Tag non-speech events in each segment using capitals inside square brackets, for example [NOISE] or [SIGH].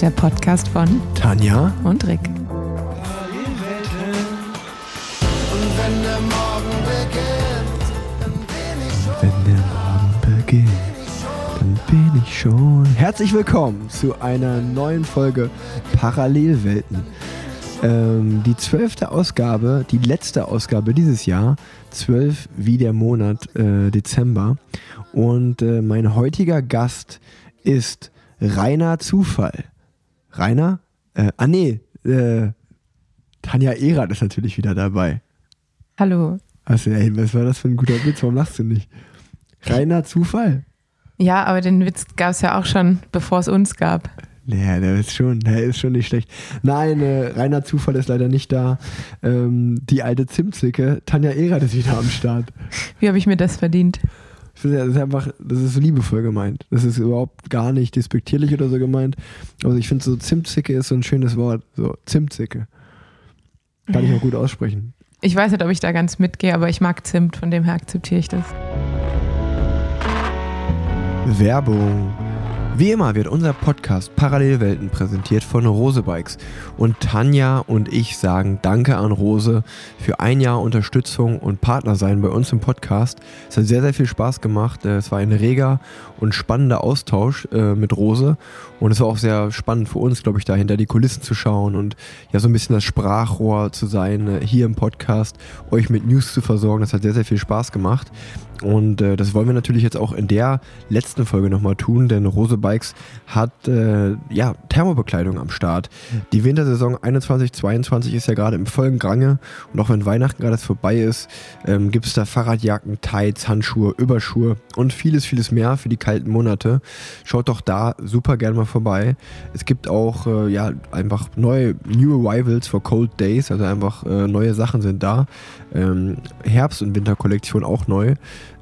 der Podcast von Tanja und Rick. Und wenn der Morgen beginnt, dann bin ich schon. Herzlich willkommen zu einer neuen Folge Parallelwelten. Ähm, die zwölfte Ausgabe, die letzte Ausgabe dieses Jahr, zwölf wie der Monat äh, Dezember. Und äh, mein heutiger Gast ist Rainer Zufall. Rainer? Äh, ah nee, äh, Tanja Erath ist natürlich wieder dabei. Hallo. Also, ey, was war das für ein guter Witz? Warum lachst du nicht? Reiner Zufall. Ja, aber den Witz gab es ja auch schon, bevor es uns gab. Ja, der ist schon, der ist schon nicht schlecht. Nein, äh, reiner Zufall ist leider nicht da. Ähm, die alte Zimtzicke, Tanja Erath ist wieder am Start. Wie habe ich mir das verdient? Das ist, das ist einfach, das ist liebevoll gemeint. Das ist überhaupt gar nicht despektierlich oder so gemeint. Also ich finde so Zimtzicke ist so ein schönes Wort. So, Zimtzicke. Kann ich auch gut aussprechen. Ich weiß nicht, ob ich da ganz mitgehe, aber ich mag Zimt, von dem her akzeptiere ich das. Werbung. Wie immer wird unser Podcast Parallelwelten präsentiert von Rose Bikes. Und Tanja und ich sagen Danke an Rose für ein Jahr Unterstützung und Partner sein bei uns im Podcast. Es hat sehr, sehr viel Spaß gemacht. Äh, Es war ein reger und spannender Austausch äh, mit Rose. Und es war auch sehr spannend für uns, glaube ich, da hinter die Kulissen zu schauen und ja so ein bisschen das Sprachrohr zu sein, äh, hier im Podcast, euch mit News zu versorgen. Das hat sehr, sehr viel Spaß gemacht. Und äh, das wollen wir natürlich jetzt auch in der letzten Folge nochmal tun, denn Rose Bikes hat äh, ja Thermobekleidung am Start. Die Wintersaison 21-22 ist ja gerade im vollen Gange und auch wenn Weihnachten gerade vorbei ist, ähm, gibt es da Fahrradjacken, Tights, Handschuhe, Überschuhe und vieles, vieles mehr für die kalten Monate. Schaut doch da super gerne mal vorbei. Es gibt auch äh, ja einfach neue New Arrivals for Cold Days, also einfach äh, neue Sachen sind da. Ähm, Herbst- und Winterkollektion auch neu.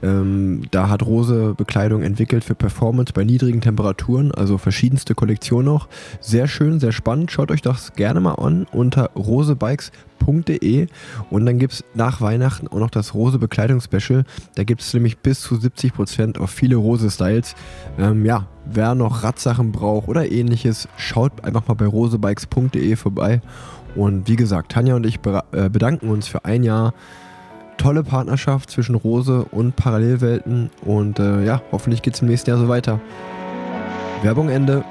Ähm, da hat Rose Bekleidung entwickelt für Performance bei niedrigen Temperaturen, also verschiedenste Kollektionen noch. Sehr schön, sehr spannend. Schaut euch das gerne mal an unter rosebikes.de und dann gibt es nach Weihnachten auch noch das Rose Bekleidungsspecial. Da gibt es nämlich bis zu 70% auf viele Rose-Styles. Ähm, ja, wer noch Radsachen braucht oder ähnliches, schaut einfach mal bei rosebikes.de vorbei. Und wie gesagt, Tanja und ich äh, bedanken uns für ein Jahr tolle Partnerschaft zwischen Rose und Parallelwelten und äh, ja, hoffentlich geht es im nächsten Jahr so weiter. Werbung Ende.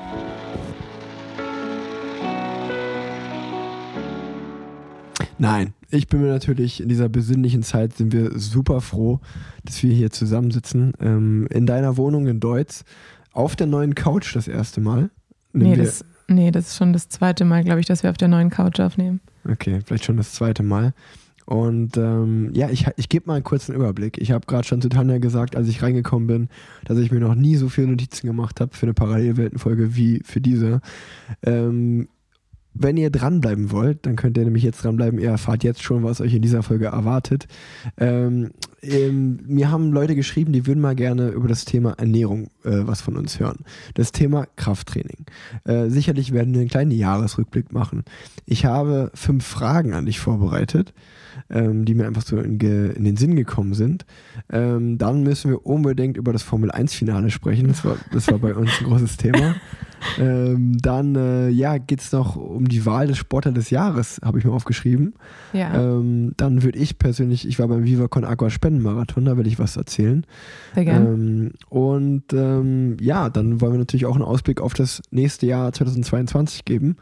Nein, ich bin mir natürlich in dieser besinnlichen Zeit sind wir super froh, dass wir hier zusammensitzen. Ähm, in deiner Wohnung in Deutz, auf der neuen Couch das erste Mal. Nee das, nee, das ist schon das zweite Mal, glaube ich, dass wir auf der neuen Couch aufnehmen. Okay, vielleicht schon das zweite Mal. Und ähm, ja, ich, ich gebe mal einen kurzen Überblick. Ich habe gerade schon zu Tanja gesagt, als ich reingekommen bin, dass ich mir noch nie so viele Notizen gemacht habe für eine Parallelweltenfolge wie für diese. Ähm, wenn ihr dranbleiben wollt, dann könnt ihr nämlich jetzt dranbleiben. Ihr erfahrt jetzt schon, was euch in dieser Folge erwartet. Ähm, ähm, mir haben Leute geschrieben, die würden mal gerne über das Thema Ernährung äh, was von uns hören. Das Thema Krafttraining. Äh, sicherlich werden wir einen kleinen Jahresrückblick machen. Ich habe fünf Fragen an dich vorbereitet, ähm, die mir einfach so in, in den Sinn gekommen sind. Ähm, dann müssen wir unbedingt über das Formel 1-Finale sprechen. Das war, das war bei uns ein großes Thema. [LAUGHS] Ähm, dann äh, ja, geht es noch um die Wahl des Sportler des Jahres, habe ich mir aufgeschrieben. Ja, Ähm, dann würde ich persönlich, ich war beim Viva Con Aqua Spendenmarathon, da will ich was erzählen. sehr gerne. Ähm, und ähm, ja, dann wollen wir natürlich auch einen Ausblick auf das nächste Jahr 2022 geben.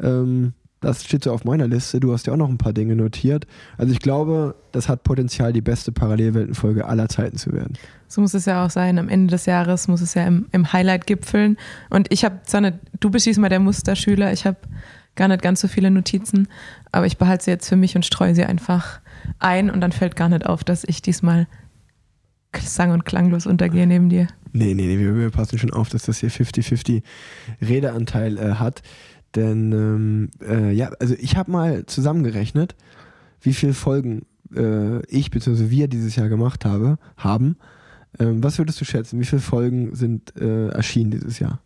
Ähm, das steht so auf meiner Liste. Du hast ja auch noch ein paar Dinge notiert. Also ich glaube, das hat Potenzial, die beste Parallelweltenfolge aller Zeiten zu werden. So muss es ja auch sein. Am Ende des Jahres muss es ja im, im Highlight gipfeln. Und ich habe zwar nicht, du bist diesmal der Musterschüler, ich habe gar nicht ganz so viele Notizen, aber ich behalte sie jetzt für mich und streue sie einfach ein und dann fällt gar nicht auf, dass ich diesmal sang- und klanglos untergehe neben dir. Nee, nee, nee, wir, passen schon auf, dass das hier 50-50 Redeanteil äh, hat. Denn, ähm, äh, ja, also ich habe mal zusammengerechnet, wie viele Folgen äh, ich bzw. wir dieses Jahr gemacht habe, haben. Ähm, was würdest du schätzen? Wie viele Folgen sind äh, erschienen dieses Jahr?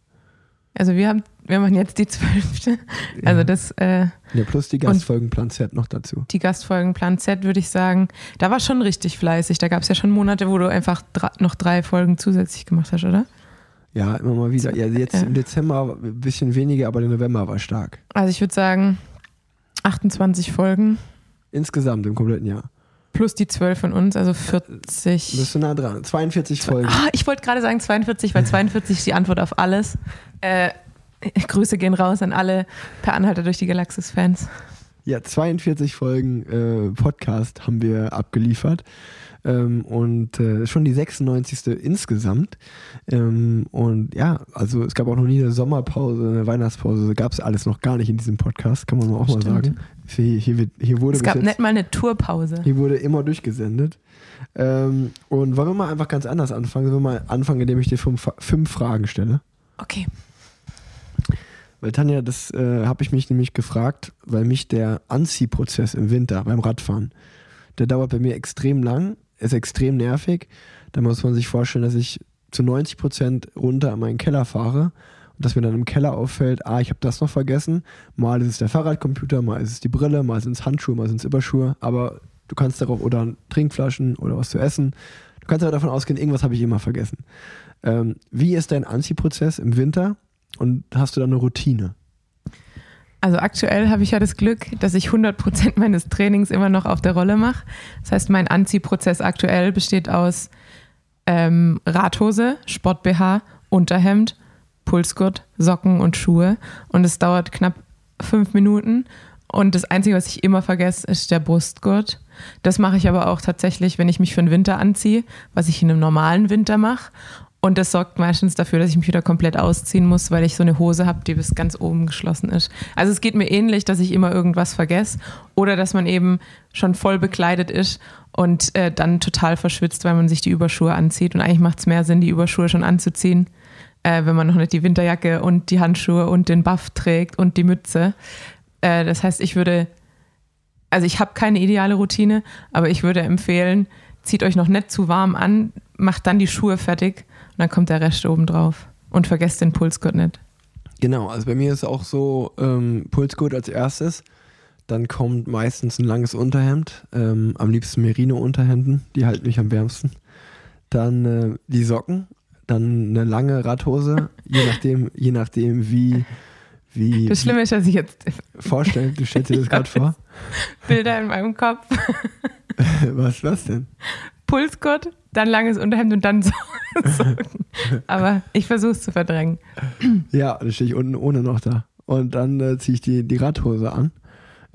Also wir haben, wir machen jetzt die zwölfte. Also das, äh, Ja, plus die Gastfolgen Plan Z noch dazu. die Gastfolgen Plan Z würde ich sagen, da war schon richtig fleißig. Da gab es ja schon Monate, wo du einfach noch drei Folgen zusätzlich gemacht hast, oder? Ja, immer mal wieder. Ja, jetzt Ja. im Dezember ein bisschen weniger, aber der November war stark. Also ich würde sagen 28 Folgen Insgesamt im kompletten Jahr. plus die 12 von uns, also 40. Bist du nah dran. 42 Folgen. Ah, ich wollte gerade sagen 42, weil 42 ist die Antwort auf alles. Äh, [LAUGHS] Grüße gehen raus an alle Per Anhalter durch die Galaxis-Fans. Ja, 42 Folgen äh, Podcast haben wir abgeliefert. Ähm, und äh, schon die 96. insgesamt. Ähm, und ja, also es gab auch noch nie eine Sommerpause, eine Weihnachtspause. Gab es alles noch gar nicht in diesem Podcast, kann man auch mal Stimmt. sagen. Hier, hier, wird, hier wurde Es gab jetzt, nicht mal eine Tourpause. hier wurde immer durchgesendet. Ähm, und wollen wir mal einfach ganz anders anfangen? Sollen wir mal anfangen, indem ich dir fünf, fünf Fragen stelle? Okay. Weil Tanja, das äh, habe ich mich nämlich gefragt, weil mich der Anziehprozess im Winter beim Radfahren, der dauert bei mir extrem lang, ist extrem nervig. Da muss man sich vorstellen, dass ich zu 90 Prozent runter an meinen Keller fahre und dass mir dann im Keller auffällt, ah, ich habe das noch vergessen. Mal ist es der Fahrradcomputer, mal ist es die Brille, mal sind es Handschuhe, mal sind es Überschuhe. Aber du kannst darauf, oder Trinkflaschen oder was zu essen. Du kannst aber davon ausgehen, irgendwas habe ich immer vergessen. Ähm, wie ist dein Anziehprozess im Winter und hast du da eine Routine? Also aktuell habe ich ja das Glück, dass ich 100% [LAUGHS] meines Trainings immer noch auf der Rolle mache. Das heißt, mein Anziehprozess aktuell besteht aus ähm, Radhose, Sport-BH, Unterhemd, Pulsgurt, Socken und Schuhe. Und es dauert knapp fünf Minuten. Und das Einzige, was ich immer vergesse, ist der Brustgurt. Das mache ich aber auch tatsächlich, wenn ich mich für den Winter anziehe, was ich in einem normalen Winter mache. Und das sorgt meistens dafür, dass ich mich wieder komplett ausziehen muss, weil ich so eine Hose habe, die bis ganz oben geschlossen ist. Also es geht mir ähnlich, dass ich immer irgendwas vergesse oder dass man eben schon voll bekleidet ist und äh, dann total verschwitzt, weil man sich die Überschuhe anzieht. Und eigentlich macht es mehr Sinn, die Überschuhe schon anzuziehen, äh, wenn man noch nicht die Winterjacke und die Handschuhe und den Buff trägt und die Mütze. Äh, das heißt, ich würde, also ich habe keine ideale Routine, aber ich würde empfehlen, zieht euch noch nicht zu warm an, macht dann die Schuhe fertig und dann kommt der Rest oben drauf. Und vergesst den Pulsgurt nicht. Genau, also bei mir ist auch so ähm, Pulsgurt als erstes. Dann kommt meistens ein langes Unterhemd, ähm, am liebsten Merino-Unterhemden, die halten mich am wärmsten. Dann äh, die Socken, dann eine lange Radhose, [LAUGHS] je nachdem, je nachdem wie, wie, Das Schlimme ist, dass ich jetzt wie vorstellen, du stellst dir das [LAUGHS] gerade vor. Bilder in meinem Kopf. [LAUGHS] Was, was denn? Pulsgurt, dann langes Unterhemd und dann so [LAUGHS] Socken. Aber ich versuche es zu verdrängen. Ja, dann stehe ich unten ohne noch da. Und dann äh, ziehe ich die, die Radhose an.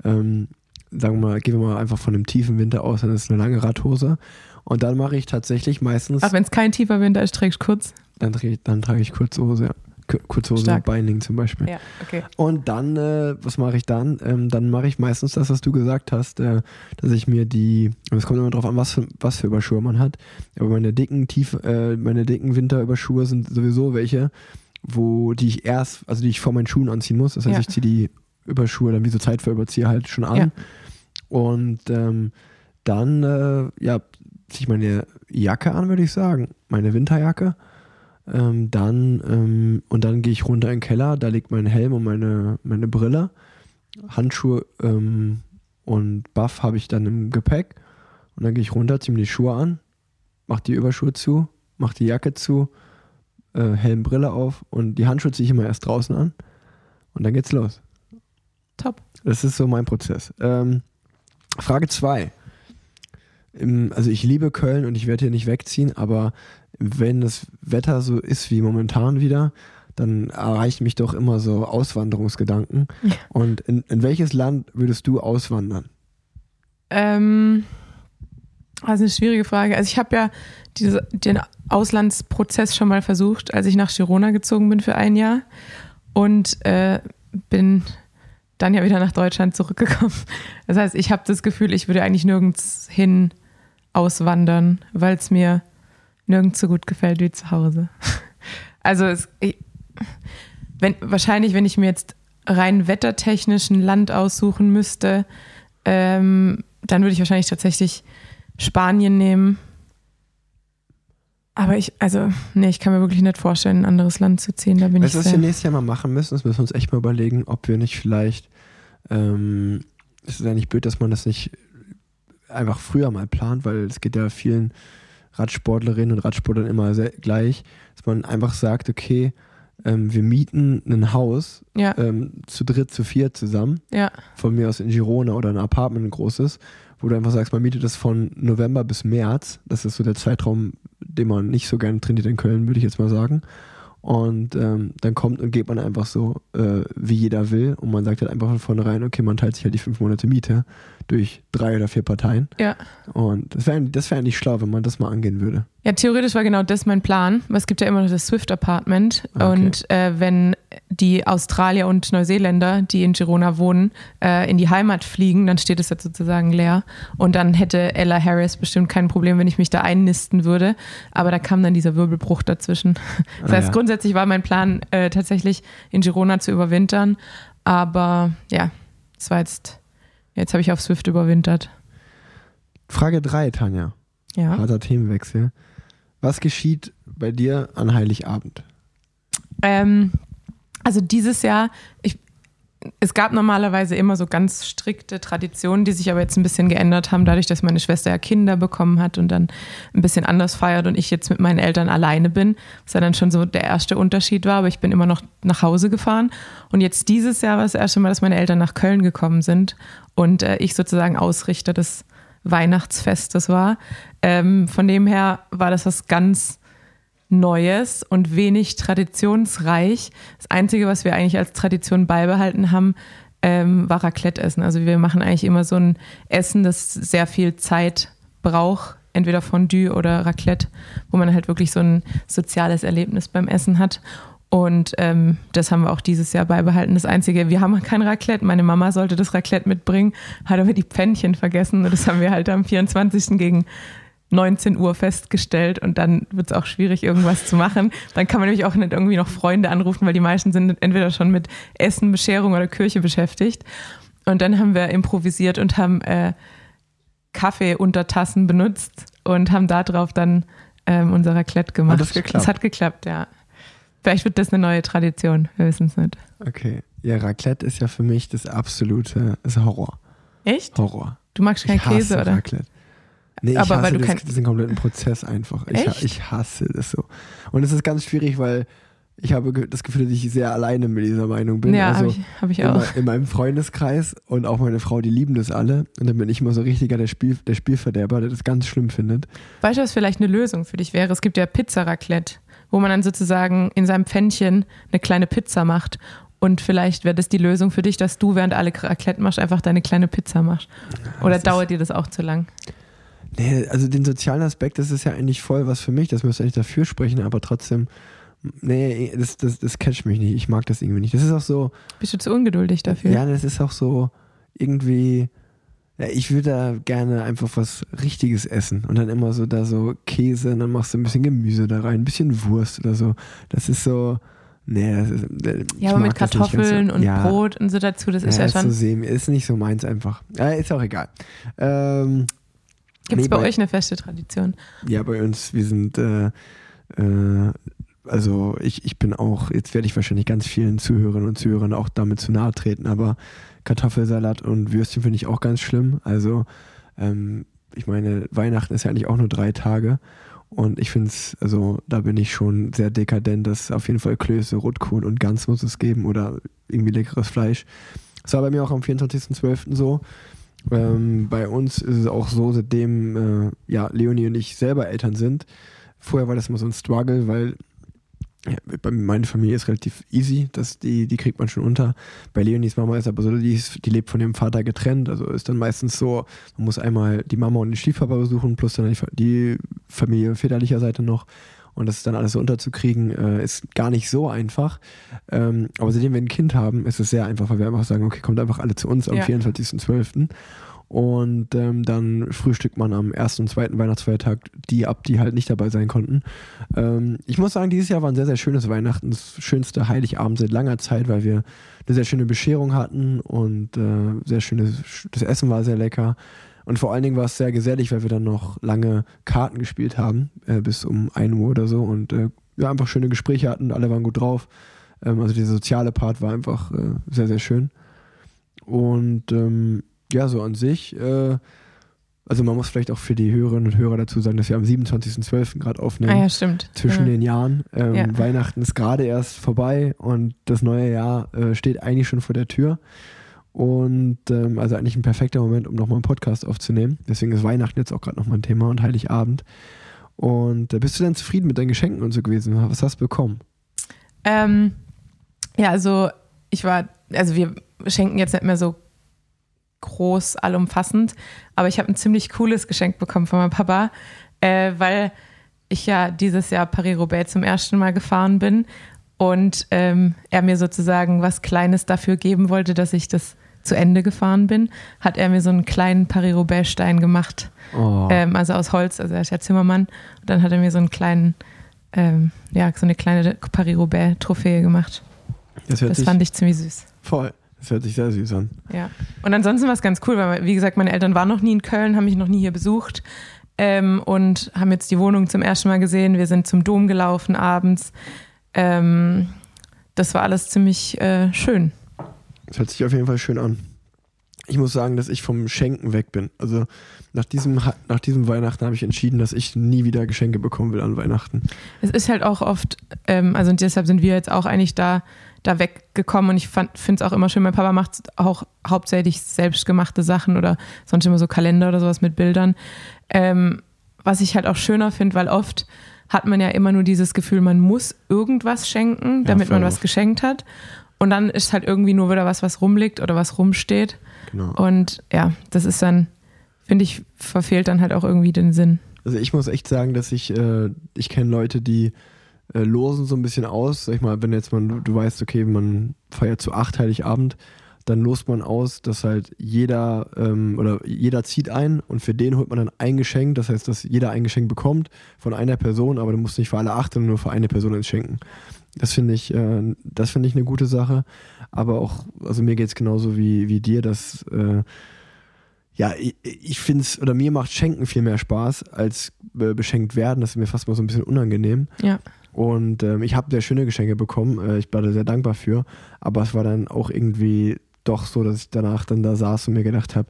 Ähm, sagen wir mal, gehen wir mal einfach von dem tiefen Winter aus, dann ist es eine lange Radhose. Und dann mache ich tatsächlich meistens, Auch wenn es kein tiefer Winter ist, trägst du kurz. dann, dann trage ich kurze Hose, ja. Ku- Kurze Hose Stark. Binding zum Beispiel. Ja, okay. Und dann, äh, was mache ich dann? Ähm, dann mache ich meistens das, was du gesagt hast, äh, dass ich mir die, es kommt immer drauf an, was für, was für Überschuhe man hat, aber meine dicken, tief, äh, meine dicken Winterüberschuhe sind sowieso welche, wo die ich erst, also die ich vor meinen Schuhen anziehen muss. Das heißt, Ja. ich ziehe die Überschuhe dann wie so Zeitverüberzieher halt schon an. Ja. Und ähm, dann, äh, ja, ziehe ich meine Jacke an, würde ich sagen. Meine Winterjacke. Ähm, dann, ähm, und dann gehe ich runter in den Keller, da liegt mein Helm und meine, meine Brille. Handschuhe ähm, und Buff habe ich dann im Gepäck. Und dann gehe ich runter, ziehe mir die Schuhe an, mache die Überschuhe zu, mache die Jacke zu, äh, Helm, Brille auf und die Handschuhe ziehe ich immer erst draußen an. Und dann geht's los. Top. Das ist so mein Prozess. Ähm, Frage 2. Also ich liebe Köln und ich werde hier nicht wegziehen, aber wenn das Wetter so ist wie momentan wieder, dann erreichen mich doch immer so Auswanderungsgedanken. Ja. Und in, in welches Land würdest du auswandern? Ähm, das ist eine schwierige Frage. Also ich habe ja diese, den Auslandsprozess schon mal versucht, als ich nach Girona gezogen bin für ein Jahr und äh, bin dann ja wieder nach Deutschland zurückgekommen. Das heißt, ich habe das Gefühl, ich würde eigentlich nirgends hin auswandern, weil es mir nirgends so gut gefällt wie zu Hause. Also es, ich, wenn, wahrscheinlich, wenn ich mir jetzt rein wettertechnisch ein Land aussuchen müsste, ähm, dann würde ich wahrscheinlich tatsächlich Spanien nehmen. Aber ich, also, nee, ich kann mir wirklich nicht vorstellen, ein anderes Land zu ziehen. Da bin Weißt ich was wir nächstes Jahr mal machen müssen? Das müssen wir uns echt mal überlegen, ob wir nicht vielleicht, ähm, es ist ja nicht blöd, dass man das nicht einfach früher mal plant, weil es geht ja vielen Radsportlerinnen und Radsportlern immer sehr gleich, dass man einfach sagt, okay, ähm, wir mieten ein Haus Ja, ähm, zu dritt, zu viert zusammen, ja, von mir aus in Girona oder ein Apartment, ein großes, wo du einfach sagst, man mietet das von November bis März. Das ist so der Zeitraum, den man nicht so gerne trainiert in Köln, würde ich jetzt mal sagen. Und ähm, dann kommt und geht man einfach so, äh, wie jeder will. Und man sagt halt einfach von vornherein, okay, man teilt sich halt die fünf Monate Miete durch drei oder vier Parteien. ja. Und das wäre das wär eigentlich schlau, wenn man das mal angehen würde. Ja, theoretisch war genau das mein Plan, es gibt ja immer noch das Swift Apartment Ah, okay. und äh, wenn die Australier und Neuseeländer, die in Girona wohnen, äh, in die Heimat fliegen, dann steht es jetzt sozusagen leer und dann hätte Ella Harris bestimmt kein Problem, wenn ich mich da einnisten würde, aber da kam dann dieser Wirbelbruch dazwischen. [LAUGHS] Das Ah, heißt, ja. grundsätzlich war mein Plan äh, tatsächlich in Girona zu überwintern, aber ja, es war jetzt, jetzt habe ich auf Swift überwintert. Frage 3, Tanja. Ja. Harter Themenwechsel. Was geschieht bei dir an Heiligabend? Ähm, also dieses Jahr, ich, es gab normalerweise immer so ganz strikte Traditionen, die sich aber jetzt ein bisschen geändert haben, dadurch, dass meine Schwester ja Kinder bekommen hat und dann ein bisschen anders feiert und ich jetzt mit meinen Eltern alleine bin, was ja dann schon so der erste Unterschied war, aber ich bin immer noch nach Hause gefahren. Und jetzt dieses Jahr war das erste Mal, dass meine Eltern nach Köln gekommen sind und äh, ich sozusagen Ausrichter des Weihnachtsfestes war. Ähm, von dem her war das was ganz Neues und wenig traditionsreich. Das Einzige, was wir eigentlich als Tradition beibehalten haben, ähm, war Raclette-Essen. Also wir machen eigentlich immer so ein Essen, das sehr viel Zeit braucht, entweder Fondue oder Raclette, wo man halt wirklich so ein soziales Erlebnis beim Essen hat. Und ähm, das haben wir auch dieses Jahr beibehalten. Das Einzige, wir haben kein Raclette. Meine Mama sollte das Raclette mitbringen, hat aber die Pfännchen vergessen. Und das haben wir halt am 24. gegen 19 Uhr festgestellt und dann wird es auch schwierig, irgendwas zu machen. Dann kann man nämlich auch nicht irgendwie noch Freunde anrufen, weil die meisten sind entweder schon mit Essen, Bescherung oder Kirche beschäftigt. Und dann haben wir improvisiert und haben äh, Kaffee-Untertassen benutzt und haben darauf dann ähm, unser Raclette gemacht. Hat das geklappt? Das hat geklappt, ja. Vielleicht wird das eine neue Tradition, wir wissen es nicht. Okay. Ja, Raclette ist ja für mich das absolute ist Horror. Echt? Horror. Du magst keinen Käse, oder? Raclette. Nee, ich Aber hasse weil du das, kein- diesen kompletten Prozess einfach. Ich, ich hasse das so. Und es ist ganz schwierig, weil ich habe das Gefühl, dass ich sehr alleine mit dieser Meinung bin. Ja, also habe ich, hab ich in, auch. in meinem Freundeskreis und auch meine Frau, die lieben das alle. Und dann bin ich immer so richtiger der, Spiel, der Spielverderber, der das ganz schlimm findet. Weißt du, was vielleicht eine Lösung für dich wäre? Es gibt ja Pizza-Raclette, wo man dann sozusagen in seinem Pfännchen eine kleine Pizza macht. Und vielleicht wäre das die Lösung für dich, dass du, während alle Raclette machst, einfach deine kleine Pizza machst. Oder das dauert dir das auch zu lang? Nee, also den sozialen Aspekt, das ist ja eigentlich voll was für mich. Das müsste eigentlich dafür sprechen, aber trotzdem, nee, das, das, das catcht mich nicht. Ich mag das irgendwie nicht. Das ist auch so, Bist du zu ungeduldig dafür? ja, das ist auch so irgendwie, ja, ich würde da gerne einfach was Richtiges essen und dann immer so da so Käse und dann machst du ein bisschen Gemüse da rein, ein bisschen Wurst oder so. Das ist so, nee, das ist, äh, Ja, aber mit Kartoffeln so. und ja, Brot und so dazu, das ist ja, ja ist so schon. semi, ist nicht so meins einfach. Äh, ist auch egal. Ähm, Gibt es nee, bei bei- euch eine feste Tradition? Ja, bei uns, wir sind, äh, äh, also ich, ich bin auch, jetzt werde ich wahrscheinlich ganz vielen Zuhörerinnen und Zuhörern auch damit zu nahe treten, aber Kartoffelsalat und Würstchen finde ich auch ganz schlimm. Also ähm, ich meine, Weihnachten ist ja eigentlich auch nur drei Tage und ich finde es, also da bin ich schon sehr dekadent, dass auf jeden Fall Klöße, Rotkohl und Gans muss es geben oder irgendwie leckeres Fleisch. Das war bei mir auch am 24.12. so. Ähm, bei uns ist es auch so, seitdem äh, ja, Leonie und ich selber Eltern sind. Vorher war das immer so ein Struggle, weil ja, bei meine Familie ist relativ easy, das, die, die kriegt man schon unter. Bei Leonies Mama ist aber so, die, ist, die lebt von ihrem Vater getrennt. Also ist dann meistens so, man muss einmal die Mama und den Stiefpapa besuchen, plus dann die Familie väterlicher Seite noch. Und das dann alles so unterzukriegen, äh, ist gar nicht so einfach. Ähm, aber seitdem wir ein Kind haben, ist es sehr einfach, weil wir einfach sagen, okay, kommt einfach alle zu uns am Ja. 24.12. Und ähm, dann frühstückt man am ersten und zweiten Weihnachtsfeiertag die ab, die halt nicht dabei sein konnten. Ähm, ich muss sagen, dieses Jahr war ein sehr, sehr schönes Weihnachten, das schönste Heiligabend seit langer Zeit, weil wir eine sehr schöne Bescherung hatten und äh, sehr schönes, das Essen war sehr lecker. Und vor allen Dingen war es sehr gesellig, weil wir dann noch lange Karten gespielt haben, äh, bis um 1 Uhr oder so und äh, ja, einfach schöne Gespräche hatten, alle waren gut drauf. Ähm, also dieser soziale Part war einfach äh, sehr, sehr schön. Und ähm, ja, so an sich, äh, also man muss vielleicht auch für die Hörerinnen und Hörer dazu sagen, dass wir am 27.12. gerade aufnehmen. Ah ja, stimmt. Zwischen ja. den Jahren. Ähm, Ja. Weihnachten ist gerade erst vorbei und das neue Jahr äh, steht eigentlich schon vor der Tür. Und ähm, also eigentlich ein perfekter Moment, um nochmal einen Podcast aufzunehmen. Deswegen ist Weihnachten jetzt auch gerade nochmal ein Thema und Heiligabend. Und äh, bist du denn zufrieden mit deinen Geschenken und so gewesen? Was hast du bekommen? Ähm, ja, also ich war, also wir schenken jetzt nicht mehr so groß, allumfassend, aber ich habe ein ziemlich cooles Geschenk bekommen von meinem Papa, äh, weil ich ja dieses Jahr Paris-Roubaix zum ersten Mal gefahren bin und ähm, er mir sozusagen was Kleines dafür geben wollte, dass ich das zu Ende gefahren bin, hat er mir so einen kleinen Paris-Roubaix-Stein gemacht. Oh, Ähm, also aus Holz, also er ist ja Zimmermann. Und dann hat er mir so einen kleinen, ähm, ja, so eine kleine Paris-Roubaix-Trophäe gemacht. das Das fand ich ziemlich süß. voll. Das hört sich sehr süß an. Ja. Und ansonsten war es ganz cool, weil, wie gesagt, meine Eltern waren noch nie in Köln, haben mich noch nie hier besucht ähm, und haben jetzt die Wohnung zum ersten Mal gesehen. Wir sind zum Dom gelaufen abends. Ähm, das war alles ziemlich äh, schön. Das hört sich auf jeden Fall schön an. Ich muss sagen, dass ich vom Schenken weg bin. Also nach diesem, nach diesem Weihnachten habe ich entschieden, dass ich nie wieder Geschenke bekommen will an Weihnachten. Es ist halt auch oft, ähm, also und deshalb sind wir jetzt auch eigentlich da, da weggekommen und ich finde es auch immer schön, mein Papa macht auch hauptsächlich selbstgemachte Sachen oder sonst immer so Kalender oder sowas mit Bildern. Ähm, was ich halt auch schöner finde, weil oft hat man ja immer nur dieses Gefühl, man muss irgendwas schenken, Ja, damit man voll was geschenkt hat. Und dann ist halt irgendwie nur wieder was, was rumliegt oder was rumsteht. Genau. Und ja, das ist dann, finde ich, verfehlt dann halt auch irgendwie den Sinn. Also ich muss echt sagen, dass ich, äh, ich kenne Leute, die äh, losen so ein bisschen aus. Sag ich mal, wenn jetzt man, du weißt, okay, man feiert zu acht Heiligabend, dann lost man aus, dass halt jeder ähm, oder jeder zieht ein und für den holt man dann ein Geschenk. Das heißt, dass jeder ein Geschenk bekommt von einer Person, aber du musst nicht für alle acht, sondern nur für eine Person eins schenken. Das finde ich, äh, das finde ich eine gute Sache. Aber auch, also mir geht es genauso wie, wie dir, dass äh, ja, ich, ich finde es, oder mir macht Schenken viel mehr Spaß als äh, beschenkt werden. Das ist mir fast mal so ein bisschen unangenehm. Ja. Und ähm, ich habe sehr schöne Geschenke bekommen. Äh, ich war da sehr dankbar für. Aber es war dann auch irgendwie doch so, dass ich danach dann da saß und mir gedacht habe,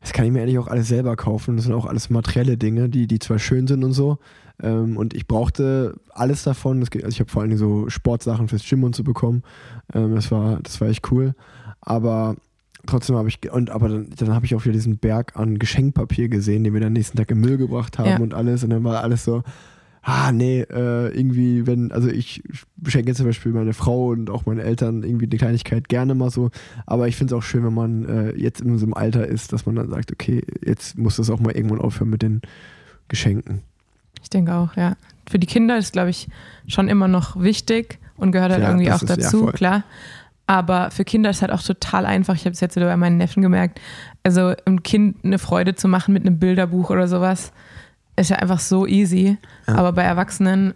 das kann ich mir eigentlich auch alles selber kaufen. Das sind auch alles materielle Dinge, die, die zwar schön sind und so. Ähm, und ich brauchte alles davon. Das, also ich habe vor allen Dingen so Sportsachen fürs Gym und so bekommen. Ähm, das, war, das war echt cool. Aber trotzdem habe ich, und aber dann, dann habe ich auch wieder diesen Berg an Geschenkpapier gesehen, den wir dann nächsten Tag im Müll gebracht haben Ja. und alles. Und dann war alles so, ah, nee, äh, irgendwie, wenn, also ich beschenke zum Beispiel meine Frau und auch meine Eltern irgendwie eine Kleinigkeit gerne mal so, aber ich finde es auch schön, wenn man äh, jetzt in so einem Alter ist, dass man dann sagt, okay, jetzt muss das auch mal irgendwann aufhören mit den Geschenken. Ich denke auch, ja. Für die Kinder ist, glaube ich, schon immer noch wichtig und gehört halt Ja, irgendwie auch ja, dazu, voll. klar. Aber für Kinder ist halt auch total einfach. Ich habe es jetzt wieder bei meinen Neffen gemerkt. Also einem Kind eine Freude zu machen mit einem Bilderbuch oder sowas, ist ja einfach so easy. Ja. Aber bei Erwachsenen,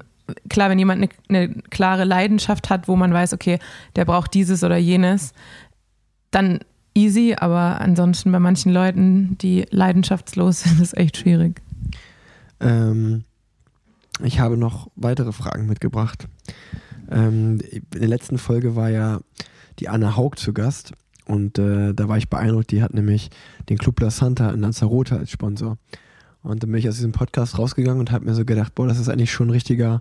klar, wenn jemand eine, eine klare Leidenschaft hat, wo man weiß, okay, der braucht dieses oder jenes, dann easy. Aber ansonsten bei manchen Leuten, die leidenschaftslos [LAUGHS] sind, ist echt schwierig. Ähm, ich habe noch weitere Fragen mitgebracht. Ähm, in der letzten Folge war ja die Anna Haug zu Gast und äh, da war ich beeindruckt. Die hat nämlich den Club La Santa in Lanzarote als Sponsor. Und dann bin ich aus diesem Podcast rausgegangen und habe mir so gedacht, boah, das ist eigentlich schon ein richtiger,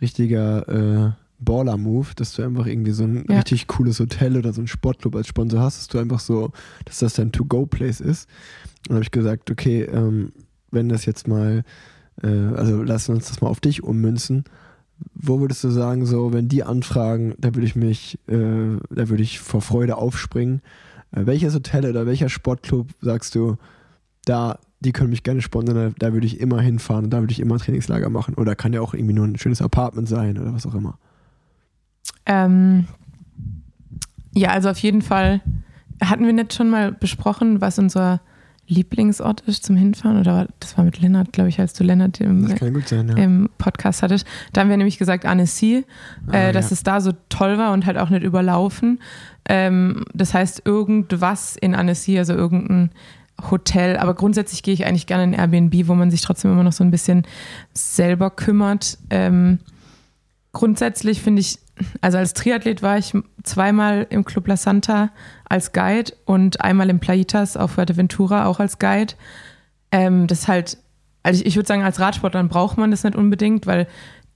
richtiger äh, Baller-Move, dass du einfach irgendwie so ein Ja. richtig cooles Hotel oder so ein Sportclub als Sponsor hast, dass du einfach so, dass das dein To-Go-Place ist. Und dann habe ich gesagt, okay, ähm, wenn das jetzt mal, äh, also lass uns das mal auf dich ummünzen. Wo würdest du sagen, so, wenn die anfragen, da würde ich mich, äh, da würde ich vor Freude aufspringen. Äh, welches Hotel oder welcher Sportclub sagst du, da, die können mich gerne sponsern, da, da würde ich immer hinfahren da würde ich immer Trainingslager machen? Oder kann ja auch irgendwie nur ein schönes Apartment sein oder was auch immer. Ähm, ja, also auf jeden Fall hatten wir nicht schon mal besprochen, was unser Lieblingsort ist zum Hinfahren? Oder das war mit Lennart, glaube ich, als du Lennart im, sein, ja. im Podcast hattest. Da haben wir nämlich gesagt, Annecy, Ah, äh, dass ja. es da so toll war und halt auch nicht überlaufen. Ähm, das heißt, irgendwas in Annecy, also irgendein Hotel, aber grundsätzlich gehe ich eigentlich gerne in Airbnb, wo man sich trotzdem immer noch so ein bisschen selber kümmert. Ähm, grundsätzlich finde ich, also als Triathlet war ich zweimal im Club La Santa als Guide und einmal im Plaitas auf Fuerteventura auch als Guide. Ähm, das ist halt, also ich, ich würde sagen, als Radsportler braucht man das nicht unbedingt, weil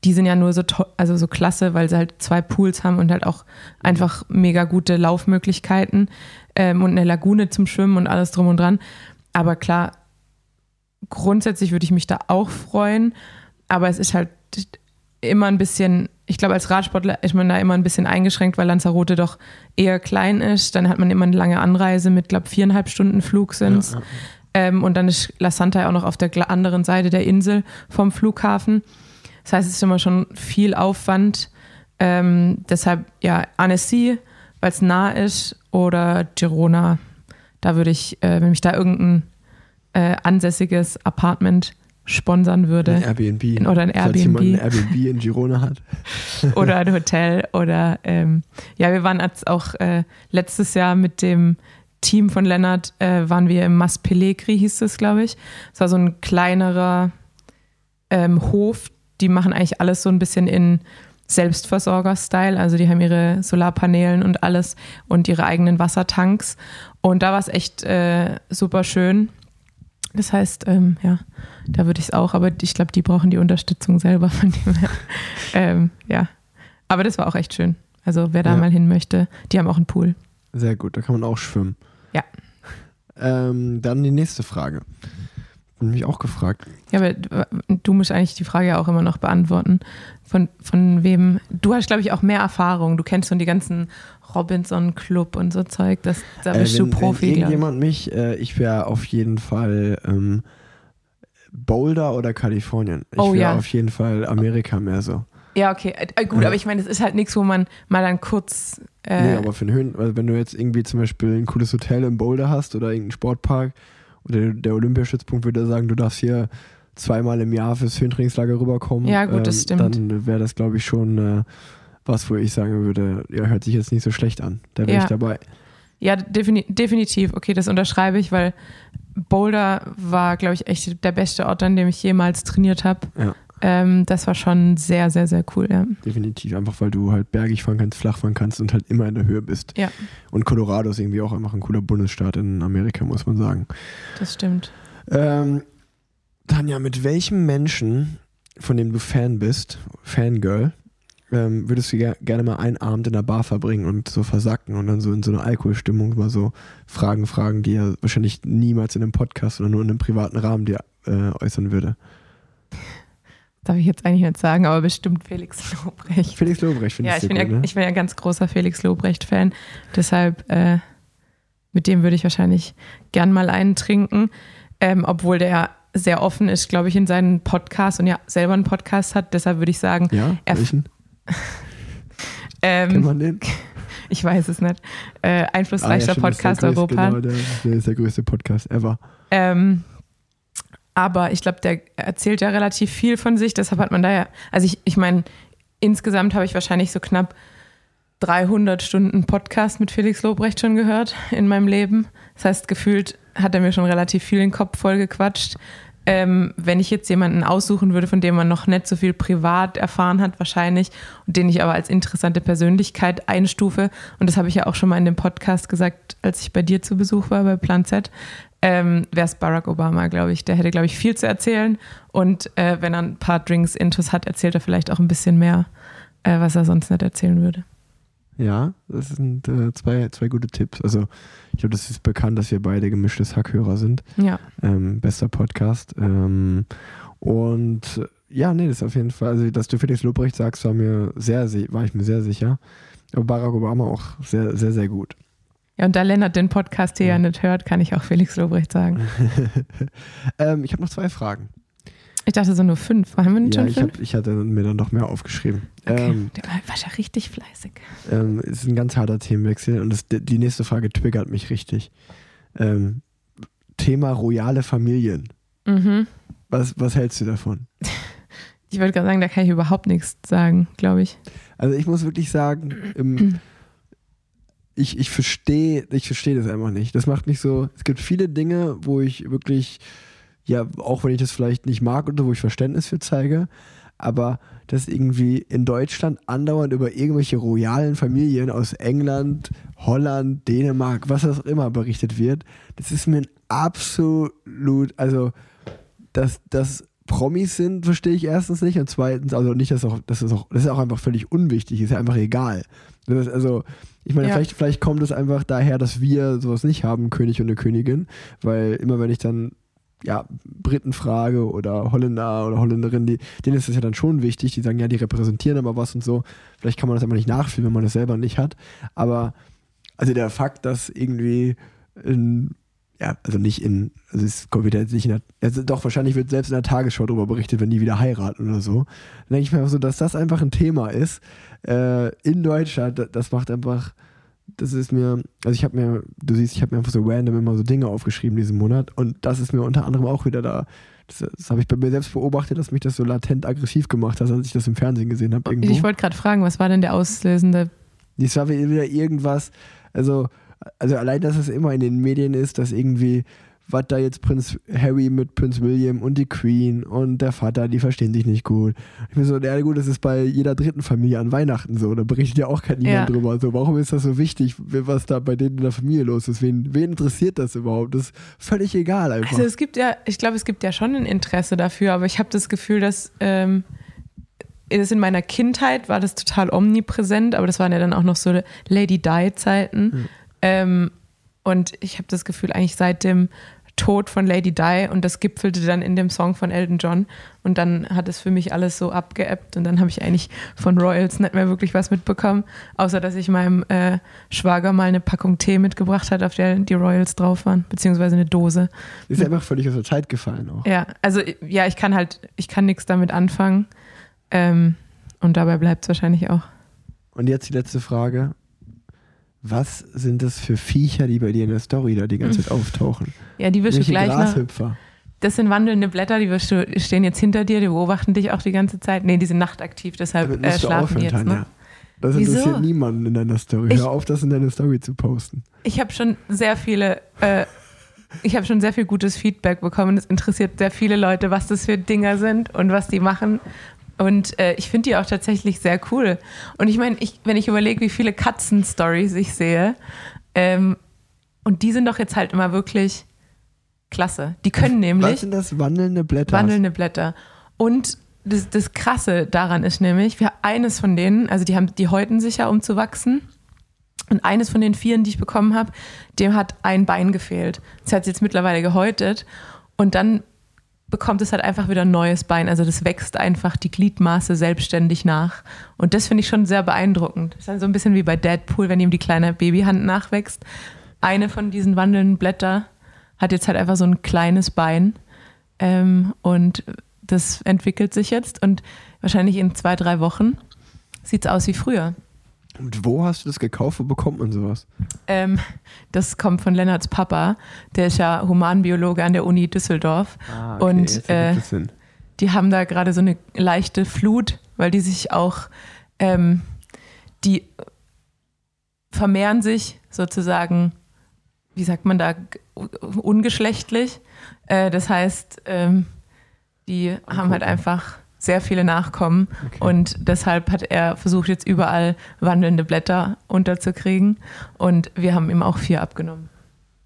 die sind ja nur so, also so klasse, weil sie halt zwei Pools haben und halt auch einfach mega gute Laufmöglichkeiten ähm, und eine Lagune zum Schwimmen und alles drum und dran. Aber klar, grundsätzlich würde ich mich da auch freuen, aber es ist halt immer ein bisschen, ich glaube, als Radsportler ist man da immer ein bisschen eingeschränkt, weil Lanzarote doch eher klein ist. Dann hat man immer eine lange Anreise mit, glaube viereinhalb Stunden Flug sind Ja, ja. ähm, und dann ist La Santa ja auch noch auf der anderen Seite der Insel vom Flughafen. Das heißt, es ist immer schon viel Aufwand. Ähm, deshalb, ja, Annecy, weil es nah ist, oder Girona. Da würde ich, äh, wenn mich da irgendein äh, ansässiges Apartment sponsern würde, Ein Airbnb. In- oder ein Falls jemand ein Airbnb. Airbnb in Girona hat. [LAUGHS] oder ein Hotel oder ähm, ja, wir waren jetzt auch äh, letztes Jahr mit dem Team von Lennart, äh, waren wir im Mas Pellegri, hieß es, glaube ich. Es war so ein kleinerer ähm, Hof, die machen eigentlich alles so ein bisschen in Selbstversorger-Style. Also die haben ihre Solarpanelen und alles und ihre eigenen Wassertanks. Und da war es echt äh, super schön. Das heißt, ähm, ja, da würde ich es auch, aber ich glaube, die brauchen die Unterstützung selber von dem her. [LAUGHS] ähm, ja. Aber das war auch echt schön. Also wer da Ja. mal hin möchte, die haben auch einen Pool. Sehr gut, da kann man auch schwimmen. Ja. Ähm, dann die nächste Frage. Bin mich auch gefragt. Ja, aber du musst eigentlich die Frage ja auch immer noch beantworten. Von, von wem? Du hast, glaube ich, auch mehr Erfahrung. Du kennst schon die ganzen Robinson Club und so Zeug. Das, da Äh, bist wenn, du Profi. Wenn irgendjemand mich, äh, ich wäre auf jeden Fall ähm, Boulder oder Kalifornien. Ich Oh, wäre ja. auf jeden Fall Amerika mehr so. Ja, okay. Äh, gut, Ja. aber ich meine, es ist halt nichts, wo man mal dann kurz. Äh, nee, aber für den Höhen, also wenn du jetzt irgendwie zum Beispiel ein cooles Hotel im Boulder hast oder irgendeinen Sportpark oder der, der Olympiastützpunkt würde sagen, du darfst hier zweimal im Jahr fürs Höhentrainingslager rüberkommen. Ja, gut, das stimmt. Dann wäre das, glaube ich, schon äh, was, wo ich sagen würde, ja, hört sich jetzt nicht so schlecht an. Da wäre Ja. ich dabei. Ja, defini definitiv. Okay, das unterschreibe ich, weil Boulder war, glaube ich, echt der beste Ort, an dem ich jemals trainiert habe. Ja. Ähm, das war schon sehr, sehr, sehr cool. Ja. Definitiv. Einfach weil du halt bergig fahren kannst, flach fahren kannst und halt immer in der Höhe bist. Ja. Und Colorado ist irgendwie auch einfach ein cooler Bundesstaat in Amerika, muss man sagen. Das stimmt. Ähm, Tanja, mit welchem Menschen, von dem du Fan bist, Fangirl, ähm, würdest du ger gerne mal einen Abend in der Bar verbringen und so versacken und dann so in so einer Alkoholstimmung mal so Fragen fragen, die er wahrscheinlich niemals in einem Podcast oder nur in einem privaten Rahmen dir äh, äußern würde? Darf ich jetzt eigentlich nicht sagen, aber bestimmt Felix Lobrecht. Felix Lobrecht finde Ja, ich ich sehr bin ja, gut, ne? ich bin ja ganz großer Felix Lobrecht-Fan. Deshalb, äh, mit dem würde ich wahrscheinlich gern mal einen trinken. Ähm, obwohl der sehr offen ist, glaube ich, in seinen Podcast und ja selber einen Podcast hat. Deshalb würde ich sagen, Ja, er- welchen? [LAUGHS] ähm, Kennt man den? [LAUGHS] ich weiß es nicht. Äh, einflussreichster Ah, ja, Podcast größte- Europa. Genau, der, der ist der größte Podcast ever. Ähm, aber ich glaube, der erzählt ja relativ viel von sich. Deshalb hat man da ja, also ich, ich meine, insgesamt habe ich wahrscheinlich so knapp 300 Stunden Podcast mit Felix Lobrecht schon gehört in meinem Leben. Das heißt, gefühlt hat er mir schon relativ viel in den Kopf voll gequatscht. Ähm, wenn ich jetzt jemanden aussuchen würde, von dem man noch nicht so viel privat erfahren hat, wahrscheinlich, und den ich aber als interessante Persönlichkeit einstufe, und das habe ich ja auch schon mal in dem Podcast gesagt, als ich bei dir zu Besuch war, bei Plan Z, ähm, wäre es Barack Obama, glaube ich. Der hätte, glaube ich, viel zu erzählen. Und äh, wenn er ein paar Drinks intus hat, erzählt er vielleicht auch ein bisschen mehr, äh, was er sonst nicht erzählen würde. Ja, das sind äh, zwei, zwei gute Tipps. Also, ich glaube, das ist bekannt, dass wir beide gemischtes Hackhörer sind. Ja. Ähm, bester Podcast. Ähm, und ja, nee, das ist auf jeden Fall, also, dass du Felix Lobrecht sagst, war mir sehr, war ich mir sehr sicher. Aber Barack Obama auch sehr, sehr, sehr gut. Ja, und da Lennart den Podcast hier ja nicht hört, kann ich auch Felix Lobrecht sagen. [LAUGHS] ähm, ich habe noch zwei Fragen. Ich dachte so nur fünf. Haben wir nicht Ja, schon ich, fünf? hab, ich hatte mir dann noch mehr aufgeschrieben. Okay. Ähm, du warst ja richtig fleißig. ähm, es ist ein ganz harter Themenwechsel und das, die nächste Frage triggert mich richtig. Ähm, Thema royale Familien. Mhm. Was, was hältst du davon? [LAUGHS] Ich würde gerade sagen, da kann ich überhaupt nichts sagen, glaube ich. Also ich muss wirklich sagen, ähm, [CLEARS THROAT] ich, ich verstehe ich versteh das einfach nicht. Das macht mich so, es gibt viele Dinge, wo ich wirklich, ja, auch wenn ich das vielleicht nicht mag oder wo ich Verständnis für zeige, aber dass irgendwie in Deutschland andauernd über irgendwelche royalen Familien aus England, Holland, Dänemark, was auch immer berichtet wird, das ist mir ein absolut, also dass das Promis sind, verstehe ich erstens nicht und zweitens, also nicht, dass auch, das ist auch, das ist auch einfach völlig unwichtig, ist ja einfach egal. Das ist, also, ich meine, Ja. vielleicht, vielleicht kommt es einfach daher, dass wir sowas nicht haben, König und eine Königin, weil immer wenn ich dann ja, Briten frage oder Holländer oder Holländerin, die, denen ist das ja dann schon wichtig, die sagen, ja, die repräsentieren aber was und so. Vielleicht kann man das aber nicht nachfühlen, wenn man das selber nicht hat. Aber also der Fakt, dass irgendwie in, ja, also nicht in, also es kommt wieder jetzt nicht in der, also doch, wahrscheinlich wird selbst in der Tagesschau darüber berichtet, wenn die wieder heiraten oder so. Dann denke ich mir einfach so, dass das einfach ein Thema ist äh, in Deutschland, da- das macht einfach, das ist mir, also ich habe mir, du siehst, ich habe mir einfach so random immer so Dinge aufgeschrieben diesen Monat und das ist mir unter anderem auch wieder da. Das, das habe ich bei mir selbst beobachtet, dass mich das so latent aggressiv gemacht hat, als ich das im Fernsehen gesehen habe. Ich wollte gerade fragen, was war denn der auslösende? Es war wieder irgendwas, also, also allein, dass es immer in den Medien ist, dass irgendwie, was da jetzt Prinz Harry mit Prinz William und die Queen und der Vater, die verstehen sich nicht gut. Ich bin so, ja gut, das ist bei jeder dritten Familie an Weihnachten so, da berichtet ja auch kein niemand Ja. drüber. So, warum ist das so wichtig, was da bei denen in der Familie los ist? Wen, wen interessiert das überhaupt? Das ist völlig egal einfach. Also es gibt ja, ich glaube, es gibt ja schon ein Interesse dafür, aber ich habe das Gefühl, dass ähm, das in meiner Kindheit war das total omnipräsent, aber das waren ja dann auch noch so Lady Di-Zeiten. Ähm, und ich habe das Gefühl, eigentlich seit dem Tod von Lady Di und das gipfelte dann in dem Song von Elton John und dann hat es für mich alles so abgeebbt und dann habe ich eigentlich von Royals nicht mehr wirklich was mitbekommen, außer dass ich meinem äh, Schwager mal eine Packung Tee mitgebracht hat, auf der die Royals drauf waren, beziehungsweise eine Dose. ist einfach völlig aus der Zeit gefallen auch. Ja, also ja, ich kann halt, ich kann nichts damit anfangen. Ähm, und dabei bleibt es wahrscheinlich auch. Und jetzt die letzte Frage. Was sind das für Viecher, die bei dir in der Story da die ganze Zeit auftauchen? Ja, die wirst du gleich. Grashüpfer? Das sind wandelnde Blätter, die wirst du, stehen jetzt hinter dir, die beobachten dich auch die ganze Zeit. Nee, die sind nachtaktiv, deshalb äh, schlafen jetzt. Tanja. Ne? Das Wieso? interessiert niemanden in deiner Story. Ich- Hör auf, das in deine Story zu posten. Ich habe schon sehr viele, äh, ich habe schon sehr viel gutes Feedback bekommen. Es interessiert sehr viele Leute, was das für Dinger sind und was die machen. Und äh, ich finde die auch tatsächlich sehr cool. Und ich meine, ich, wenn ich überlege, wie viele Katzen-Stories ich sehe, ähm, und die sind doch jetzt halt immer wirklich klasse. Die können Was nämlich sind das wandelnde Blätter? wandelnde Blätter. Und das, das Krasse daran ist nämlich, wir eines von denen, also die haben, die häuten sich ja, um zu wachsen. Und eines von den Vieren, die ich bekommen habe, dem hat ein Bein gefehlt. Das hat jetzt mittlerweile gehäutet. Und dann bekommt es halt einfach wieder ein neues Bein. Also das wächst einfach die Gliedmaße selbstständig nach. Und das finde ich schon sehr beeindruckend. Das ist dann so ein bisschen wie bei Deadpool, wenn ihm die kleine Babyhand nachwächst. Eine von diesen wandelnden Blätter hat jetzt halt einfach so ein kleines Bein. Ähm, und das entwickelt sich jetzt und wahrscheinlich in zwei, drei Wochen sieht es aus wie früher. Und wo hast du das gekauft? Wo bekommt man sowas? Ähm, das kommt von Lennarts Papa, der ist ja Humanbiologe an der Uni Düsseldorf. Ah, Und, jetzt ergibt äh. Die haben da gerade so eine leichte Flut, weil die sich auch, ähm, die vermehren sich sozusagen, wie sagt man da, ungeschlechtlich. Äh, das heißt, ähm, die haben halt einfach sehr viele Nachkommen Okay. und deshalb hat er versucht, jetzt überall wandelnde Blätter unterzukriegen und wir haben ihm auch vier abgenommen.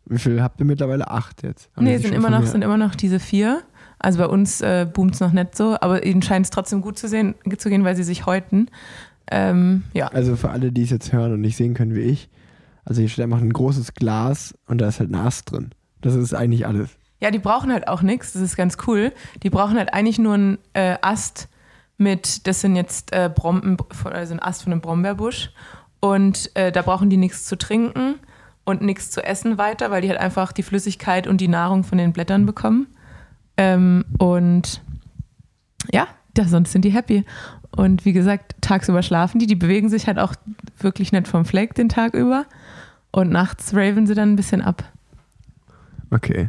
Wie viel habt ihr mittlerweile? Acht jetzt? Haben Nee, sind immer, noch, sind immer noch diese vier. Also bei uns äh, boomt es noch nicht so, aber ihnen scheint es trotzdem gut zu, sehen, zu gehen, weil sie sich häuten. Ähm, ja. Also für alle, die es jetzt hören und nicht sehen können wie ich. Also hier steht einfach ein großes Glas und da ist halt ein Ast drin. Das ist eigentlich alles. Ja, die brauchen halt auch nichts, das ist ganz cool. Die brauchen halt eigentlich nur einen äh, Ast mit, das sind jetzt äh, Bromben, also ein Ast von einem Brombeerbusch. Und äh, da brauchen die nichts zu trinken und nichts zu essen weiter, weil die halt einfach die Flüssigkeit und die Nahrung von den Blättern bekommen. Ähm, und ja, da, sonst sind die happy. Und wie gesagt, tagsüber schlafen die. Die bewegen sich halt auch wirklich nicht vom Fleck den Tag über. Und nachts raven sie dann ein bisschen ab. Okay,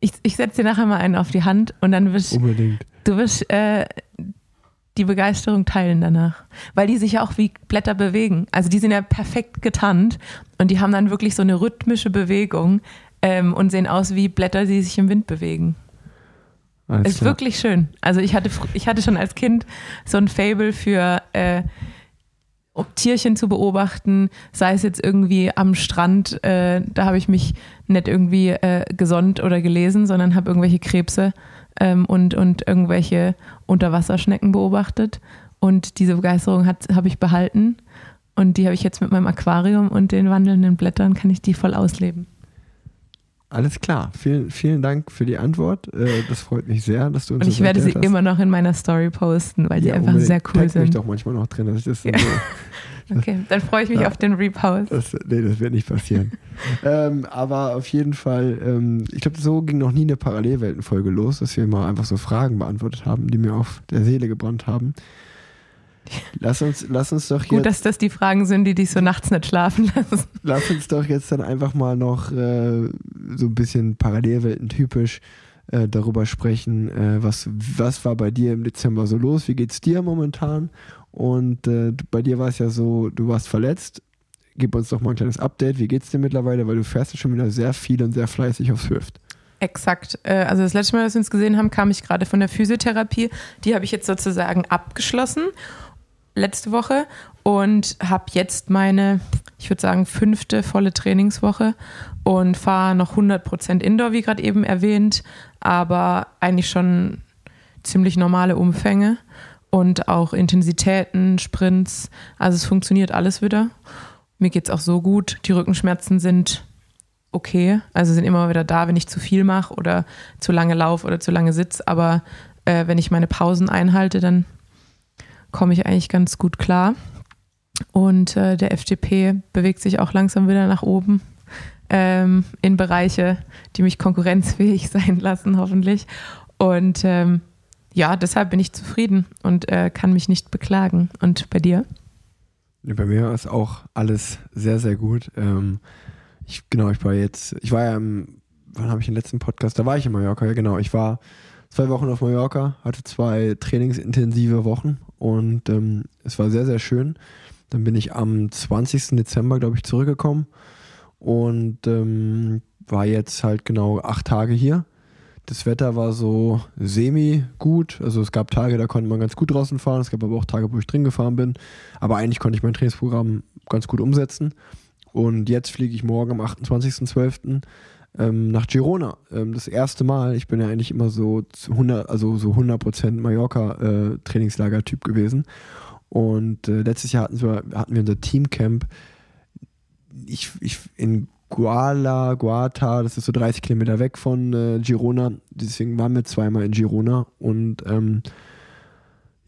Ich, ich setze dir nachher mal einen auf die Hand und dann wirst unbedingt. du wirst, äh, die Begeisterung teilen danach. Weil die sich ja auch wie Blätter bewegen. Also die sind ja perfekt getarnt und die haben dann wirklich so eine rhythmische Bewegung ähm, und sehen aus wie Blätter, die sich im Wind bewegen. Alles Ist klar. wirklich schön. Also ich hatte, ich hatte schon als Kind so ein Fable für äh, um Tierchen zu beobachten, sei es jetzt irgendwie am Strand, äh, da habe ich mich nicht irgendwie äh, gesonnt oder gelesen, sondern habe irgendwelche Krebse ähm, und, und irgendwelche Unterwasserschnecken beobachtet. Und diese Begeisterung habe ich behalten. Und die habe ich jetzt mit meinem Aquarium und den wandelnden Blättern, kann ich die voll ausleben. Alles klar. Vielen, vielen Dank für die Antwort. Äh, das freut mich sehr, dass du uns Und ich werde sie hast. immer noch in meiner Story posten, weil sie Ja, einfach unbedingt. sehr cool Tag sind. doch manchmal noch drin, dass ich das Ja. so [LAUGHS] Okay, dann freue ich mich Ja. auf den Repost. Das, nee, das wird nicht passieren. [LAUGHS] ähm, aber auf jeden Fall, ähm, ich glaube, so ging noch nie eine Parallelweltenfolge los, dass wir mal einfach so Fragen beantwortet haben, die mir auf der Seele gebrannt haben. Lass uns, lass uns doch Gut, jetzt, dass das die Fragen sind, die dich so nachts nicht schlafen lassen. lass uns doch jetzt dann einfach mal noch äh, so ein bisschen Parallelwelten-typisch äh, darüber sprechen, äh, was, was war bei dir im Dezember so los? Wie geht's dir momentan? Und äh, bei dir war es ja so, du warst verletzt. Gib uns doch mal ein kleines Update. Wie geht's dir mittlerweile? Weil du fährst ja schon wieder sehr viel und sehr fleißig aufs Hüft. Exakt. Äh, Also das letzte Mal, dass wir uns gesehen haben, kam ich gerade von der Physiotherapie. Die habe ich jetzt sozusagen abgeschlossen letzte Woche und habe jetzt meine, ich würde sagen, fünfte volle Trainingswoche und fahre noch 100% Indoor, wie gerade eben erwähnt, aber eigentlich schon ziemlich normale Umfänge und auch Intensitäten, Sprints. Also es funktioniert alles wieder. Mir geht es auch so gut. Die Rückenschmerzen sind okay. Also sind immer wieder da, wenn ich zu viel mache oder zu lange laufe oder zu lange sitze. Aber äh, wenn ich meine Pausen einhalte, dann komme ich eigentlich ganz gut klar. Und äh, der FDP bewegt sich auch langsam wieder nach oben ähm, in Bereiche, die mich konkurrenzfähig [LAUGHS] sein lassen, hoffentlich. Und ähm, ja, deshalb bin ich zufrieden und äh, kann mich nicht beklagen. Und bei dir? Bei mir ist auch alles sehr, sehr gut. Ähm, ich, genau, ich war jetzt, ich war ja im, wann habe ich den letzten Podcast? Da war ich in Mallorca, ja genau. Ich war zwei Wochen auf Mallorca, hatte zwei trainingsintensive Wochen und ähm, es war sehr, sehr schön. Dann bin ich am 20. Dezember, glaube ich, zurückgekommen und ähm, war jetzt halt genau acht Tage hier. Das Wetter war so semi gut. Also es gab Tage, da konnte man ganz gut draußen fahren. Es gab aber auch Tage, wo ich drin gefahren bin. Aber eigentlich konnte ich mein Trainingsprogramm ganz gut umsetzen. Und jetzt fliege ich morgen am 28.12. Ähm, nach Girona. Ähm, das erste Mal. Ich bin ja eigentlich immer so zu 100, also so 100% Mallorca-Trainingslager-Typ gewesen. Und äh, letztes Jahr hatten wir, hatten wir unser Teamcamp ich, ich in Guala, Guata, das ist so 30 Kilometer weg von äh, Girona. Deswegen waren wir zweimal in Girona und ähm,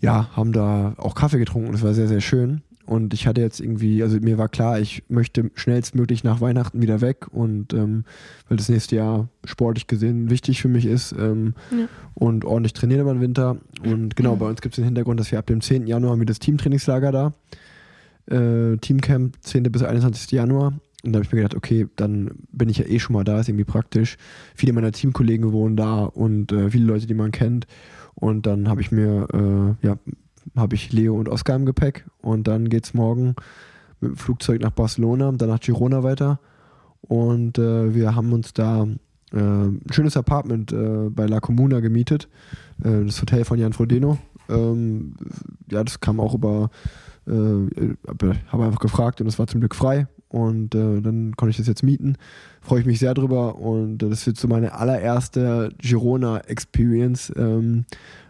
ja, haben da auch Kaffee getrunken. Das war sehr, sehr schön. Und ich hatte jetzt irgendwie, also mir war klar, ich möchte schnellstmöglich nach Weihnachten wieder weg und ähm, weil das nächste Jahr sportlich gesehen wichtig für mich ist ähm, Ja. und ordentlich trainieren über den Winter. Und genau, bei uns gibt es den Hintergrund, dass wir ab dem 10. Januar haben wir das Teamtrainingslager da. Äh, Teamcamp 10. bis 21. Januar. Und da habe ich mir gedacht, okay, dann bin ich ja eh schon mal da, ist irgendwie praktisch. Viele meiner Teamkollegen wohnen da und äh, viele Leute, die man kennt. Und dann habe ich mir, äh, ja, habe ich Leo und Oskar im Gepäck. Und dann geht es morgen mit dem Flugzeug nach Barcelona, dann nach Girona weiter. Und äh, wir haben uns da äh, ein schönes Apartment äh, bei La Comuna gemietet. Äh, das Hotel von Jan Frodeno. Ähm, ja, das kam auch über, äh, habe einfach gefragt und es war zum Glück frei. Und äh, dann konnte ich das jetzt mieten. Freue ich mich sehr drüber. Und äh, das wird so meine allererste Girona-Experience. Ähm,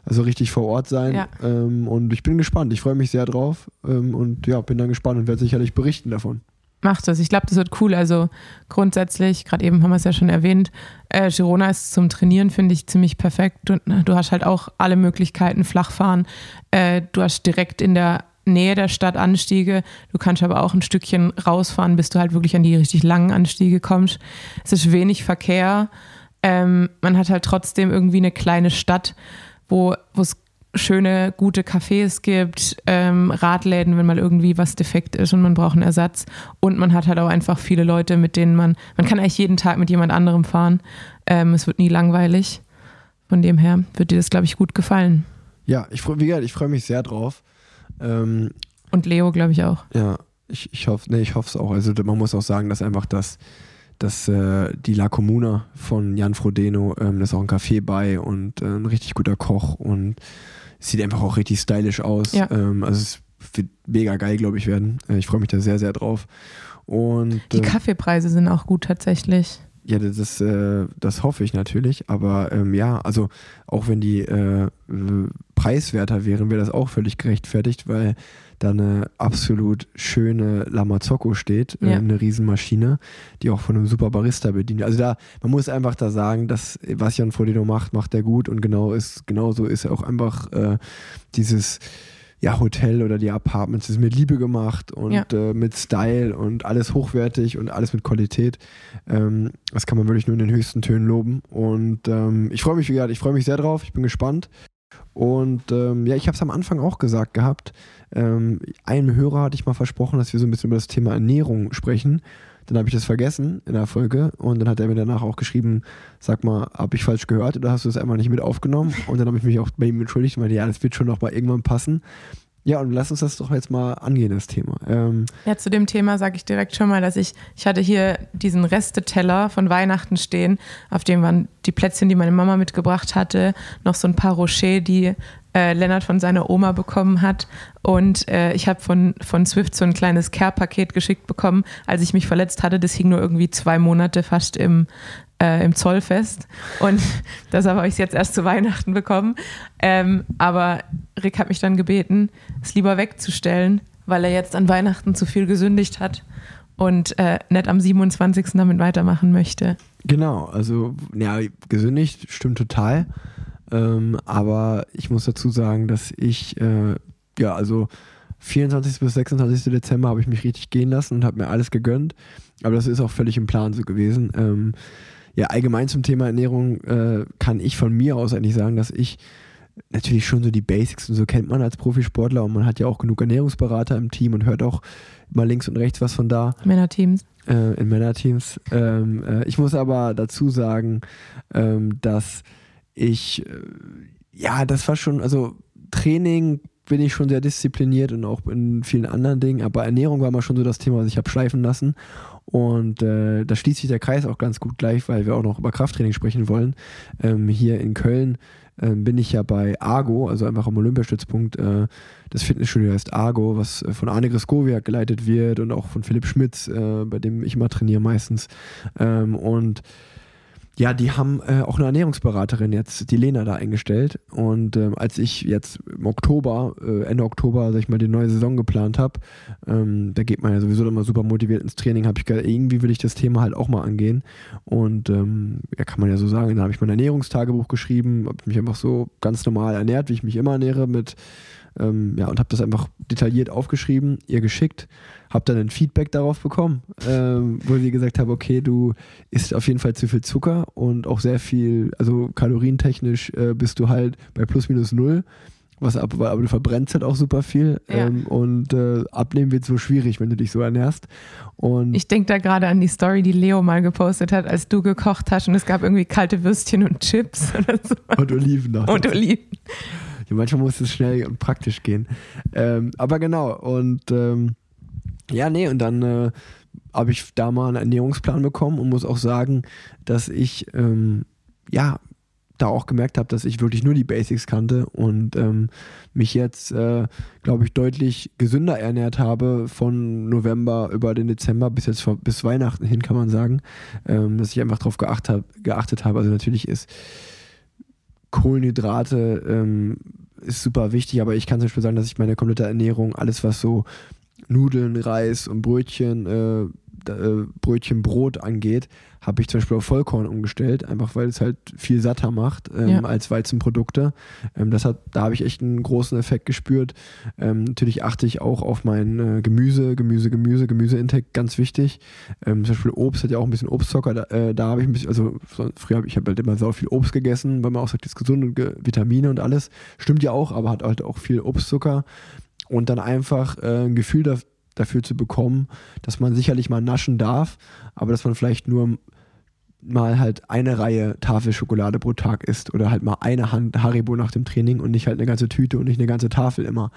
also richtig vor Ort sein. Ja. Ähm, und ich bin gespannt. Ich freue mich sehr drauf. Ähm, und ja, bin dann gespannt und werde sicherlich berichten davon. Macht das. Ich glaube, das wird cool. Also grundsätzlich, gerade eben haben wir es ja schon erwähnt, äh, Girona ist zum Trainieren, finde ich, ziemlich perfekt. Du, du hast halt auch alle Möglichkeiten, Flachfahren. Äh, du hast direkt in der Nähe der Stadt Anstiege. Du kannst aber auch ein Stückchen rausfahren, bis du halt wirklich an die richtig langen Anstiege kommst. Es ist wenig Verkehr. Ähm, man hat halt trotzdem irgendwie eine kleine Stadt, wo es schöne, gute Cafés gibt, ähm, Radläden, wenn mal irgendwie was defekt ist und man braucht einen Ersatz. Und man hat halt auch einfach viele Leute, mit denen man, man kann eigentlich jeden Tag mit jemand anderem fahren. Ähm, es wird nie langweilig. Von dem her wird dir das, glaube ich, gut gefallen. Ja, ich, freu- wie gesagt, ich freue mich sehr drauf. Ähm, Und Leo, glaube ich, auch. Ja, ich, ich hoffe, nee, ich es auch. Also man muss auch sagen, dass einfach das, dass äh, die La Comuna von Jan Frodeno, ähm, da ist auch ein Café bei und äh, ein richtig guter Koch und sieht einfach auch richtig stylisch aus. Ja. Ähm, also es wird mega geil, glaube ich, werden. Äh, ich freue mich da sehr, sehr drauf. Und, Die äh, Kaffeepreise sind auch gut tatsächlich. Ja, das, äh, das hoffe ich natürlich. Aber ähm, ja, also auch wenn die äh, äh, preiswerter wären, wäre das auch völlig gerechtfertigt, weil da eine absolut schöne Lamazocco steht, äh, Ja. eine Riesenmaschine, die auch von einem super Barista bedient. Also da, man muss einfach da sagen, dass was Jan Frodeno macht, macht er gut und genau ist, genauso ist er auch einfach äh, dieses ja, Hotel oder die Apartments ist mit Liebe gemacht und Ja. äh, mit Style und alles hochwertig und alles mit Qualität. Ähm, das kann man wirklich nur in den höchsten Tönen loben. Und ähm, ich freue mich, wie gesagt, ich freue mich sehr drauf, ich bin gespannt. Und ähm, ja, ich habe es am Anfang auch gesagt gehabt. Ähm, einem Hörer hatte ich mal versprochen, dass wir so ein bisschen über das Thema Ernährung sprechen. Dann habe ich das vergessen in der Folge und dann hat er mir danach auch geschrieben, sag mal, habe ich falsch gehört oder hast du es einmal nicht mit aufgenommen? Und dann habe ich mich auch bei ihm entschuldigt und meinte, ja, das wird schon noch mal irgendwann passen. Ja, und lass uns das doch jetzt mal angehen, das Thema. Ähm, Ja, zu dem Thema sage ich direkt schon mal, dass ich, ich hatte hier diesen Resteteller von Weihnachten stehen, auf dem waren die Plätzchen, die meine Mama mitgebracht hatte, noch so ein paar Rocher, die äh, Lennart von seiner Oma bekommen hat. Und äh, ich habe von, von Swift so ein kleines Care-Paket geschickt bekommen, als ich mich verletzt hatte. Das hing nur irgendwie zwei Monate fast im, äh, im Zollfest. Und [LAUGHS] deshalb habe ich es jetzt erst zu Weihnachten bekommen. Ähm, aber Rick hat mich dann gebeten, es lieber wegzustellen, weil er jetzt an Weihnachten zu viel gesündigt hat und äh, nicht am 27. damit weitermachen möchte. Genau, also ja, gesündigt stimmt total. Ähm, aber ich muss dazu sagen, dass ich, äh, ja, also 24. bis 26. Dezember habe ich mich richtig gehen lassen und habe mir alles gegönnt. Aber das ist auch völlig im Plan so gewesen. Ähm, ja, allgemein zum Thema Ernährung äh, kann ich von mir aus eigentlich sagen, dass ich natürlich schon so die Basics und so kennt man als Profisportler und man hat ja auch genug Ernährungsberater im Team und hört auch mal links und rechts was von da Männerteams. äh, in Männerteams. Ähm, äh, ich muss aber dazu sagen, ähm, dass ich, äh, ja, das war schon, also Training bin ich schon sehr diszipliniert und auch in vielen anderen Dingen, aber Ernährung war mal schon so das Thema, was ich habe schleifen lassen. Und äh, da schließt sich der Kreis auch ganz gut gleich, weil wir auch noch über Krafttraining sprechen wollen. Ähm, hier in Köln ähm, bin ich ja bei Argo, also einfach am Olympiastützpunkt. Äh, das Fitnessstudio heißt Argo, was äh, von Arne Greskowiak geleitet wird und auch von Philipp Schmitz, äh, bei dem ich immer trainiere meistens. Ähm, und ja, die haben äh, auch eine Ernährungsberaterin jetzt, die Lena, da eingestellt. Und ähm, als ich jetzt im Oktober, äh, Ende Oktober, sag ich mal, die neue Saison geplant habe, ähm, da geht man ja sowieso immer super motiviert ins Training, habe ich gedacht, irgendwie will ich das Thema halt auch mal angehen. Und ähm, ja, kann man ja so sagen, dann habe ich mein Ernährungstagebuch geschrieben, habe mich einfach so ganz normal ernährt, wie ich mich immer ernähre, mit ähm, ja, und habe das einfach detailliert aufgeschrieben, ihr geschickt, habe dann ein Feedback darauf bekommen, ähm, wo sie gesagt haben, okay, du isst auf jeden Fall zu viel Zucker und auch sehr viel, also kalorientechnisch äh, bist du halt bei plus minus null. Was ab, aber du verbrennst halt auch super viel Ja. ähm, und äh, abnehmen wird so schwierig, wenn du dich so ernährst. Und Ich denke da gerade an die Story, die Leo mal gepostet hat, als du gekocht hast und es gab irgendwie kalte Würstchen und Chips [LAUGHS] oder so. und Oliven noch. Und Oliven. Manchmal muss es schnell und praktisch gehen. Ähm, aber genau, und ähm, ja, nee, und dann äh, habe ich da mal einen Ernährungsplan bekommen und muss auch sagen, dass ich ähm, ja da auch gemerkt habe, dass ich wirklich nur die Basics kannte und ähm, mich jetzt, äh, glaube ich, deutlich gesünder ernährt habe von November über den Dezember bis jetzt vor- bis Weihnachten hin, kann man sagen, ähm, dass ich einfach darauf geachtet, hab, geachtet habe. Also natürlich ist Kohlenhydrate ähm, ist super wichtig, aber ich kann zum Beispiel sagen, dass ich meine komplette Ernährung, alles was so Nudeln, Reis und Brötchen, äh, äh, Brötchen, Brot angeht, habe ich zum Beispiel auf Vollkorn umgestellt, einfach weil es halt viel satter macht ähm, Ja. als Weizenprodukte. Ähm, das hat, da habe ich echt einen großen Effekt gespürt. Ähm, natürlich achte ich auch auf mein äh, Gemüse, Gemüse, Gemüse, Gemüseintake, ganz wichtig. Ähm, zum Beispiel Obst hat ja auch ein bisschen Obstzucker. Da, äh, da habe ich ein bisschen, also so, früher habe ich hab halt immer so viel Obst gegessen, weil man auch sagt, das ist gesund und ge Vitamine und alles. Stimmt ja auch, aber hat halt auch viel Obstzucker. Und dann einfach äh, ein Gefühl da, dafür zu bekommen, dass man sicherlich mal naschen darf, aber dass man vielleicht nur mal halt eine Reihe Tafel Schokolade pro Tag isst oder halt mal eine Hand Haribo nach dem Training und nicht halt eine ganze Tüte und nicht eine ganze Tafel immer.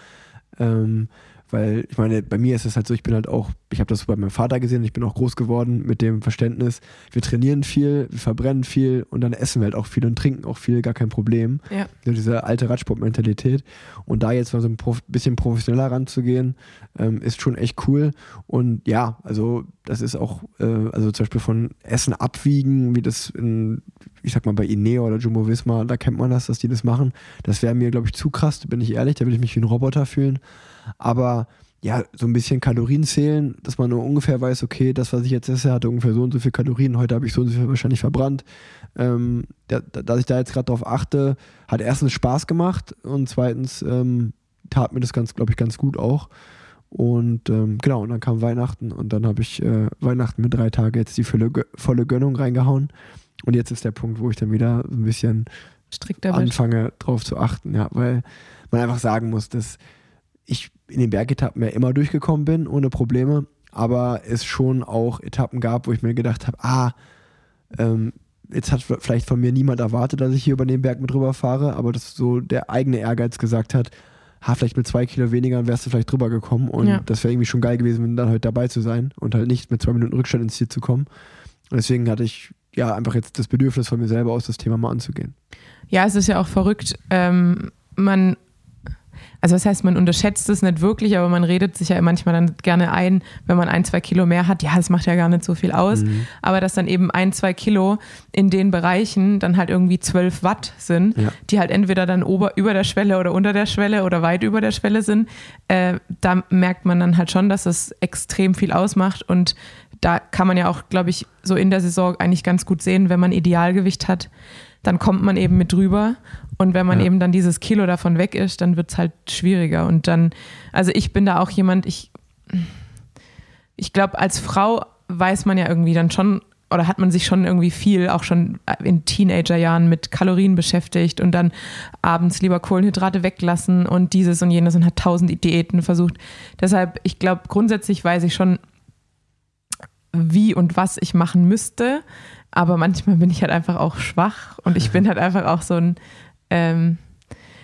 Ähm, weil ich meine, bei mir ist es halt so, ich bin halt auch, ich habe das bei meinem Vater gesehen, ich bin auch groß geworden mit dem Verständnis, wir trainieren viel, wir verbrennen viel und dann essen wir halt auch viel und trinken auch viel, gar kein Problem. Ja. So diese alte Radsport-Mentalität. Und da jetzt mal so ein bisschen professioneller ranzugehen, ähm, ist schon echt cool. Und ja, also das ist auch, äh, also zum Beispiel von Essen abwiegen, wie das in, ich sag mal bei Ineo oder Jumbo Visma, da kennt man das, dass die das machen. Das wäre mir, glaube ich, zu krass, da bin ich ehrlich, da würde ich mich wie ein Roboter fühlen. Aber ja, so ein bisschen Kalorien zählen, dass man nur ungefähr weiß, okay, das, was ich jetzt esse, hatte ungefähr so und so viel Kalorien, heute habe ich so und so viel wahrscheinlich verbrannt. Ähm, da, dass ich da jetzt gerade drauf achte, hat erstens Spaß gemacht und zweitens ähm, tat mir das ganz, glaube ich, ganz gut auch. Und ähm, genau, und dann kam Weihnachten und dann habe ich äh, Weihnachten mit drei Tagen jetzt die volle, volle Gönnung reingehauen. Und jetzt ist der Punkt, wo ich dann wieder so ein bisschen anfange drauf zu achten, ja, weil man einfach sagen muss, dass ich in den Bergetappen ja immer durchgekommen bin, ohne Probleme, aber es schon auch Etappen gab, wo ich mir gedacht habe, ah, ähm, jetzt hat vielleicht von mir niemand erwartet, dass ich hier über den Berg mit drüber fahre, aber dass so der eigene Ehrgeiz gesagt hat, ha, vielleicht mit zwei Kilo weniger wärst du vielleicht drüber gekommen und Ja. das wäre irgendwie schon geil gewesen, dann heute dabei zu sein und halt nicht mit zwei Minuten Rückstand ins Ziel zu kommen. Und deswegen hatte ich ja einfach jetzt das Bedürfnis von mir selber aus, das Thema mal anzugehen. Ja, es ist ja auch verrückt. Ähm, man, also das heißt, man unterschätzt es nicht wirklich, aber man redet sich ja manchmal dann gerne ein, wenn man ein, zwei Kilo mehr hat, ja, das macht ja gar nicht so viel aus. Aber dass dann eben ein, zwei Kilo in den Bereichen dann halt irgendwie zwölf Watt sind, Ja. die halt entweder dann ober, über der Schwelle oder unter der Schwelle oder weit über der Schwelle sind, äh, da merkt man dann halt schon, dass es extrem viel ausmacht und da kann man ja auch, glaube ich, so in der Saison eigentlich ganz gut sehen, wenn man Idealgewicht hat, dann kommt man eben mit drüber. Und wenn man Ja. eben dann dieses Kilo davon weg ist, dann wird es halt schwieriger. Und dann, also ich bin da auch jemand, ich, ich glaube, als Frau weiß man ja irgendwie dann schon, oder hat man sich schon irgendwie viel, auch schon in Teenagerjahren mit Kalorien beschäftigt und dann abends lieber Kohlenhydrate weglassen und dieses und jenes und hat tausend Diäten versucht. Deshalb, ich glaube, grundsätzlich weiß ich schon, wie und was ich machen müsste. Aber manchmal bin ich halt einfach auch schwach und ich bin [LAUGHS] halt einfach auch so ein, ähm,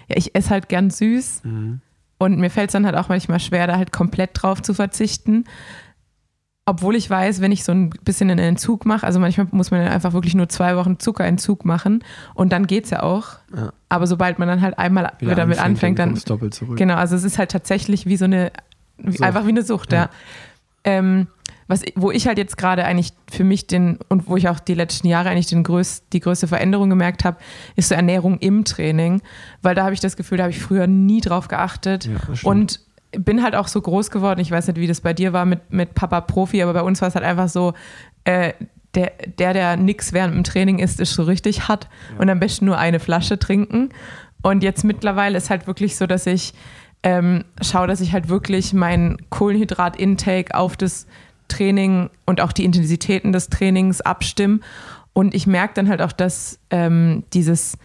ja, ich esse halt gern süß und mir fällt es dann halt auch manchmal schwer, da halt komplett drauf zu verzichten. Obwohl ich weiß, wenn ich so ein bisschen einen Entzug mache, also manchmal muss man ja einfach wirklich nur zwei Wochen Zuckerentzug machen und dann geht's ja auch. Ja. Aber sobald man dann halt einmal wieder, damit anfängt, dann doppelt zurück. Genau, also es ist halt tatsächlich wie so eine, wie, einfach wie eine Sucht, ja. Ja. Ähm, was, wo ich halt jetzt gerade eigentlich für mich den, und wo ich auch die letzten Jahre eigentlich den größ, die größte Veränderung gemerkt habe, ist so Ernährung im Training. Weil da habe ich das Gefühl, da habe ich früher nie drauf geachtet. Ja, und bin halt auch so groß geworden. Ich weiß nicht, wie das bei dir war mit, mit Papa Profi, aber bei uns war es halt einfach so, äh, der, der, der nix während dem Training isst, ist so richtig hart und am besten nur eine Flasche trinken. Und jetzt mittlerweile ist halt wirklich so, dass ich ähm, schaue, dass ich halt wirklich meinen Kohlenhydrat-Intake auf das Training und auch die Intensitäten des Trainings abstimme. Und ich merke dann halt auch, dass ähm, dieses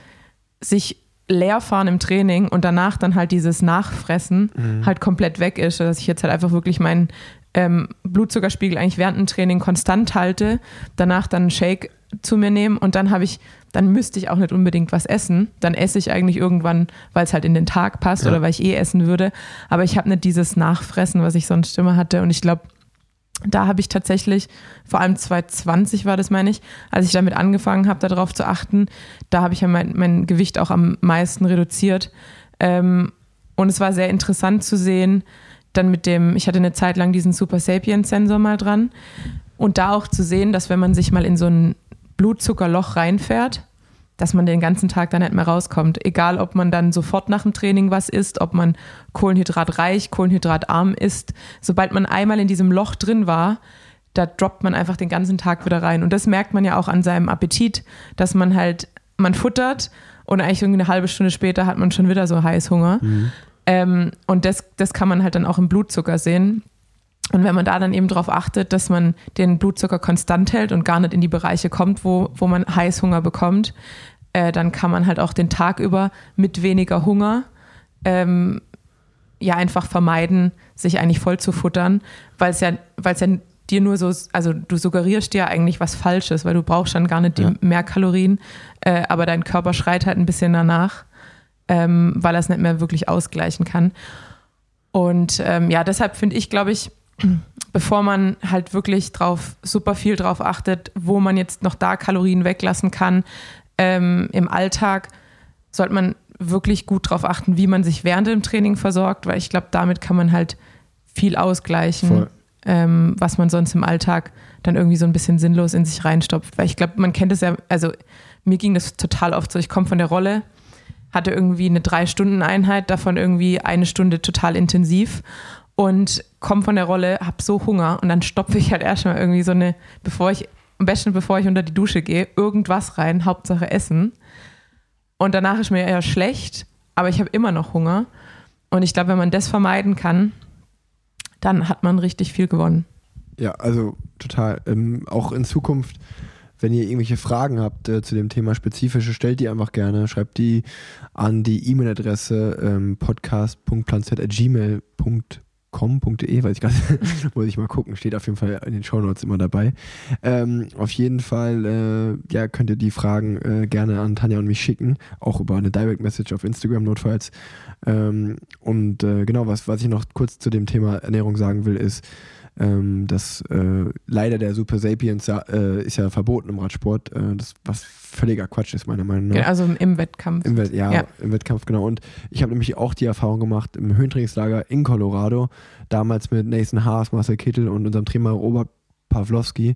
sich leerfahren im Training und danach dann halt dieses Nachfressen halt komplett weg ist, dass ich jetzt halt einfach wirklich meinen ähm, Blutzuckerspiegel eigentlich während dem Training konstant halte, danach dann einen Shake zu mir nehme und dann habe ich, dann müsste ich auch nicht unbedingt was essen. Dann esse ich eigentlich irgendwann, weil es halt in den Tag passt Ja. oder weil ich eh essen würde. Aber ich habe nicht dieses Nachfressen, was ich sonst immer hatte. Und ich glaube, da habe ich tatsächlich, vor allem 2020 war das, meine ich, als ich damit angefangen habe, darauf zu achten, da habe ich ja mein, mein Gewicht auch am meisten reduziert. Ähm, und es war sehr interessant zu sehen, dann mit dem, ich hatte eine Zeit lang diesen Super Sapiens Sensor mal dran und da auch zu sehen, dass wenn man sich mal in so ein Blutzuckerloch reinfährt, dass man den ganzen Tag da nicht mehr rauskommt. Egal, ob man dann sofort nach dem Training was isst, ob man kohlenhydratreich, kohlenhydratarm isst. Sobald man einmal in diesem Loch drin war, da droppt man einfach den ganzen Tag wieder rein. Und das merkt man ja auch an seinem Appetit, dass man halt, man futtert und eigentlich irgendwie eine halbe Stunde später hat man schon wieder so Heißhunger. Ähm, und das, das kann man halt dann auch im Blutzucker sehen. Und wenn man da dann eben darauf achtet, dass man den Blutzucker konstant hält und gar nicht in die Bereiche kommt, wo, wo man Heißhunger bekommt, äh, dann kann man halt auch den Tag über mit weniger Hunger ähm, ja einfach vermeiden, sich eigentlich voll zu futtern, weil es ja, weil es ja dir nur so, also du suggerierst dir eigentlich was Falsches, weil du brauchst dann gar nicht die Ja. mehr Kalorien, äh, aber dein Körper schreit halt ein bisschen danach, ähm, weil er es nicht mehr wirklich ausgleichen kann. Und ähm, ja, deshalb finde ich, glaube ich, bevor man halt wirklich drauf, super viel drauf achtet, wo man jetzt noch da Kalorien weglassen kann ähm, im Alltag, sollte man wirklich gut drauf achten, wie man sich während dem Training versorgt, weil ich glaube, damit kann man halt viel ausgleichen, ähm, was man sonst im Alltag dann irgendwie so ein bisschen sinnlos in sich reinstopft. Weil ich glaube, man kennt es ja, also mir ging das total oft so, ich komme von der Rolle, hatte irgendwie eine Drei-Stunden-Einheit, davon irgendwie eine Stunde total intensiv. Und komme von der Rolle, habe so Hunger und dann stopfe ich halt erstmal irgendwie so eine, bevor ich, am besten bevor ich unter die Dusche gehe, irgendwas rein, Hauptsache Essen. Und danach ist mir eher schlecht, aber ich habe immer noch Hunger. Und ich glaube, wenn man das vermeiden kann, dann hat man richtig viel gewonnen. Ja, also total. Ähm, auch in Zukunft, wenn ihr irgendwelche Fragen habt äh, zu dem Thema spezifische, stellt die einfach gerne. Schreibt die an die E-Mail-Adresse ähm, podcast.planz.gmail.com.de, weiß ich gar nicht, [LAUGHS] muss ich mal gucken, steht auf jeden Fall in den Shownotes immer dabei. Ähm, auf jeden Fall äh, ja, könnt ihr die Fragen äh, gerne an Tanja und mich schicken, auch über eine Direct Message auf Instagram notfalls. Ähm, und äh, genau, was, was ich noch kurz zu dem Thema Ernährung sagen will, ist, ähm, dass äh, leider der Super Sapiens ja, äh, ist ja verboten im Radsport, äh, das was völliger Quatsch ist meiner Meinung nach. Ja, also im- im Wettkampf. Im, Wett- ja, Ja. im Wettkampf, genau. Und ich habe nämlich auch die Erfahrung gemacht im Höhentrainingslager in Colorado, damals mit Nathan Haas, Marcel Kittel und unserem Trainer Robert Pawlowski.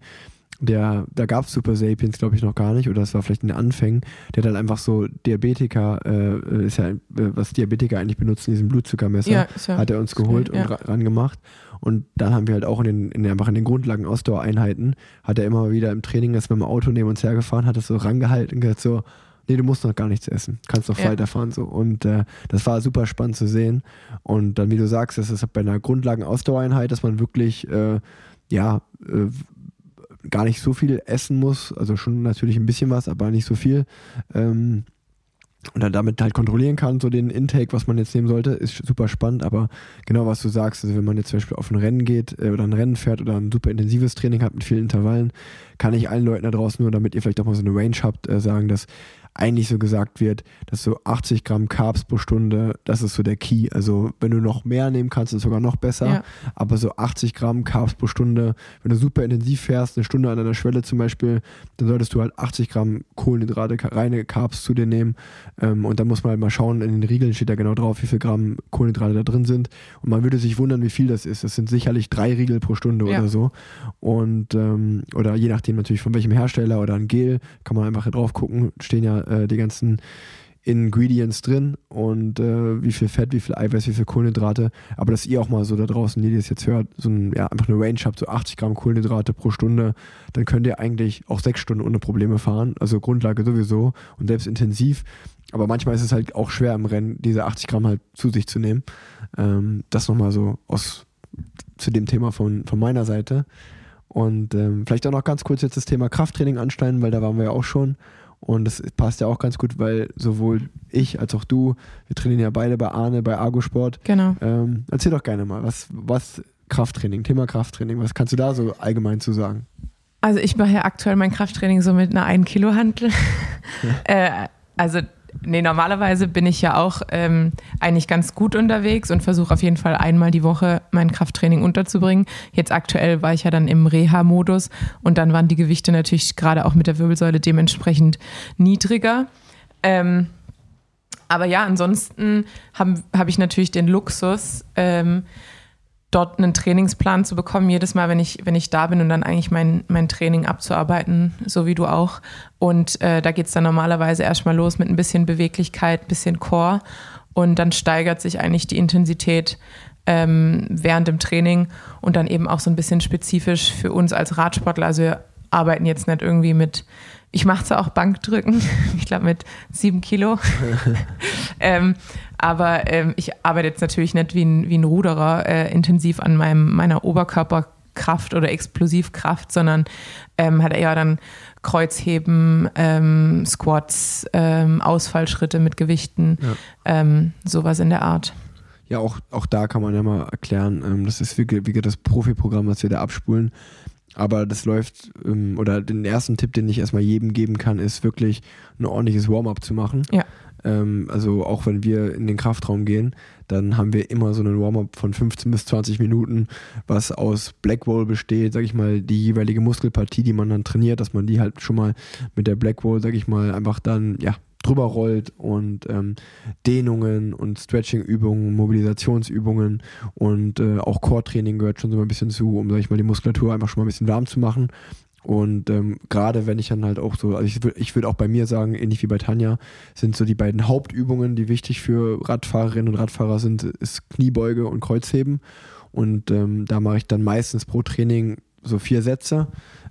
Der, da gab es Super Sapiens, glaube ich, noch gar nicht, oder das war vielleicht in den Anfängen. Der dann einfach so Diabetiker, äh, ist ja, äh, was Diabetiker eigentlich benutzen, diesen Blutzuckermesser, Ja, ja- hat er uns geholt ja. und ra ran gemacht. Und dann haben wir halt auch in den, in, einfach in den Grundlagen Ausdauereinheiten, hat er immer wieder im Training, ist mit dem Auto neben uns hergefahren, hat das so rangehalten und gesagt so, nee, du musst noch gar nichts essen, kannst noch Ja. weiterfahren so. Und äh, das war super spannend zu sehen. Und dann, wie du sagst, das ist bei einer Grundlagen-Ausdauereinheit, dass man wirklich, äh, ja, äh, gar nicht so viel essen muss, also schon natürlich ein bisschen was, aber nicht so viel. Ähm, und dann damit halt kontrollieren kann, so den Intake, was man jetzt nehmen sollte, ist super spannend, aber genau was du sagst, also wenn man jetzt zum Beispiel auf ein Rennen geht äh, oder ein Rennen fährt oder ein super intensives Training hat mit vielen Intervallen, kann ich allen Leuten da draußen nur, damit ihr vielleicht auch mal so eine Range habt, äh, sagen, dass eigentlich so gesagt wird, dass so 80 Gramm Carbs pro Stunde, das ist so der Key. Also wenn du noch mehr nehmen kannst, ist es sogar noch besser. Ja. Aber so 80 Gramm Carbs pro Stunde, wenn du super intensiv fährst, eine Stunde an einer Schwelle zum Beispiel, dann solltest du halt 80 Gramm Kohlenhydrate, reine Carbs zu dir nehmen. Ähm, und dann muss man halt mal schauen, in den Riegeln steht da genau drauf, wie viel Gramm Kohlenhydrate da drin sind. Und man würde sich wundern, wie viel das ist. Das sind sicherlich drei Riegel pro Stunde Ja. oder so. Und ähm, oder je nachdem natürlich von welchem Hersteller oder ein Gel, kann man einfach hier drauf gucken, stehen ja äh, die ganzen Ingredients drin und äh, wie viel Fett, wie viel Eiweiß, wie viel Kohlenhydrate. Aber dass ihr auch mal so da draußen, die das jetzt hört, so ein, ja, einfach eine Range habt, so 80 Gramm Kohlenhydrate pro Stunde, dann könnt ihr eigentlich auch sechs Stunden ohne Probleme fahren. Also Grundlage sowieso und selbst intensiv. Aber manchmal ist es halt auch schwer im Rennen, diese 80 Gramm halt zu sich zu nehmen. Ähm, das nochmal so aus zu dem Thema von, von meiner Seite. Und ähm, vielleicht auch noch ganz kurz jetzt das Thema Krafttraining anschneiden, weil da waren wir ja auch schon. Und das passt ja auch ganz gut, weil sowohl ich als auch du, wir trainieren ja beide bei Arne, bei Argo Sport. Genau. Ähm, erzähl doch gerne mal, was, was Krafttraining, Thema Krafttraining, was kannst du da so allgemein zu sagen? Also ich mache ja aktuell mein Krafttraining so mit einer 1 Kilo Hantel. [LAUGHS] äh, also nee, normalerweise bin ich ja auch ähm, eigentlich ganz gut unterwegs und versuche auf jeden Fall einmal die Woche mein Krafttraining unterzubringen. Jetzt aktuell war ich ja dann im Reha-Modus und dann waren die Gewichte natürlich gerade auch mit der Wirbelsäule dementsprechend niedriger. Ähm, aber ja, ansonsten habe hab ich natürlich den Luxus, ähm, dort einen Trainingsplan zu bekommen, jedes Mal, wenn ich, wenn ich da bin und dann eigentlich mein, mein Training abzuarbeiten, so wie du auch. Und äh, da geht's dann normalerweise erstmal los mit ein bisschen Beweglichkeit, bisschen Core und dann steigert sich eigentlich die Intensität ähm, während dem Training und dann eben auch so ein bisschen spezifisch für uns als Radsportler. Also wir arbeiten jetzt nicht irgendwie mit, ich mache zwar auch Bankdrücken, [LAUGHS] ich glaube mit sieben Kilo, [LAUGHS] ähm, aber ähm, ich arbeite jetzt natürlich nicht wie ein, wie ein Ruderer äh, intensiv an meinem, meiner Oberkörperkraft oder Explosivkraft, sondern ähm, hat eher dann Kreuzheben, ähm, Squats, ähm, Ausfallschritte mit Gewichten, Ja. ähm, sowas in der Art. Ja, auch, auch da kann man ja mal erklären, ähm, das ist wie, wie das Profiprogramm, was wir da abspulen. Aber das läuft, ähm, oder den ersten Tipp, den ich erstmal jedem geben kann, ist wirklich ein ordentliches Warm-up zu machen. Ja. Ähm, also auch wenn wir in den Kraftraum gehen, dann haben wir immer so einen Warm-up von 15 bis 20 Minuten, was aus Blackwall besteht, sag ich mal, die jeweilige Muskelpartie, die man dann trainiert, dass man die halt schon mal mit der Blackwall, sag ich mal, einfach dann, ja, drüber rollt und ähm, Dehnungen und Stretching-Übungen, Mobilisationsübungen und äh, auch Core-Training gehört schon so ein bisschen zu, um, sag ich mal, die Muskulatur einfach schon mal ein bisschen warm zu machen. Und ähm, gerade wenn ich dann halt auch so, also ich, ich würde auch bei mir sagen, ähnlich wie bei Tanja, sind so die beiden Hauptübungen, die wichtig für Radfahrerinnen und Radfahrer sind, ist Kniebeuge und Kreuzheben. Und ähm, da mache ich dann meistens pro Training so vier Sätze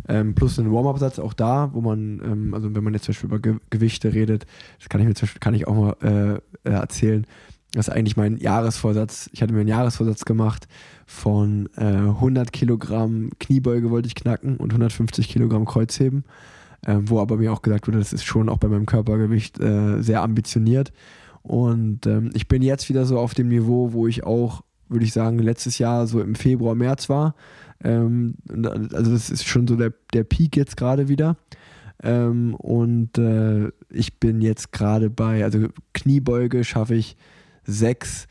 ähm, plus einen Warm-up-Satz auch da, wo man, ähm, also wenn man jetzt zum Beispiel über Ge Gewichte redet, das kann ich mir zum Beispiel, kann ich auch mal äh, äh, erzählen, das ist eigentlich mein Jahresvorsatz. Ich hatte mir einen Jahresvorsatz gemacht von äh, 100 Kilogramm Kniebeuge wollte ich knacken und 150 Kilogramm Kreuzheben, ähm, wo aber mir auch gesagt wurde, das ist schon auch bei meinem Körpergewicht äh, sehr ambitioniert. Und ähm, ich bin jetzt wieder so auf dem Niveau, wo ich auch, würde ich sagen, letztes Jahr so im Februar, März war. Ähm, also das ist schon so der, der Peak jetzt gerade wieder. Ähm, und äh, ich bin jetzt gerade bei, also Kniebeuge schaffe ich sechs.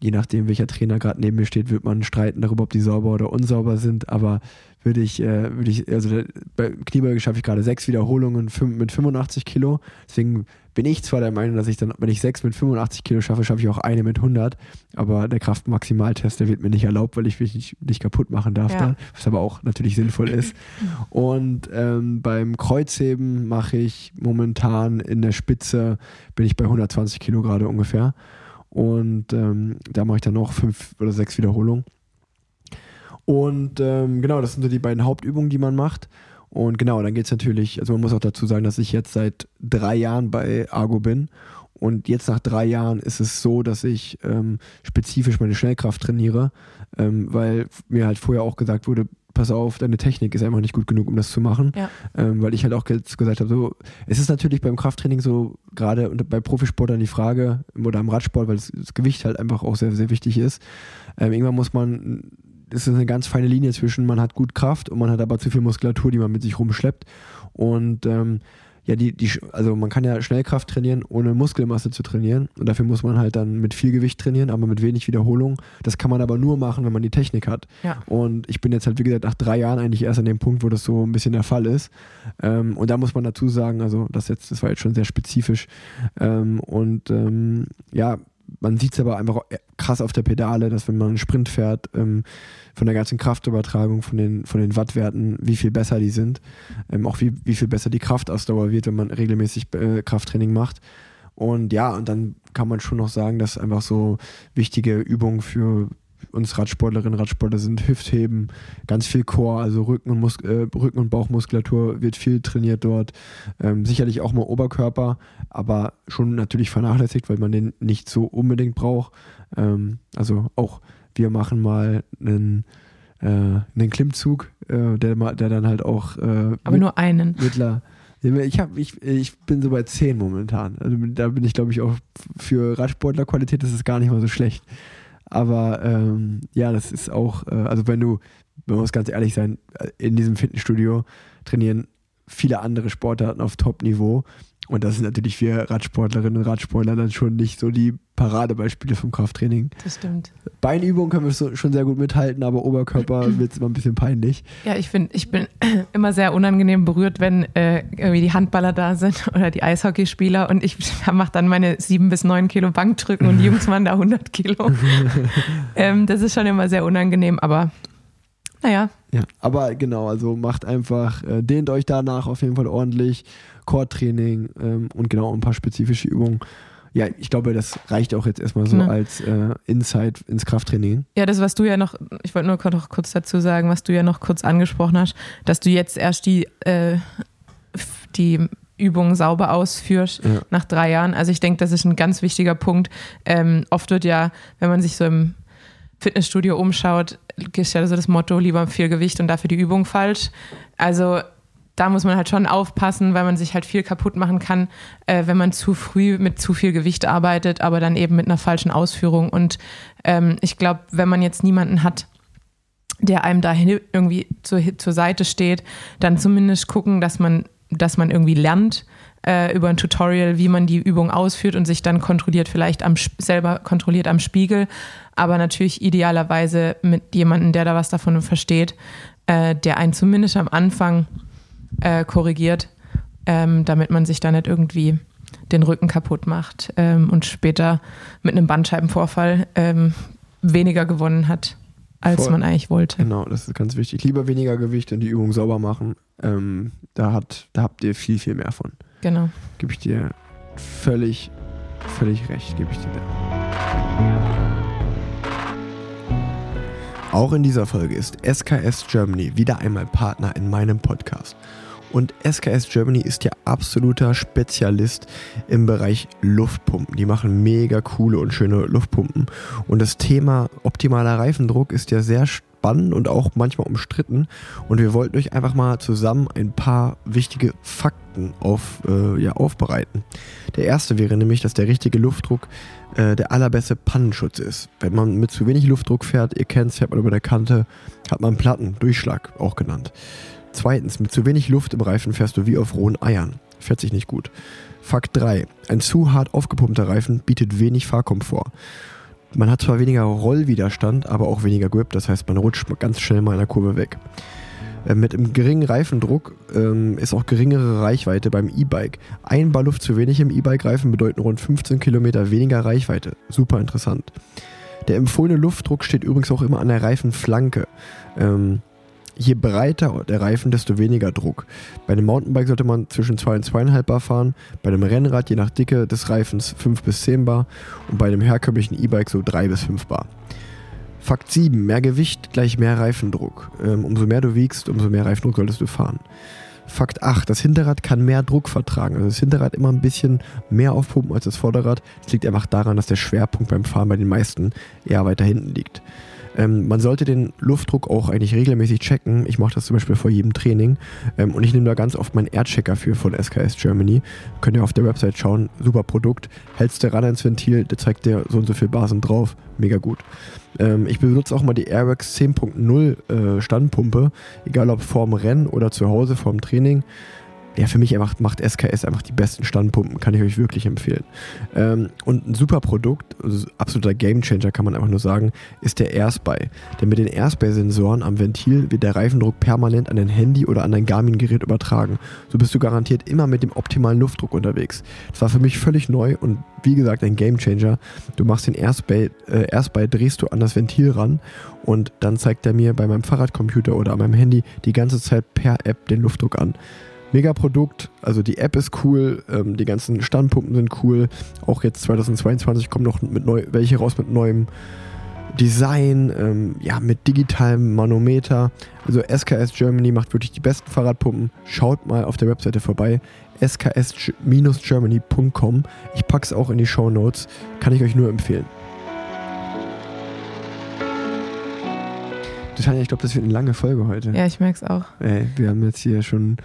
Je nachdem, welcher Trainer gerade neben mir steht, wird man streiten darüber, ob die sauber oder unsauber sind. Aber würde ich, äh, würde ich, also bei Kniebeuge schaffe ich gerade sechs Wiederholungen mit 85 Kilo. Deswegen bin ich zwar der Meinung, dass ich dann, wenn ich sechs mit 85 Kilo schaffe, schaffe ich auch eine mit 100. Aber der Kraftmaximaltest, der wird mir nicht erlaubt, weil ich mich nicht, nicht kaputt machen darf Ja. dann, was aber auch natürlich sinnvoll ist. [LAUGHS] Und ähm, beim Kreuzheben mache ich momentan in der Spitze, bin ich bei 120 Kilo gerade ungefähr. Und ähm, da mache ich dann noch fünf oder sechs Wiederholungen. Und ähm, genau, das sind so die beiden Hauptübungen, die man macht. Und genau, dann geht es natürlich, also man muss auch dazu sagen, dass ich jetzt seit drei Jahren bei Argo bin. Und jetzt nach drei Jahren ist es so, dass ich ähm, spezifisch meine Schnellkraft trainiere, ähm, weil mir halt vorher auch gesagt wurde, pass auf, deine Technik ist einfach nicht gut genug, um das zu machen. Ja. Ähm, weil ich halt auch jetzt gesagt habe, so, es ist natürlich beim Krafttraining so, gerade bei Profisportlern die Frage, oder im Radsport, weil das, das Gewicht halt einfach auch sehr, sehr wichtig ist. Ähm, irgendwann muss man, es ist eine ganz feine Linie zwischen, man hat gut Kraft und man hat aber zu viel Muskulatur, die man mit sich rumschleppt. Und ähm, ja, die, die, also man kann ja Schnellkraft trainieren, ohne Muskelmasse zu trainieren. Und dafür muss man halt dann mit viel Gewicht trainieren, aber mit wenig Wiederholung. Das kann man aber nur machen, wenn man die Technik hat. Ja. Und ich bin jetzt halt, wie gesagt, nach drei Jahren eigentlich erst an dem Punkt, wo das so ein bisschen der Fall ist. Ähm, und da muss man dazu sagen, also das jetzt, das war jetzt schon sehr spezifisch. Ähm, und ähm, ja, man sieht es aber einfach auch krass auf der Pedale, dass wenn man einen Sprint fährt, ähm, von der ganzen Kraftübertragung, von den, von den Wattwerten, wie viel besser die sind. Ähm, auch wie, wie viel besser die Kraftausdauer wird, wenn man regelmäßig äh, Krafttraining macht. Und ja, und dann kann man schon noch sagen, dass einfach so wichtige Übungen für uns Radsportlerinnen und Radsportler sind Hüftheben, ganz viel Core, also Rücken und, Mus äh, Rücken und Bauchmuskulatur wird viel trainiert dort. Ähm, sicherlich auch mal Oberkörper, aber schon natürlich vernachlässigt, weil man den nicht so unbedingt braucht. Ähm, also auch wir machen mal einen, äh, einen Klimmzug, äh, der, der dann halt auch äh, Aber nur einen. mittler. Ich, hab, ich, ich bin so bei 10 momentan. Also da bin ich, glaube ich, auch für Radsportlerqualität ist es gar nicht mal so schlecht. Aber ähm, ja, das ist auch, äh, also wenn du, man muss ganz ehrlich sein, äh, in diesem Fitnessstudio trainieren viele andere Sportarten auf Top-Niveau. Und das sind natürlich wir Radsportlerinnen und Radsportler dann schon nicht so die Paradebeispiele vom Krafttraining. Das stimmt. Beinübungen können wir so, schon sehr gut mithalten, aber Oberkörper [CLEARS THROAT] wird es immer ein bisschen peinlich. Ja, ich finde, ich bin [CLEARS THROAT] immer sehr unangenehm berührt, wenn äh, irgendwie die Handballer da sind [LAUGHS] oder die Eishockeyspieler und ich [LAUGHS] mache dann meine sieben bis neun Kilo Bankdrücken und die Jungs machen da 100 Kilo. [LAUGHS] ähm, das ist schon immer sehr unangenehm, aber naja, Ja, aber genau, also macht einfach, äh, dehnt euch danach auf jeden Fall ordentlich, Core-Training ähm, und genau ein paar spezifische Übungen. Ja, ich glaube, das reicht auch jetzt erstmal so Genau. als äh, Insight ins Krafttraining. Ja, das, was du ja noch, ich wollte nur noch kurz dazu sagen, was du ja noch kurz angesprochen hast, dass du jetzt erst die, äh, die Übungen sauber ausführst Ja. nach drei Jahren. Also ich denke, das ist ein ganz wichtiger Punkt. Ähm, oft wird ja, wenn man sich so im Fitnessstudio umschaut, ist ja so das Motto, lieber viel Gewicht und dafür die Übung falsch. Also da muss man halt schon aufpassen, weil man sich halt viel kaputt machen kann, äh, wenn man zu früh mit zu viel Gewicht arbeitet, aber dann eben mit einer falschen Ausführung. Und ähm, ich glaube, wenn man jetzt niemanden hat, der einem da irgendwie zur, zur Seite steht, dann zumindest gucken, dass man, dass man irgendwie lernt, äh, über ein Tutorial, wie man die Übung ausführt und sich dann kontrolliert, vielleicht am, selber kontrolliert am Spiegel. Aber natürlich idealerweise mit jemandem, der da was davon versteht, äh, der einen zumindest am Anfang äh, korrigiert, ähm, damit man sich da nicht irgendwie den Rücken kaputt macht ähm, und später mit einem Bandscheibenvorfall ähm, weniger gewonnen hat, als Voll. man eigentlich wollte. Genau, das ist ganz wichtig. Lieber weniger Gewicht und die Übung sauber machen. Ähm, da, hat, da habt ihr viel, viel mehr von. Genau. Gebe ich dir völlig, völlig recht, gebe ich dir da. Auch in dieser Folge ist SKS Germany wieder einmal Partner in meinem Podcast. Und SKS Germany ist ja absoluter Spezialist im Bereich Luftpumpen. Die machen mega coole und schöne Luftpumpen. Und das Thema optimaler Reifendruck ist ja sehr spannend und auch manchmal umstritten. Und wir wollten euch einfach mal zusammen ein paar wichtige Fakten auf, äh, ja, aufbereiten. Der erste wäre nämlich, dass der richtige Luftdruck äh, der allerbeste Pannenschutz ist. Wenn man mit zu wenig Luftdruck fährt, ihr kennt es, fährt man über der Kante, hat man Platten, Durchschlag auch genannt. Zweitens, mit zu wenig Luft im Reifen fährst du wie auf rohen Eiern. Fährt sich nicht gut. Fakt 3. Ein zu hart aufgepumpter Reifen bietet wenig Fahrkomfort. Man hat zwar weniger Rollwiderstand, aber auch weniger Grip, das heißt, man rutscht ganz schnell mal in der Kurve weg. Äh, Mit einem geringen Reifendruck ähm, ist auch geringere Reichweite beim E-Bike. Ein Bar Luft zu wenig im E-Bike-Reifen bedeuten rund 15 Kilometer weniger Reichweite. Super interessant. Der empfohlene Luftdruck steht übrigens auch immer an der Reifenflanke. Ähm, je breiter der Reifen, desto weniger Druck. Bei einem Mountainbike sollte man zwischen 2 und 2,5 Bar fahren, bei einem Rennrad je nach Dicke des Reifens 5 bis 10 Bar und bei einem herkömmlichen E-Bike so 3 bis 5 Bar. Fakt 7. Mehr Gewicht gleich mehr Reifendruck. Ähm, umso mehr du wiegst, umso mehr Reifendruck solltest du fahren. Fakt 8. Das Hinterrad kann mehr Druck vertragen. Also das Hinterrad immer ein bisschen mehr aufpumpen als das Vorderrad. Das liegt einfach daran, dass der Schwerpunkt beim Fahren bei den meisten eher weiter hinten liegt. Ähm, man sollte den Luftdruck auch eigentlich regelmäßig checken. Ich mache das zum Beispiel vor jedem Training. Ähm, und ich nehme da ganz oft meinen Airchecker für von SKS Germany. Könnt ihr auf der Website schauen. Super Produkt. Hältst du ran ins Ventil, der zeigt dir so und so viel Basen drauf. Mega gut. Ähm, ich benutze auch mal die Airwax 10.0 äh, Standpumpe. Egal ob vorm Rennen oder zu Hause vorm Training ja, für mich einfach, macht SKS einfach die besten Standpumpen, kann ich euch wirklich empfehlen. Ähm, und ein super Produkt, also absoluter Gamechanger kann man einfach nur sagen, ist der Airspy. Denn mit den Airspy-Sensoren am Ventil wird der Reifendruck permanent an dein Handy oder an dein Garmin-Gerät übertragen. So bist du garantiert immer mit dem optimalen Luftdruck unterwegs. Das war für mich völlig neu und wie gesagt ein Gamechanger. Du machst den Airspy, äh, Airspy drehst du an das Ventil ran und dann zeigt er mir bei meinem Fahrradcomputer oder an meinem Handy die ganze Zeit per App den Luftdruck an. Mega Produkt, also die App ist cool, ähm, die ganzen Standpumpen sind cool. Auch jetzt 2022 kommen noch mit neu, welche raus mit neuem Design, ähm, ja, mit digitalem Manometer. Also SKS Germany macht wirklich die besten Fahrradpumpen. Schaut mal auf der Webseite vorbei, sks-germany.com. Ich pack's auch in die Show Notes, kann ich euch nur empfehlen. Tanja, ich glaube, das wird eine lange Folge heute. Ja, ich merke es auch. Ey, wir haben jetzt hier schon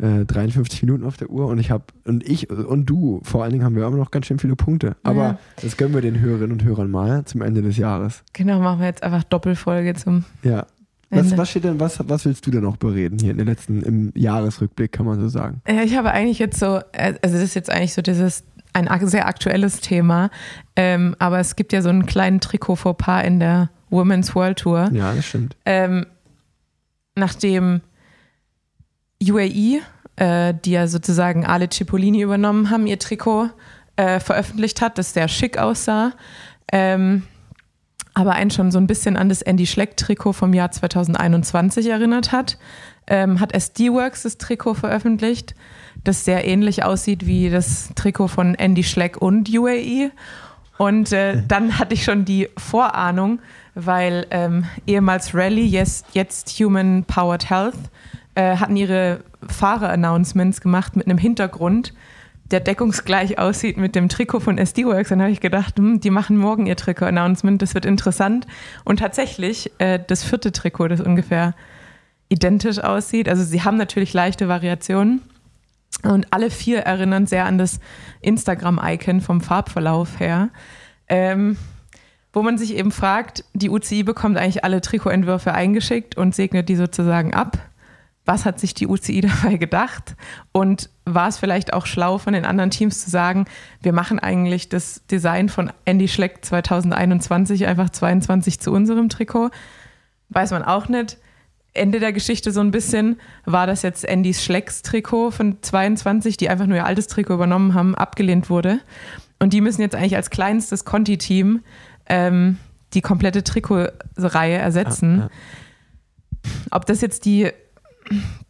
äh, 53 Minuten auf der Uhr und ich habe und ich und du vor allen Dingen haben wir immer noch ganz schön viele Punkte. Aber Ja. das gönnen wir den Hörerinnen und Hörern mal zum Ende des Jahres. Genau, machen wir jetzt einfach Doppelfolge zum Ja. Was, was steht denn, was, was willst du denn noch bereden hier in der letzten, im Jahresrückblick, kann man so sagen? Ja, ich habe eigentlich jetzt so, äh, also das ist jetzt eigentlich so dieses, ein sehr aktuelles Thema, ähm, aber es gibt ja so einen kleinen Trikot-Fauxpas in der Women's World Tour. Ja, das stimmt. Ähm, nachdem UAE, äh, die ja sozusagen Ale Cipollini übernommen haben, ihr Trikot äh, veröffentlicht hat, das sehr schick aussah, ähm, aber einen schon so ein bisschen an das Andy Schleck-Trikot vom Jahr 2021 erinnert hat, ähm, hat SD-Works das Trikot veröffentlicht, das sehr ähnlich aussieht wie das Trikot von Andy Schleck und UAE. Und äh, dann hatte ich schon die Vorahnung, weil ähm, ehemals Rally, jetzt, jetzt Human Powered Health, äh, hatten ihre Fahrer-Announcements gemacht mit einem Hintergrund, der deckungsgleich aussieht mit dem Trikot von SD-Works. Dann habe ich gedacht, hm, die machen morgen ihr Trikot-Announcement, das wird interessant. Und tatsächlich, äh, das vierte Trikot, das ungefähr identisch aussieht. Also sie haben natürlich leichte Variationen. Und alle vier erinnern sehr an das Instagram-Icon vom Farbverlauf her. Ähm, wo man sich eben fragt, die UCI bekommt eigentlich alle Trikotentwürfe eingeschickt und segnet die sozusagen ab. Was hat sich die UCI [LAUGHS] dabei gedacht und war es vielleicht auch schlau von den anderen Teams zu sagen, wir machen eigentlich das Design von Andy Schleck 2021 einfach 22 zu unserem Trikot. Weiß man auch nicht. Ende der Geschichte so ein bisschen war das jetzt Andys Schlecks Trikot von 22, die einfach nur ihr altes Trikot übernommen haben, abgelehnt wurde. Und die müssen jetzt eigentlich als kleinstes Conti-Team ähm, die komplette Trikotreihe ersetzen. Ja, ja. Ob das jetzt die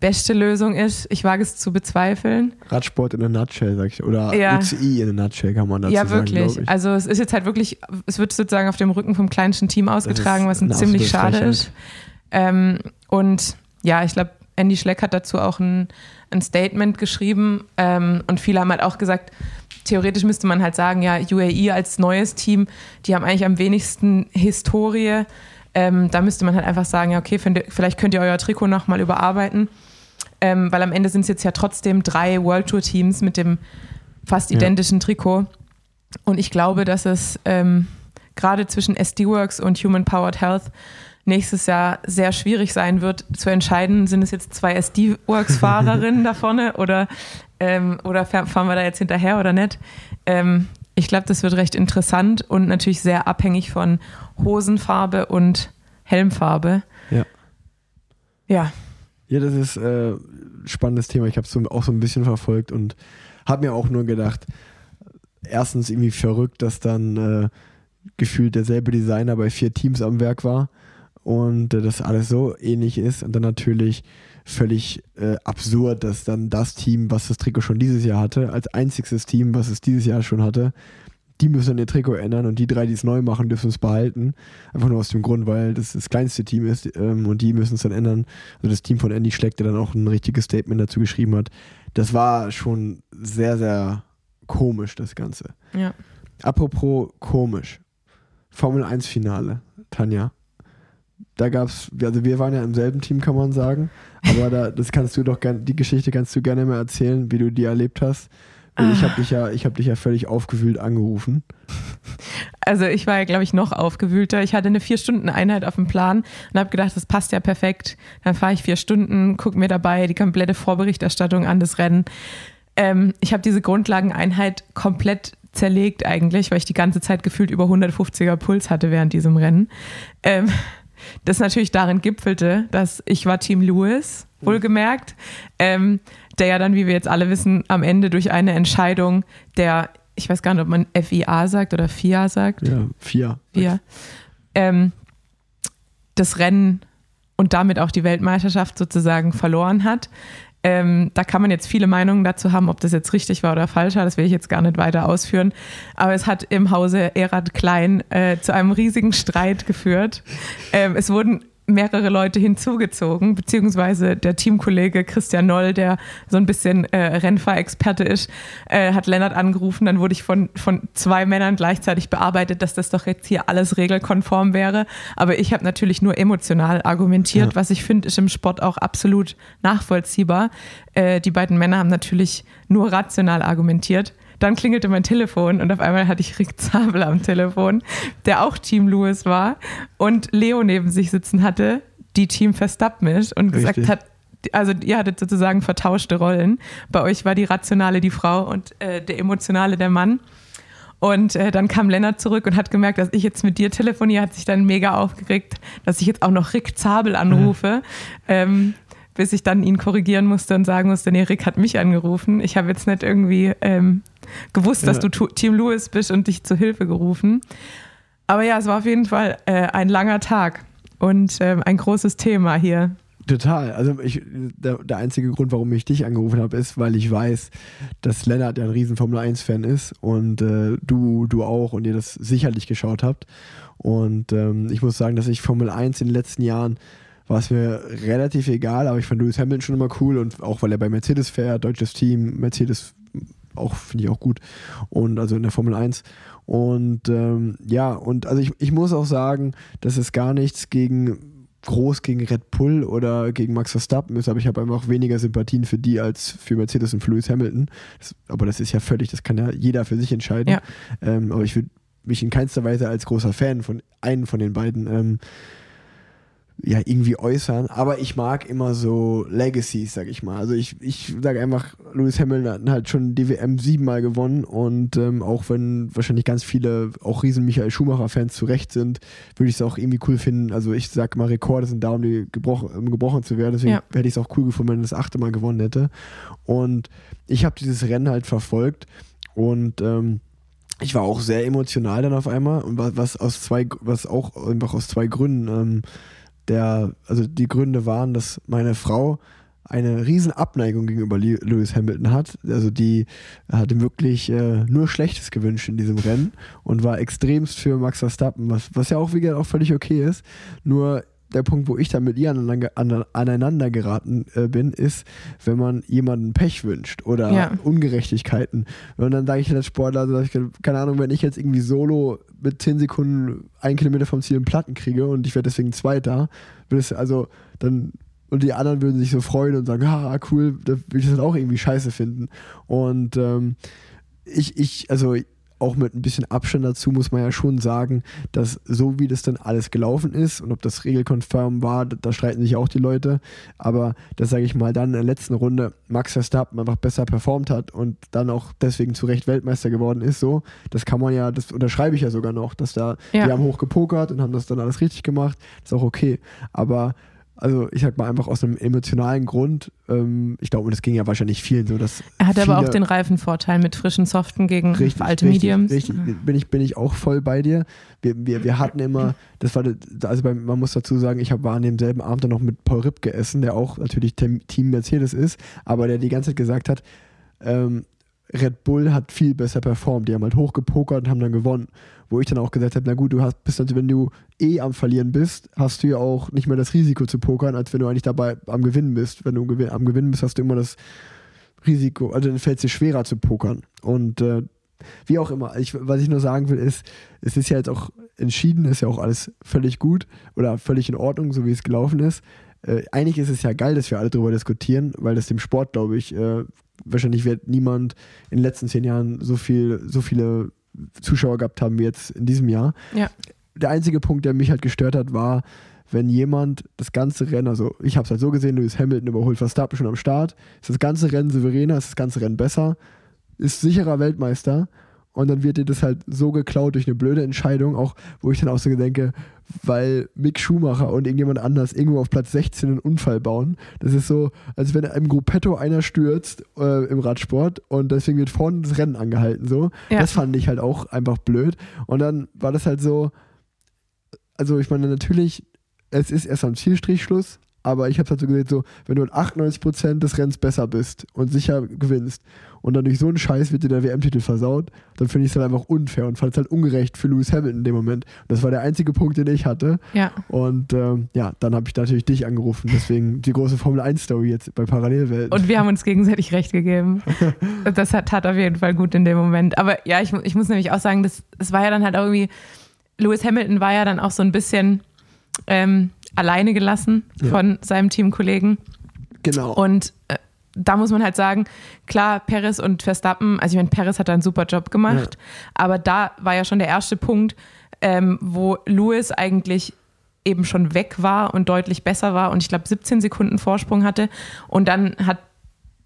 beste Lösung ist, ich wage es zu bezweifeln. Radsport in a nutshell, sag ich. Oder Ja. UCI in a nutshell kann man dazu ja, sagen, wirklich. glaub ich. also es ist jetzt halt wirklich, es wird sozusagen auf dem Rücken vom kleinsten Team ausgetragen, was ein ziemlich schade Frechheit. ist. Ähm, und ja, ich glaube, Andy Schleck hat dazu auch ein, ein Statement geschrieben ähm, und viele haben halt auch gesagt, theoretisch müsste man halt sagen, ja, UAE als neues Team, die haben eigentlich am wenigsten Historie. Ähm, da müsste man halt einfach sagen, ja, okay, find, vielleicht könnt ihr euer Trikot nochmal überarbeiten. Ähm, weil am Ende sind es jetzt ja trotzdem drei World Tour Teams mit dem fast Ja. identischen Trikot. Und ich glaube, dass es ähm, gerade zwischen SD Works und Human Powered Health nächstes Jahr sehr schwierig sein wird, zu entscheiden, sind es jetzt zwei SD Works Fahrerinnen [LAUGHS] da vorne oder, ähm, oder fahr- fahren wir da jetzt hinterher oder nicht. Ähm, ich glaube, das wird recht interessant und natürlich sehr abhängig von Hosenfarbe und Helmfarbe. Ja. Ja, Ja, das ist äh, ein spannendes Thema. Ich habe es so, auch so ein bisschen verfolgt und habe mir auch nur gedacht, erstens irgendwie verrückt, dass dann äh, gefühlt derselbe Designer bei vier Teams am Werk war und äh, das alles so ähnlich ist und dann natürlich völlig äh, absurd, dass dann das Team, was das Trikot schon dieses Jahr hatte, als einziges Team, was es dieses Jahr schon hatte, die müssen dann ihr Trikot ändern und die drei, die es neu machen, dürfen es behalten. Einfach nur aus dem Grund, weil das das kleinste Team ist ähm, und die müssen es dann ändern. Also das Team von Andy Schleck, der dann auch ein richtiges Statement dazu geschrieben hat. Das war schon sehr, sehr komisch, das Ganze. ja. Apropos komisch. Formel 1 Finale, Tanja. Da gab's, also wir waren ja im selben Team, kann man sagen. Aber da, das kannst du doch gerne, die Geschichte kannst du gerne mal erzählen, wie du die erlebt hast. Weil Ich habe dich ja, ich habe dich ja völlig aufgewühlt angerufen. Also ich war ja, glaube ich, noch aufgewühlter. Ich hatte eine Vier-Stunden-Einheit auf dem Plan und habe gedacht, das passt ja perfekt. Dann fahre ich vier Stunden, gucke mir dabei die komplette Vorberichterstattung an das Rennen. Ähm, ich habe diese Grundlageneinheit komplett zerlegt eigentlich, weil ich die ganze Zeit gefühlt über 150er Puls hatte während diesem Rennen. Ähm, das natürlich darin gipfelte, dass ich war Team Lewis, wohlgemerkt, ähm, der ja dann, wie wir jetzt alle wissen, am Ende durch eine Entscheidung der, ich weiß gar nicht, ob man FIA sagt oder FIA sagt, Ja, vier. FIA, ähm, das Rennen und damit auch die Weltmeisterschaft sozusagen verloren hat. Ähm, da kann man jetzt viele Meinungen dazu haben, ob das jetzt richtig war oder falsch war. Das will ich jetzt gar nicht weiter ausführen. Aber es hat im Hause Erad Klein äh, zu einem riesigen Streit geführt. Ähm, es wurden mehrere Leute hinzugezogen, beziehungsweise der Teamkollege Christian Noll, der so ein bisschen äh, Rennfahrexperte ist, äh, hat Lennart angerufen. Dann wurde ich von, von zwei Männern gleichzeitig bearbeitet, dass das doch jetzt hier alles regelkonform wäre. Aber ich habe natürlich nur emotional argumentiert, Ja. was ich finde, ist im Sport auch absolut nachvollziehbar. Äh, die beiden Männer haben natürlich nur rational argumentiert. Dann klingelte mein Telefon und auf einmal hatte ich Rick Zabel am Telefon, der auch Team Lewis war und Leo neben sich sitzen hatte, die Team Verstappen ist und gesagt Richtig. hat, also ihr hattet sozusagen vertauschte Rollen. Bei euch war die rationale die Frau und äh, der emotionale der Mann. Und äh, dann kam Lennart zurück und hat gemerkt, dass ich jetzt mit dir telefoniere, hat sich dann mega aufgeregt, dass ich jetzt auch noch Rick Zabel anrufe. Ähm, bis ich dann ihn korrigieren musste und sagen musste, nee, Rick hat mich angerufen. Ich habe jetzt nicht irgendwie ähm, gewusst, dass Ja. du Team Lewis bist und dich zur Hilfe gerufen. Aber ja, es war auf jeden Fall äh, ein langer Tag und ähm, ein großes Thema hier. Total. Also ich, der, der einzige Grund, warum ich dich angerufen habe, ist, weil ich weiß, dass Lennart ja ein riesen Formel 1-Fan ist und äh, du, du auch und ihr das sicherlich geschaut habt. Und ähm, ich muss sagen, dass ich Formel 1 in den letzten Jahren war es mir relativ egal, aber ich fand Lewis Hamilton schon immer cool und auch weil er bei Mercedes fährt, deutsches Team, Mercedes auch finde ich auch gut und also in der Formel 1 und ähm, ja und also ich, ich muss auch sagen, dass es gar nichts gegen groß gegen Red Bull oder gegen Max Verstappen ist, aber ich habe einfach weniger Sympathien für die als für Mercedes und für Lewis Hamilton. Das, aber das ist ja völlig, das kann ja jeder für sich entscheiden. Ja. Ähm, aber ich würde mich in keinster Weise als großer Fan von einem von den beiden ähm, ja irgendwie äußern, aber ich mag immer so Legacies, sag ich mal. Also ich, ich sage einfach, Lewis Hamilton hat halt schon die WM siebenmal gewonnen und ähm, auch wenn wahrscheinlich ganz viele auch riesen Michael Schumacher-Fans zu Recht sind, würde ich es auch irgendwie cool finden. Also ich sag mal, Rekorde sind da, um, die gebrochen, um gebrochen zu werden, deswegen Ja. hätte ich es auch cool gefunden, wenn er das achte Mal gewonnen hätte. Und ich habe dieses Rennen halt verfolgt und ähm, ich war auch sehr emotional dann auf einmal und was, was aus zwei, was auch einfach aus zwei Gründen. Ähm, der, also die Gründe waren, dass meine Frau eine riesen Abneigung gegenüber Le- Lewis Hamilton hat. Also die hat ihm wirklich äh, nur Schlechtes gewünscht in diesem Rennen und war extremst für Max Verstappen, was, was ja auch wie gesagt auch völlig okay ist. Nur der Punkt, wo ich dann mit ihr aneinander, an- aneinander geraten äh, bin, ist, wenn man jemanden Pech wünscht oder Ja. Ungerechtigkeiten. Und dann sage ich als Sportler, also, ich, keine Ahnung, wenn ich jetzt irgendwie solo mit 10 Sekunden einen Kilometer vom Ziel einen Platten kriege und ich werde deswegen Zweiter, es also dann und die anderen würden sich so freuen und sagen, ah, cool, da würde ich das auch irgendwie scheiße finden. Und ähm, ich, ich, also auch mit ein bisschen Abstand dazu muss man ja schon sagen, dass so wie das dann alles gelaufen ist und ob das regelkonform war, da, da streiten sich auch die Leute, aber dass, sage ich mal, dann in der letzten Runde Max Verstappen einfach besser performt hat und dann auch deswegen zu Recht Weltmeister geworden ist, so, das kann man ja, das unterschreibe ich ja sogar noch, dass da, Ja. die haben hoch gepokert und haben das dann alles richtig gemacht, ist auch okay, aber also ich sag mal einfach aus einem emotionalen Grund, ähm, ich glaube, und es ging ja wahrscheinlich vielen so, dass Er hatte aber auch den Reifenvorteil mit frischen Soften gegen Richtig, alte richtig, Mediums. Richtig, bin ich, bin ich auch voll bei dir. Wir, wir, wir hatten immer, das war, also bei, man muss dazu sagen, ich hab, war an demselben Abend dann noch mit Paul Ripp gegessen, der auch natürlich Team Mercedes ist, aber der die ganze Zeit gesagt hat, ähm, Red Bull hat viel besser performt. Die haben halt hochgepokert und haben dann gewonnen. Wo ich dann auch gesagt habe, na gut, du hast, bist halt, wenn du eh am Verlieren bist, hast du ja auch nicht mehr das Risiko zu pokern, als wenn du eigentlich dabei am Gewinnen bist. Wenn du am Gewinnen bist, hast du immer das Risiko, also dann fällt es dir schwerer zu pokern. Und äh, wie auch immer, ich, was ich nur sagen will, ist, es ist ja jetzt auch entschieden, ist ja auch alles völlig gut oder völlig in Ordnung, so wie es gelaufen ist. Äh, eigentlich ist es ja geil, dass wir alle darüber diskutieren, weil das dem Sport, glaube ich, äh, wahrscheinlich wird niemand in den letzten zehn Jahren so viel, so viele Zuschauer gehabt haben wie jetzt in diesem Jahr. Ja. Der einzige Punkt, der mich halt gestört hat, war, wenn jemand das ganze Rennen, also ich habe es halt so gesehen, Lewis Hamilton überholt Verstappen schon am Start, ist das ganze Rennen souveräner, ist das ganze Rennen besser, ist sicherer Weltmeister und dann wird dir das halt so geklaut durch eine blöde Entscheidung, auch wo ich dann auch so denke, weil Mick Schumacher und irgendjemand anders irgendwo auf Platz 16 einen Unfall bauen. Das ist so, als wenn im Gruppetto einer stürzt äh, im Radsport und deswegen wird vorne das Rennen angehalten. So. Ja. Das fand ich halt auch einfach blöd. Und dann war das halt so, also ich meine, natürlich, es ist erst am Zielstrichschluss, aber ich habe halt so gesehen, so, wenn du in 98% des Rennens besser bist und sicher gewinnst und dann durch so einen Scheiß wird dir der WM-Titel versaut, dann finde ich es halt einfach unfair und fand es halt ungerecht für Lewis Hamilton in dem Moment. Und das war der einzige Punkt, den ich hatte. Ja. Und ähm, ja, dann habe ich natürlich dich angerufen. Deswegen die große Formel 1-Story jetzt bei Parallelwelten. Und wir haben uns gegenseitig recht gegeben. [LAUGHS] Das hat, tat auf jeden Fall gut in dem Moment. Aber ja, ich, ich muss nämlich auch sagen, das, das war ja dann halt auch irgendwie, Lewis Hamilton war ja dann auch so ein bisschen ähm, alleine gelassen Ja. von seinem Teamkollegen. genau. Und äh, da muss man halt sagen, klar, Perez und Verstappen, also ich meine, Perez hat da einen super Job gemacht, aber da war ja schon der erste Punkt, ähm, wo Lewis eigentlich eben schon weg war und deutlich besser war und ich glaube 17 Sekunden Vorsprung hatte und dann hat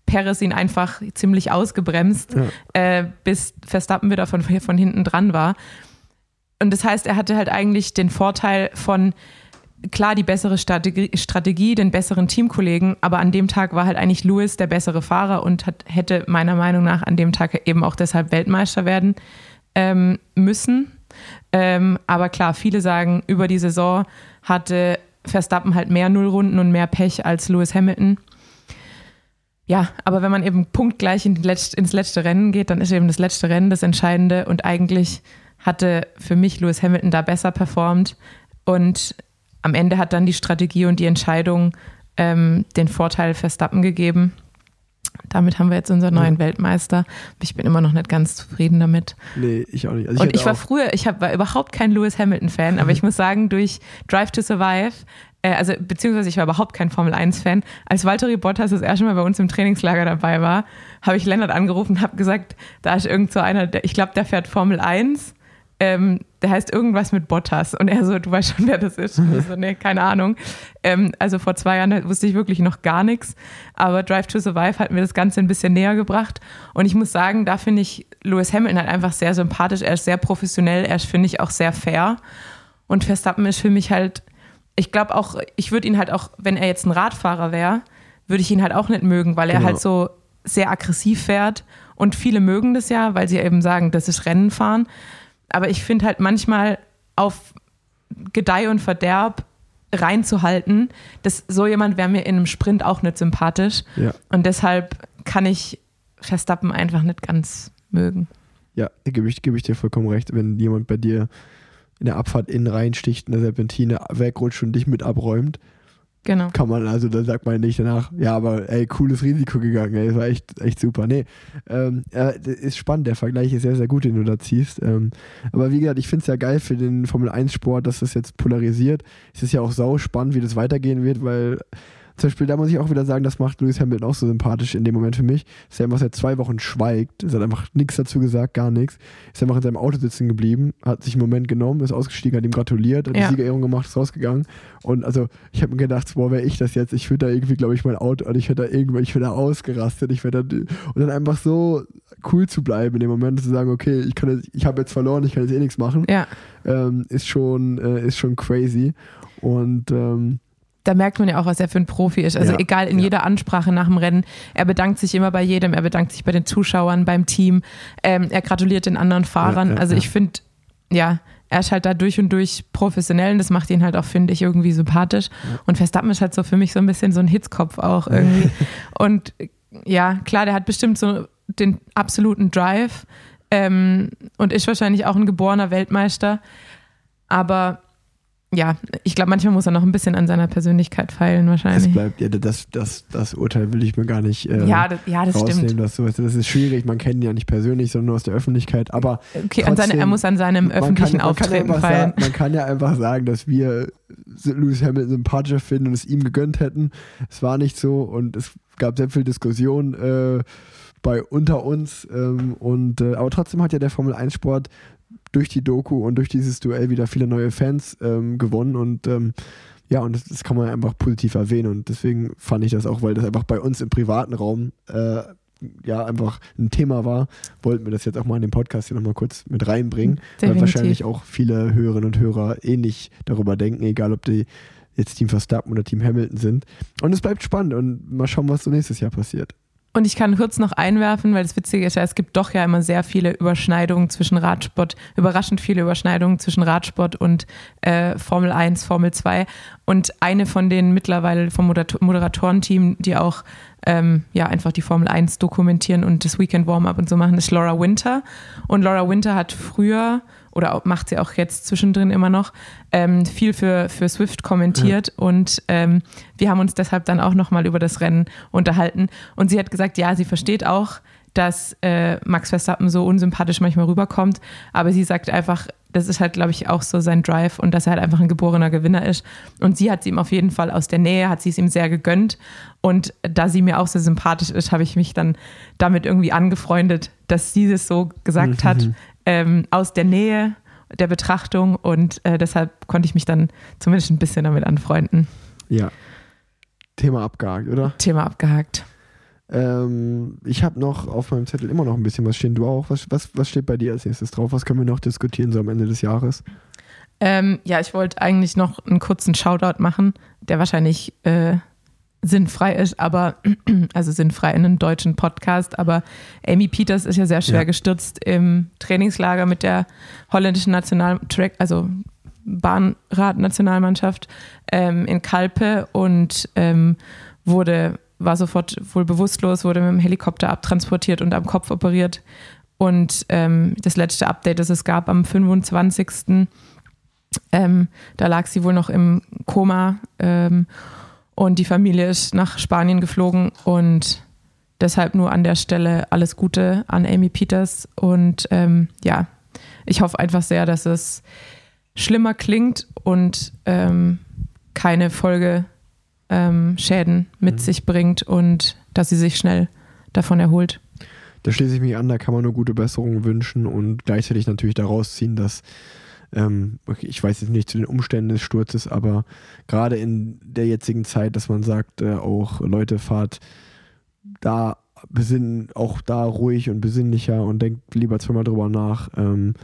Perez ihn einfach ziemlich ausgebremst, Ja. äh, bis Verstappen wieder von, von hinten dran war. Und das heißt, er hatte halt eigentlich den Vorteil von, klar, die bessere Strategie, Strategie, den besseren Teamkollegen, aber an dem Tag war halt eigentlich Lewis der bessere Fahrer und hat, hätte meiner Meinung nach an dem Tag eben auch deshalb Weltmeister werden ähm, müssen. Ähm, aber klar, viele sagen, über die Saison hatte Verstappen halt mehr Nullrunden und mehr Pech als Lewis Hamilton. Ja, aber wenn man eben punktgleich in die letzt, ins letzte Rennen geht, dann ist eben das letzte Rennen das Entscheidende und eigentlich hatte für mich Lewis Hamilton da besser performt und am Ende hat dann die Strategie und die Entscheidung ähm, den Vorteil Verstappen gegeben. Damit haben wir jetzt unseren neuen Weltmeister. Aber Ich bin immer noch nicht ganz zufrieden damit. nee, ich auch nicht. Also und ich war früher, ich hab, war überhaupt kein Lewis Hamilton-Fan, aber ich [LAUGHS] muss sagen, durch Drive to Survive, äh, also beziehungsweise ich war überhaupt kein Formel 1-Fan, als Valtteri Bottas das erste Mal bei uns im Trainingslager dabei war, habe ich Lennart angerufen und habe gesagt, da ist irgend so einer, der, ich glaube, der fährt Formel 1 ähm, der heißt irgendwas mit Bottas. Und er so, du weißt schon, wer das ist. Und so, nee, keine Ahnung. Ähm, also vor zwei Jahren wusste ich wirklich noch gar nichts. Aber Drive to Survive hat mir das Ganze ein bisschen näher gebracht. Und ich muss sagen, da finde ich Lewis Hamilton halt einfach sehr sympathisch. Er ist sehr professionell. Er ist, finde ich, auch sehr fair. Und Verstappen ist für mich halt, ich glaube auch, ich würde ihn halt auch, wenn er jetzt ein Radfahrer wäre, würde ich ihn halt auch nicht mögen, weil er Genau. halt so sehr aggressiv fährt. Und viele mögen das ja, weil sie eben sagen, das ist Rennen fahren. Aber ich finde halt manchmal auf Gedeih und Verderb reinzuhalten, das, so jemand wäre mir in einem Sprint auch nicht sympathisch. Ja. Und deshalb kann ich Verstappen einfach nicht ganz mögen. Ja, da gebe ich, gebe ich dir vollkommen recht. Wenn jemand bei dir in der Abfahrt innen reinsticht, in der Serpentine wegrutscht und dich mit abräumt, Genau. kann man, also da sagt man nicht danach, ja, aber ey, cooles Risiko gegangen, ey, das war echt, echt super. Nee, ähm, äh, ist spannend, der Vergleich ist sehr, sehr gut, den du da ziehst. Ähm, aber wie gesagt, ich finde es ja geil für den Formel-1-Sport, dass das jetzt polarisiert. Es ist ja auch sau spannend, wie das weitergehen wird, weil zum Beispiel, da muss ich auch wieder sagen, das macht Lewis Hamilton auch so sympathisch in dem Moment für mich, dass er einfach seit zwei Wochen schweigt, es hat einfach nichts dazu gesagt, gar nichts, ist einfach in seinem Auto sitzen geblieben, hat sich einen Moment genommen, ist ausgestiegen, hat ihm gratuliert, hat Ja. die Siegerehrung gemacht, ist rausgegangen. Und also ich habe mir gedacht, boah, wäre ich das jetzt, ich würde da irgendwie, glaube ich, mein Auto, und ich hätte da irgendwie, ich wäre da ausgerastet, ich wäre da, und dann einfach so cool zu bleiben in dem Moment, zu sagen, okay, ich kann jetzt, ich habe jetzt verloren, ich kann jetzt eh nichts machen, Ja. ähm, ist schon, äh, ist schon crazy. Und ähm, da merkt man ja auch, was er für ein Profi ist. Also Ja, egal in ja. jeder Ansprache nach dem Rennen, er bedankt sich immer bei jedem, er bedankt sich bei den Zuschauern, beim Team, ähm, er gratuliert den anderen Fahrern. Ja, also ich finde, ja, er ist halt da durch und durch professionell und das macht ihn halt auch, finde ich, irgendwie sympathisch. Und Verstappen ist halt so für mich so ein bisschen so ein Hitzkopf auch irgendwie. [LAUGHS] und ja, klar, der hat bestimmt so den absoluten Drive ähm, und ist wahrscheinlich auch ein geborener Weltmeister. Aber ja, ich glaube, manchmal muss er noch ein bisschen an seiner Persönlichkeit feilen, Es wahrscheinlich. bleibt, ja, das, das, das Urteil will ich mir gar nicht äh, ja, das, ja, das rausnehmen. stimmt. Dass das ist schwierig, man kennt ihn ja nicht persönlich, sondern nur aus der Öffentlichkeit. Aber Okay, an seine, er trotzdem, muss an seinem öffentlichen kann, kann Auftreten einfach feilen. sagen, man kann ja einfach sagen, dass wir Lewis Hamilton sympathischer finden und es ihm gegönnt hätten. Es war nicht so und es gab sehr viel Diskussion äh, bei unter uns. Ähm, und, äh, aber trotzdem hat ja der Formel 1 Sport durch die Doku und durch dieses Duell wieder viele neue Fans ähm, gewonnen und ähm, ja, und das, das kann man einfach positiv erwähnen und deswegen fand ich das auch, weil das einfach bei uns im privaten Raum äh, ja einfach ein Thema war, wollten wir das jetzt auch mal in den Podcast hier nochmal kurz mit reinbringen, weil Definitiv. wahrscheinlich auch viele Hörerinnen und Hörer ähnlich darüber denken, egal ob die jetzt Team Verstappen oder Team Hamilton sind. Und es bleibt spannend und mal schauen, was so nächstes Jahr passiert. Und ich kann kurz noch einwerfen, weil das Witzige ist ja, es gibt doch ja immer sehr viele Überschneidungen zwischen Radsport, überraschend viele Überschneidungen zwischen Radsport und äh, Formel 1, Formel 2. Und eine von den mittlerweile vom Moderator- Moderatorenteam, die auch ähm, ja einfach die Formel 1 dokumentieren und das Weekend Warm-up und so machen, ist Laura Winter. Und Laura Winter hat früher oder macht sie auch jetzt zwischendrin immer noch, ähm, viel für, für Swift kommentiert. Und ähm, wir haben uns deshalb dann auch nochmal über das Rennen unterhalten. Und sie hat gesagt, ja, sie versteht auch, dass äh, Max Verstappen so unsympathisch manchmal rüberkommt, aber sie sagt einfach, das ist halt, glaube ich, auch so sein Drive und dass er halt einfach ein geborener Gewinner ist. Und sie hat es ihm auf jeden Fall aus der Nähe, hat sie es ihm sehr gegönnt. Und da sie mir auch so sympathisch ist, habe ich mich dann damit irgendwie angefreundet, dass sie es so gesagt hat, ähm, aus der Nähe der Betrachtung. Und äh, deshalb konnte ich mich dann zumindest ein bisschen damit anfreunden. Ja. Thema abgehakt, oder? Thema abgehakt. Ähm, ich habe noch auf meinem Zettel immer noch ein bisschen was stehen. Du auch? Was, was, was steht bei dir als nächstes drauf? Was können wir noch diskutieren so am Ende des Jahres? Ähm, ja, ich wollte eigentlich noch einen kurzen Shoutout machen, der wahrscheinlich äh, sinnfrei ist, aber [CLEARS THROAT] also sinnfrei in einem deutschen Podcast. Aber Amy Peters ist ja sehr schwer Ja. gestürzt im Trainingslager mit der holländischen Nationaltrack, also Bahnrad-Nationalmannschaft ähm, in Kalpe und ähm, wurde war sofort wohl bewusstlos, wurde mit dem Helikopter abtransportiert und am Kopf operiert. Und ähm, das letzte Update, das es gab am 25. Ähm, da lag sie wohl noch im Koma ähm, und die Familie ist nach Spanien geflogen und deshalb nur an der Stelle alles Gute an Amy Peters. Und ähm, ja, ich hoffe einfach sehr, dass es schlimmer klingt und ähm, keine Folgeschäden ähm, mit sich bringt und dass sie sich schnell davon erholt. da schließe ich mich an, da kann man nur gute Besserungen wünschen und gleichzeitig natürlich daraus ziehen, dass ähm, ich weiß jetzt nicht zu den Umständen des Sturzes, aber gerade in der jetzigen Zeit, dass man sagt, äh, auch Leute, fahrt da besinnen, auch da ruhig und besinnlicher und denkt lieber zweimal drüber nach. Ähm,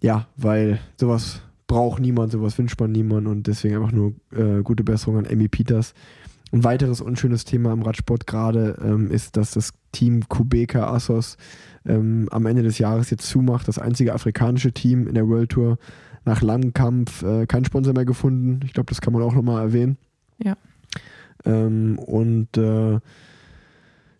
ja, weil sowas braucht niemand, sowas wünscht man niemand und deswegen einfach nur äh, gute Besserung an Amy Peters. Ein weiteres unschönes Thema im Radsport gerade ähm, ist, dass das Team Kubeka Assos ähm, am Ende des Jahres jetzt zumacht. Das einzige afrikanische Team in der World Tour nach langem Kampf äh, kein Sponsor mehr gefunden. Ich glaube, das kann man auch nochmal erwähnen. Ja. Ähm, und äh,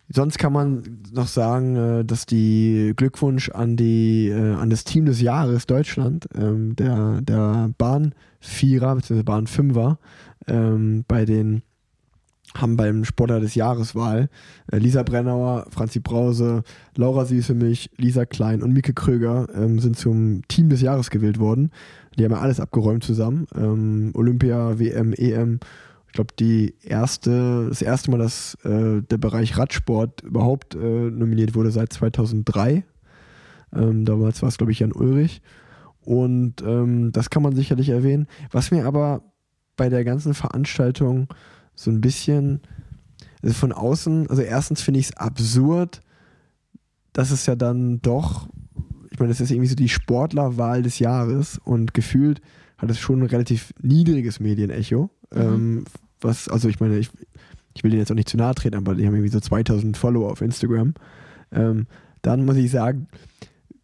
sonst kann man noch sagen, äh, dass die Glückwunsch an die äh, an das Team des Jahres Deutschland, ähm, der, der Bahnvierer bzw. Bahnfünfer, ähm, bei den haben beim Sportler des Jahreswahl äh, Lisa Brennauer, Franzi Brause, Laura Süßemich, Lisa Klein und Mike Kröger ähm, sind zum Team des Jahres gewählt worden. Die haben ja alles abgeräumt zusammen. Ähm, Olympia, WM, EM. Ich glaube, erste, das erste Mal, dass äh, der Bereich Radsport überhaupt äh, nominiert wurde seit 2003. Ähm, damals war es, glaube ich, Jan Ulrich. Und ähm, das kann man sicherlich erwähnen. Was mir aber bei der ganzen Veranstaltung so ein bisschen also von außen, also erstens finde ich es absurd, dass es ja dann doch, ich meine, das ist irgendwie so die Sportlerwahl des Jahres und gefühlt hat es schon ein relativ niedriges Medienecho. Mhm. Ähm, was, also ich meine, ich, ich will denen jetzt auch nicht zu nahe treten, aber die haben irgendwie so 2000 Follower auf Instagram. Ähm, dann muss ich sagen,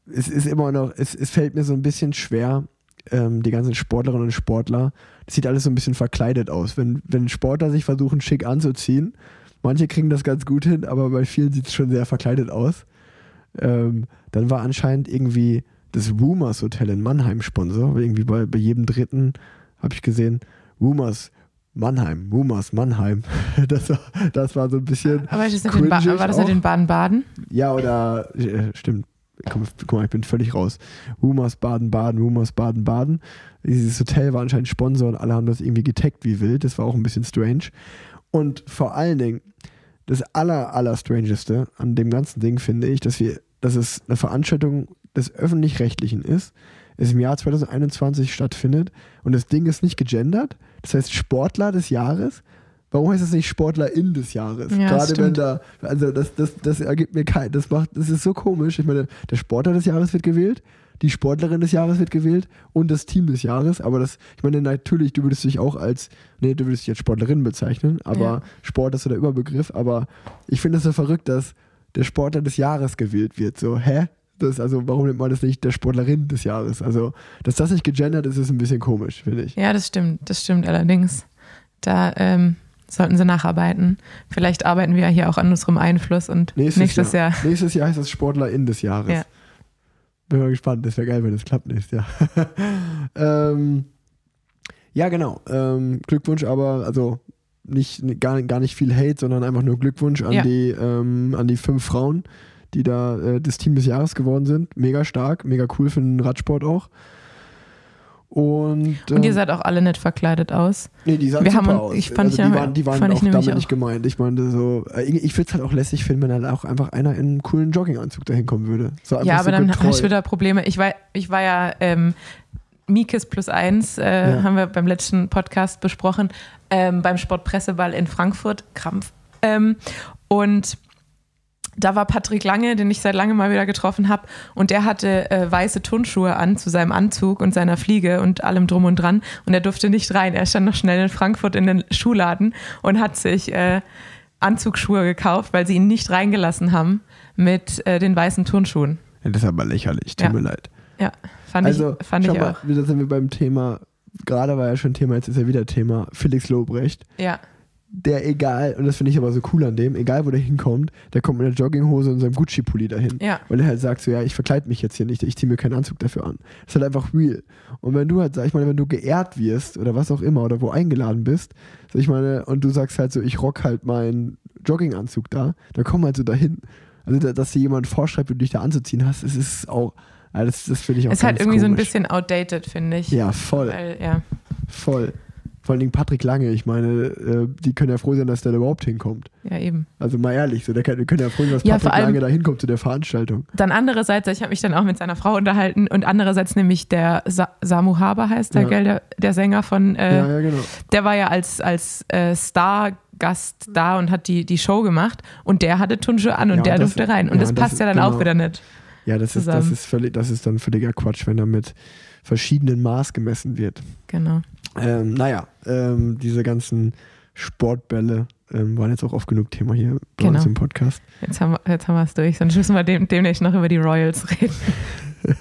es ist immer noch, es, es fällt mir so ein bisschen schwer, ähm, die ganzen Sportlerinnen und Sportler, das sieht alles so ein bisschen verkleidet aus. Wenn, wenn Sportler sich versuchen, schick anzuziehen, manche kriegen das ganz gut hin, aber bei vielen sieht es schon sehr verkleidet aus. Ähm, dann war anscheinend irgendwie das Woomers Hotel in Mannheim Sponsor. Irgendwie bei, bei jedem dritten habe ich gesehen, Woomers Mannheim, Woomers Mannheim. [LAUGHS] Das war, das war so ein bisschen. Aber ist das cringig war das nicht in Baden-Baden? Ja, oder äh, stimmt. Komm, guck mal, ich bin völlig raus. Woomers Baden-Baden, Woomers Baden-Baden. Dieses Hotel war anscheinend Sponsor und alle haben das irgendwie getaggt wie wild. Das war auch ein bisschen strange. Und vor allen Dingen, das aller, aller strangeste an dem ganzen Ding finde ich, dass wir, dass es eine Veranstaltung des Öffentlich-Rechtlichen ist, es im Jahr 2021 stattfindet und das Ding ist nicht gegendert. Das heißt Sportler des Jahres. Warum heißt es nicht Sportlerin des Jahres? Ja, Gerade wenn stimmt. da, also das, das, das ergibt mir kein, das macht, das ist so komisch. Ich meine, der Sportler des Jahres wird gewählt, die Sportlerin des Jahres wird gewählt und das Team des Jahres. Aber das, ich meine, natürlich, du würdest dich auch als, nee, du würdest dich als Sportlerin bezeichnen, aber Ja. Sport ist so der Überbegriff. Aber ich finde es so verrückt, dass der Sportler des Jahres gewählt wird. So, hä? Das, also, warum nennt man das nicht der Sportlerin des Jahres? Also, dass das nicht gegendert ist, ist ein bisschen komisch, finde ich. Ja, das stimmt. Das stimmt allerdings. Da ähm, sollten sie nacharbeiten. Vielleicht arbeiten wir ja hier auch an unserem Einfluss und nächstes, Jahr. Nächstes Jahr heißt das Sportlerin des Jahres. Ja. Bin mal gespannt, das wäre geil, wenn das klappt nächstes Jahr. [LAUGHS] ähm, ja, genau. Ähm, Glückwunsch, aber also nicht gar, gar nicht viel Hate, sondern einfach nur Glückwunsch an Ja. die ähm, an die fünf Frauen, die da äh, das Team des Jahres geworden sind. Mega stark, mega cool für den Radsport auch. Und, Und ihr ähm, seid auch alle nett verkleidet aus. Nee, die sahen Wir super haben- aus. ich fand also ich die ja- waren, die waren fand ich auch nämlich damit auch. nicht gemeint. Ich meine so, äh, ich würde es halt auch lässig finden, wenn dann auch einfach einer in einem coolen Jogginganzug dahin kommen würde. So Ja, aber so dann habe ich wieder Probleme. Ich war, ich war ja ähm, Mikes plus eins, äh, Ja. haben wir beim letzten Podcast besprochen, ähm, beim Sportpresseball in Frankfurt, Krampf. Ähm, und da war Patrick Lange, den ich seit langem mal wieder getroffen habe, und der hatte äh, weiße Turnschuhe an zu seinem Anzug und seiner Fliege und allem drum und dran. Und er durfte nicht rein. Er stand noch schnell in Frankfurt in den Schuhladen und hat sich äh, Anzugsschuhe gekauft, weil sie ihn nicht reingelassen haben mit äh, den weißen Turnschuhen. Ja, das ist aber lächerlich, tut Ja. mir leid. Ja, fand also, ich, fand schau ich mal, auch. da sind wir beim Thema, gerade war ja schon Thema, jetzt ist ja wieder Thema, Felix Lobrecht. Ja, Der egal, und das finde ich aber so cool an dem, egal wo der hinkommt, der kommt mit einer Jogginghose und seinem Gucci-Pulli dahin. ja. Weil er halt sagt so, ja, ich verkleide mich jetzt hier nicht, ich ziehe mir keinen Anzug dafür an. Das ist halt einfach real. Und wenn du halt, sag ich mal, wenn du geehrt wirst oder was auch immer oder wo eingeladen bist, sag ich meine, und du sagst halt so, ich rock halt meinen Jogginganzug da, dann komm halt so dahin. Also, da- dass dir jemand vorschreibt, wie du dich da anzuziehen hast, es ist auch, ja, das, das finde ich auch Ist halt irgendwie so ein komisch. bisschen outdated, finde ich. Ja, voll, Weil, ja. voll. Vor allen Dingen Patrick Lange, ich meine, äh, die können ja froh sein, dass der da überhaupt hinkommt. Ja, eben. Also mal ehrlich, so, der kann, wir können ja froh sein, dass Ja, Patrick Lange da hinkommt zu der Veranstaltung. Dann andererseits, ich habe mich dann auch mit seiner Frau unterhalten und andererseits nämlich der Sa Samu Haber heißt der, Ja. gell, der, der Sänger von, äh, ja, ja, genau. der war ja als, als äh, Stargast da und hat die, die Show gemacht und der hatte Turnschuhe an und Ja, der das- durfte rein. Und ja, das das passt ist- ja dann genau. auch wieder nicht. Ja, das ist, das, ist völlig, das ist dann völliger Quatsch, wenn da mit verschiedenen Maß gemessen wird. Genau. Ähm, naja, ähm, diese ganzen Sportbälle ähm, waren jetzt auch oft genug Thema hier bei Genau. uns im Podcast. Jetzt haben, wir- jetzt haben wir es durch. Sonst müssen wir dem, demnächst noch über die Royals reden. [LAUGHS]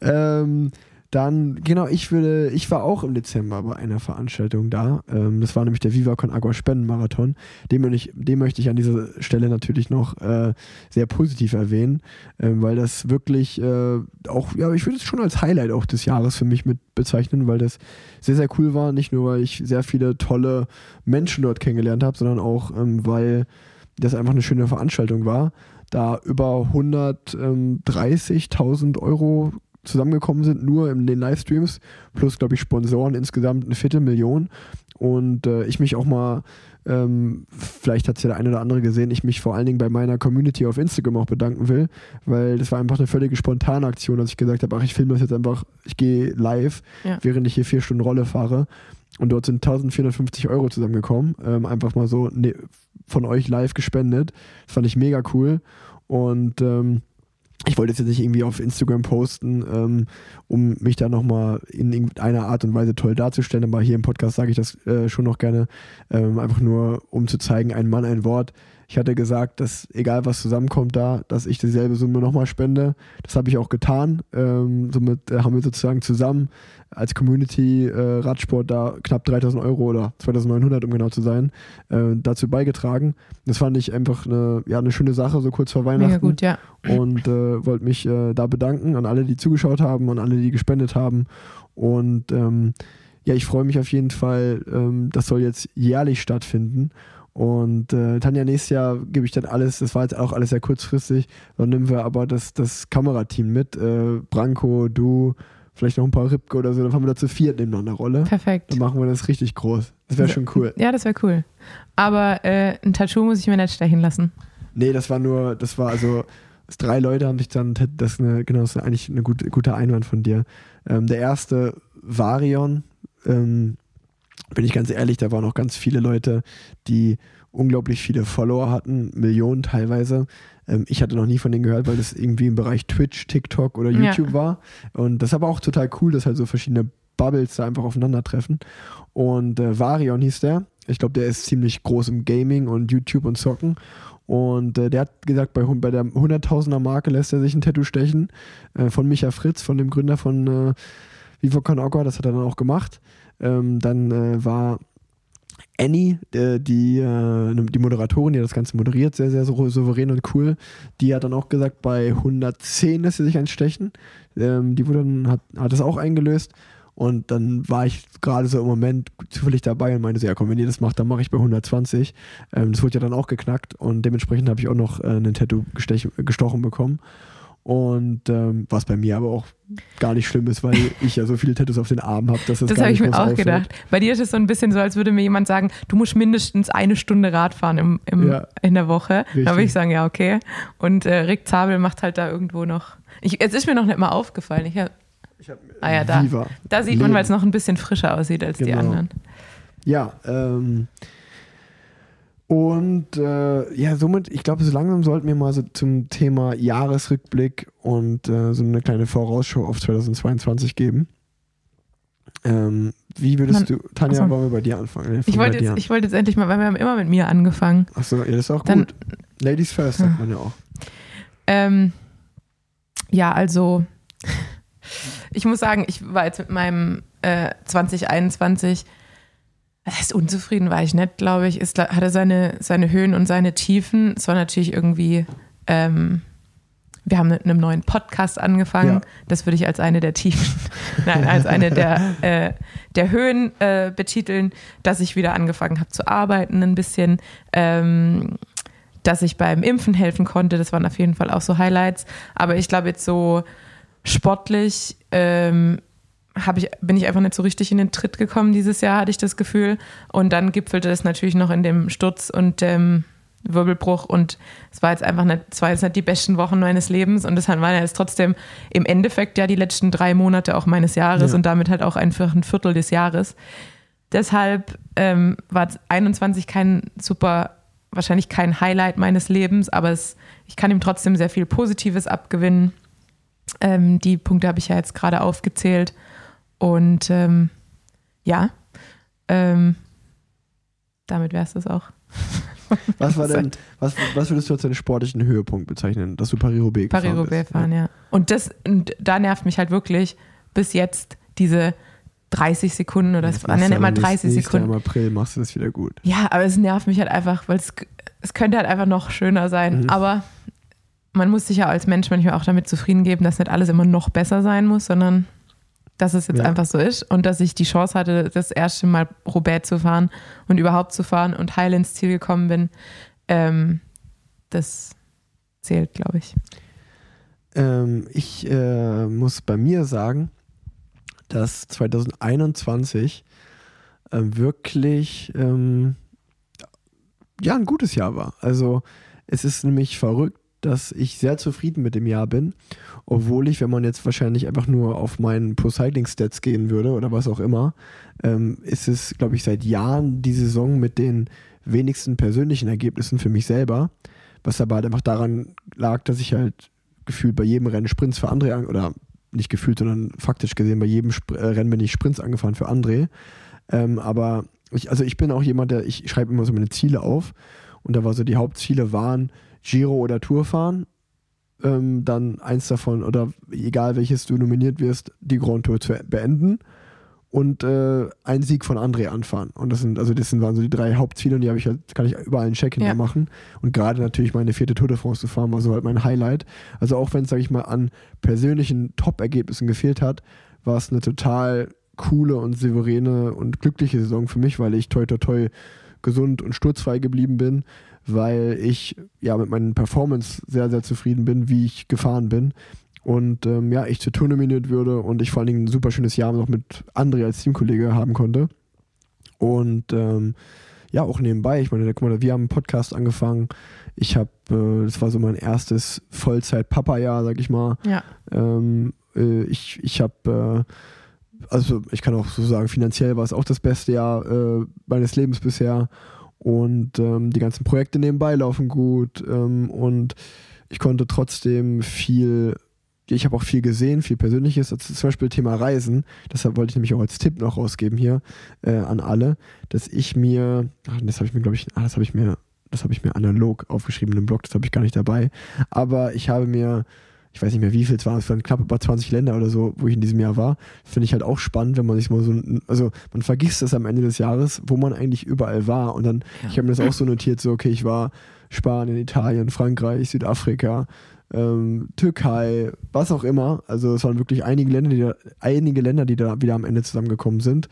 Ähm, dann, genau, ich würde, ich war auch im Dezember bei einer Veranstaltung da. Ähm, das war nämlich der Viva Con Agua Spendenmarathon. Den, ich- den möchte ich an dieser Stelle natürlich noch äh, sehr positiv erwähnen, ähm, weil das wirklich äh, auch, ja, ich würde es schon als Highlight auch des Jahres für mich mit bezeichnen, weil das sehr, sehr cool war. Nicht nur, weil ich sehr viele tolle Menschen dort kennengelernt habe, sondern auch, ähm, weil das einfach eine schöne Veranstaltung war. Da über 130.000 Euro zusammengekommen sind, nur in den Livestreams, plus, glaube ich, Sponsoren insgesamt eine Viertelmillion. Und äh, ich mich auch mal, ähm, vielleicht hat es ja der eine oder andere gesehen, ich mich vor allen Dingen bei meiner Community auf Instagram auch bedanken will, weil das war einfach eine völlige spontane Aktion, dass ich gesagt habe, ach, ich filme das jetzt einfach, ich gehe live, Ja. während ich hier vier Stunden Rolle fahre. Und dort sind 1450 Euro zusammengekommen. Ähm, einfach mal so ne, von euch live gespendet. Das fand ich mega cool. Und ähm, ich wollte jetzt nicht irgendwie auf Instagram posten, ähm, um mich da nochmal in irgendeiner Art und Weise toll darzustellen, aber hier im Podcast sage ich das äh, schon noch gerne, ähm, einfach nur um zu zeigen, ein Mann, ein Wort. Ich hatte gesagt, dass egal was zusammenkommt da, dass ich dieselbe Summe nochmal spende. Das habe ich auch getan. Ähm, somit äh, haben wir sozusagen zusammen als Community äh, Radsport da knapp 3000 Euro oder 2900, um genau zu sein, äh, dazu beigetragen. Das fand ich einfach eine, ja, eine schöne Sache, so kurz vor Weihnachten Mega gut, ja. und äh, wollte mich äh, da bedanken an alle, die zugeschaut haben und alle, die gespendet haben. Und ähm, ja, ich freue mich auf jeden Fall. Ähm, das soll jetzt jährlich stattfinden. Und äh, Tanja, nächstes Jahr gebe ich dann alles, das war jetzt auch alles sehr kurzfristig, dann nehmen wir aber das, das Kamerateam mit. Äh, Branko, du, vielleicht noch ein paar Ripke oder so, dann fahren wir da zu viert nebeneinander Rolle. Perfekt. Dann machen wir das richtig groß. Das wäre schon cool. Ja, das wäre cool. Aber äh, ein Tattoo muss ich mir nicht stechen lassen. Nee, das war nur, das war also, das drei Leute haben sich dann, das ist eine, genau, das ist eigentlich eine gute, guter Einwand von dir. Ähm, der erste, Varion, ähm, bin ich ganz ehrlich, da waren noch ganz viele Leute, die unglaublich viele Follower hatten, Millionen teilweise. Ähm, ich hatte noch nie von denen gehört, weil das irgendwie im Bereich Twitch, TikTok oder Ja. YouTube war. Und das ist aber auch total cool, dass halt so verschiedene Bubbles da einfach aufeinandertreffen. Und äh, Varion hieß der. Ich glaube, der ist ziemlich groß im Gaming und YouTube und Zocken. Und äh, der hat gesagt, bei, bei der 100.000er Marke lässt er sich ein Tattoo stechen. Äh, von Micha Fritz, von dem Gründer von äh, Vivo Con Agua. Das hat er dann auch gemacht. Ähm, dann äh, war Annie, äh, die, äh, die Moderatorin, die das Ganze moderiert, sehr, sehr sou- souverän und cool. Die hat dann auch gesagt, bei 110 lässt sie sich eins stechen. Ähm, die wurde dann, hat, hat das auch eingelöst. Und dann war ich gerade so im Moment zufällig dabei und meinte so, ja komm, wenn ihr das macht, dann mache ich bei 120. Ähm, das wurde ja dann auch geknackt und dementsprechend habe ich auch noch äh, ein Tattoo gestochen bekommen. Und ähm, was bei mir aber auch gar nicht schlimm ist, weil ich ja so viele Tattoos auf den Armen habe, dass das, Das gar habe ich nicht mir auch auffällt. gedacht. Bei dir ist es so ein bisschen so, als würde mir jemand sagen, du musst mindestens eine Stunde Rad fahren im, im, Ja. in der Woche. Richtig. Da würde ich sagen, ja, okay. Und äh, Rick Zabel macht halt da irgendwo noch. Ich, es ist mir noch nicht mal aufgefallen. Ich hab, Ich hab, Ah ja, da. Viva. da sieht man, Leben. weil es noch ein bisschen frischer aussieht als die Genau. anderen. Ja, ähm, und äh, ja, somit, ich glaube, so langsam sollten wir mal so zum Thema Jahresrückblick und äh, so eine kleine Vorausschau auf 2022 geben. Ähm, wie würdest Man- du, Tanja, Achso. wollen wir bei dir anfangen? Nee, Ich wollte jetzt, an. ich wollte jetzt endlich mal, weil wir haben immer mit mir angefangen. Achso, ja, das ist auch Dann- gut. Ladies first, sagt man ja auch. [LAUGHS] Ähm, ja, also [LAUGHS] ich muss sagen, ich war jetzt mit meinem äh, 2021, das heißt, unzufrieden war ich nicht, glaube ich. Es hatte seine, seine Höhen und seine Tiefen. Es war natürlich irgendwie, ähm, wir haben mit einem neuen Podcast angefangen. Ja. Das würde ich als eine der Tiefen, [LAUGHS] nein, als eine der, äh, der Höhen äh, betiteln, dass ich wieder angefangen habe zu arbeiten ein bisschen. Ähm, dass ich beim Impfen helfen konnte. Das waren auf jeden Fall auch so Highlights. Aber ich glaube jetzt so sportlich ähm, hab ich, bin ich einfach nicht so richtig in den Tritt gekommen dieses Jahr, hatte ich das Gefühl. Und dann gipfelte es natürlich noch in dem Sturz und dem Wirbelbruch. Und es war jetzt einfach nicht, es war jetzt nicht die besten Wochen meines Lebens. Und das waren jetzt trotzdem im Endeffekt ja die letzten drei Monate auch meines Jahres Ja. und damit halt auch einfach ein Viertel des Jahres. Deshalb ähm, war 21 kein super, wahrscheinlich kein Highlight meines Lebens, aber es, ich kann ihm trotzdem sehr viel Positives abgewinnen. Ähm, die Punkte habe ich ja jetzt gerade aufgezählt. Und ähm, ja, ähm, damit wäre es das auch. [LAUGHS] Was war denn, was, was würdest du als deinen sportlichen Höhepunkt bezeichnen, dass du Paris-Roubaix gefahren Paris-Roubaix fahren, ja. Und das, und da nervt mich halt wirklich bis jetzt diese 30 Sekunden oder es Das waren ja mal aber 30 nächstes Jahr Sekunden. Im April machst du das wieder gut. Ja, aber es nervt mich halt einfach, weil es, es könnte halt einfach noch schöner sein. Mhm. Aber man muss sich ja als Mensch manchmal auch damit zufrieden geben, dass nicht alles immer noch besser sein muss, sondern dass es jetzt Ja. einfach so ist und dass ich die Chance hatte, das erste Mal Roubaix zu fahren und überhaupt zu fahren und heil ins Ziel gekommen bin. Ähm, das zählt, glaube ich. Ähm, ich äh, muss bei mir sagen, dass 2021 äh, wirklich ähm, ja ein gutes Jahr war. Also es ist nämlich verrückt, dass ich sehr zufrieden mit dem Jahr bin, obwohl ich, wenn man jetzt wahrscheinlich einfach nur auf meinen Pro Cycling Stats gehen würde oder was auch immer, ähm, ist es, glaube ich, seit Jahren die Saison mit den wenigsten persönlichen Ergebnissen für mich selber, was aber halt einfach daran lag, dass ich halt gefühlt bei jedem Rennen Sprints für André an, oder nicht gefühlt, sondern faktisch gesehen bei jedem Sp äh, Rennen bin ich Sprints angefahren für André. Ähm, aber ich, also ich bin auch jemand, der, ich schreibe immer so meine Ziele auf und da war so die Hauptziele waren Giro oder Tour fahren, ähm, dann eins davon oder egal welches du nominiert wirst, die Grand Tour zu beenden und äh, einen Sieg von André anfahren. Und das sind, also das sind, waren so die drei Hauptziele und die habe ich halt, kann ich überall einen Check hinter Ja. machen. Und gerade natürlich meine vierte Tour de France zu fahren, war so halt mein Highlight. Also auch wenn es, sage ich mal, an persönlichen Top-Ergebnissen gefehlt hat, war es eine total coole und souveräne und glückliche Saison für mich, weil ich toi toi toi gesund und sturzfrei geblieben bin, weil ich ja mit meinen Performance sehr, sehr zufrieden bin, wie ich gefahren bin. Und ähm, ja, ich zur Tour nominiert würde und ich vor allen Dingen ein super schönes Jahr noch mit André als Teamkollege haben konnte. Und ähm, ja, auch nebenbei, ich meine, guck mal, wir haben einen Podcast angefangen. Ich habe, äh, das war so mein erstes Vollzeit-Papa-Jahr, sag ich mal. Ja. Ähm, äh, ich ich habe, äh, also ich kann auch so sagen, finanziell war es auch das beste Jahr äh, meines Lebens bisher. Und ähm, die ganzen Projekte nebenbei laufen gut. Ähm, und ich konnte trotzdem viel, ich habe auch viel gesehen, viel Persönliches. Also zum Beispiel Thema Reisen. Deshalb wollte ich nämlich auch als Tipp noch rausgeben hier äh, an alle, dass ich mir, ach, das habe ich mir, glaube ich, ah, das habe ich mir, das habe ich mir analog aufgeschrieben im Blog, das habe ich gar nicht dabei. Aber ich habe mir ich weiß nicht mehr wie viel es waren, es waren knapp über 20 Länder oder so, wo ich in diesem Jahr war. Finde ich halt auch spannend, wenn man sich mal so, also man vergisst das am Ende des Jahres, wo man eigentlich überall war. Und dann, Ja. ich habe mir das auch so notiert, so, okay, ich war Spanien, Italien, Frankreich, Südafrika, ähm, Türkei, was auch immer. Also es waren wirklich einige Länder, die da, einige Länder, die da wieder am Ende zusammengekommen sind.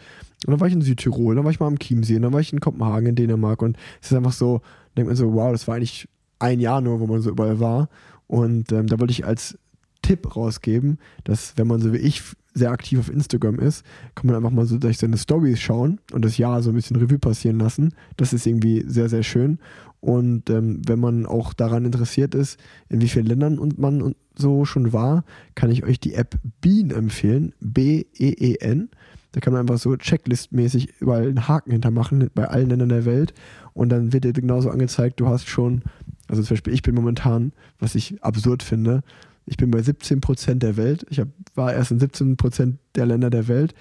Und dann war ich in Südtirol, dann war ich mal am Chiemsee, dann war ich in Kopenhagen, in Dänemark. Und es ist einfach so, denkt man so, wow, das war eigentlich ein Jahr nur, wo man so überall war. Und ähm, da wollte ich als Tipp rausgeben, dass wenn man so wie ich sehr aktiv auf Instagram ist, kann man einfach mal so durch seine Stories schauen und das Jahr so ein bisschen Revue passieren lassen. Das ist irgendwie sehr, sehr schön. Und ähm, wenn man auch daran interessiert ist, in wie vielen Ländern und man so schon war, kann ich euch die App Bean empfehlen. B-E-E-N. Da kann man einfach so checklistmäßig überall einen Haken hintermachen bei allen Ländern der Welt. Und dann wird dir genauso angezeigt, du hast schon, also zum Beispiel ich bin momentan, was ich absurd finde, ich bin bei 17 Prozent der Welt. Ich hab, war erst in 17 Prozent der Länder der Welt.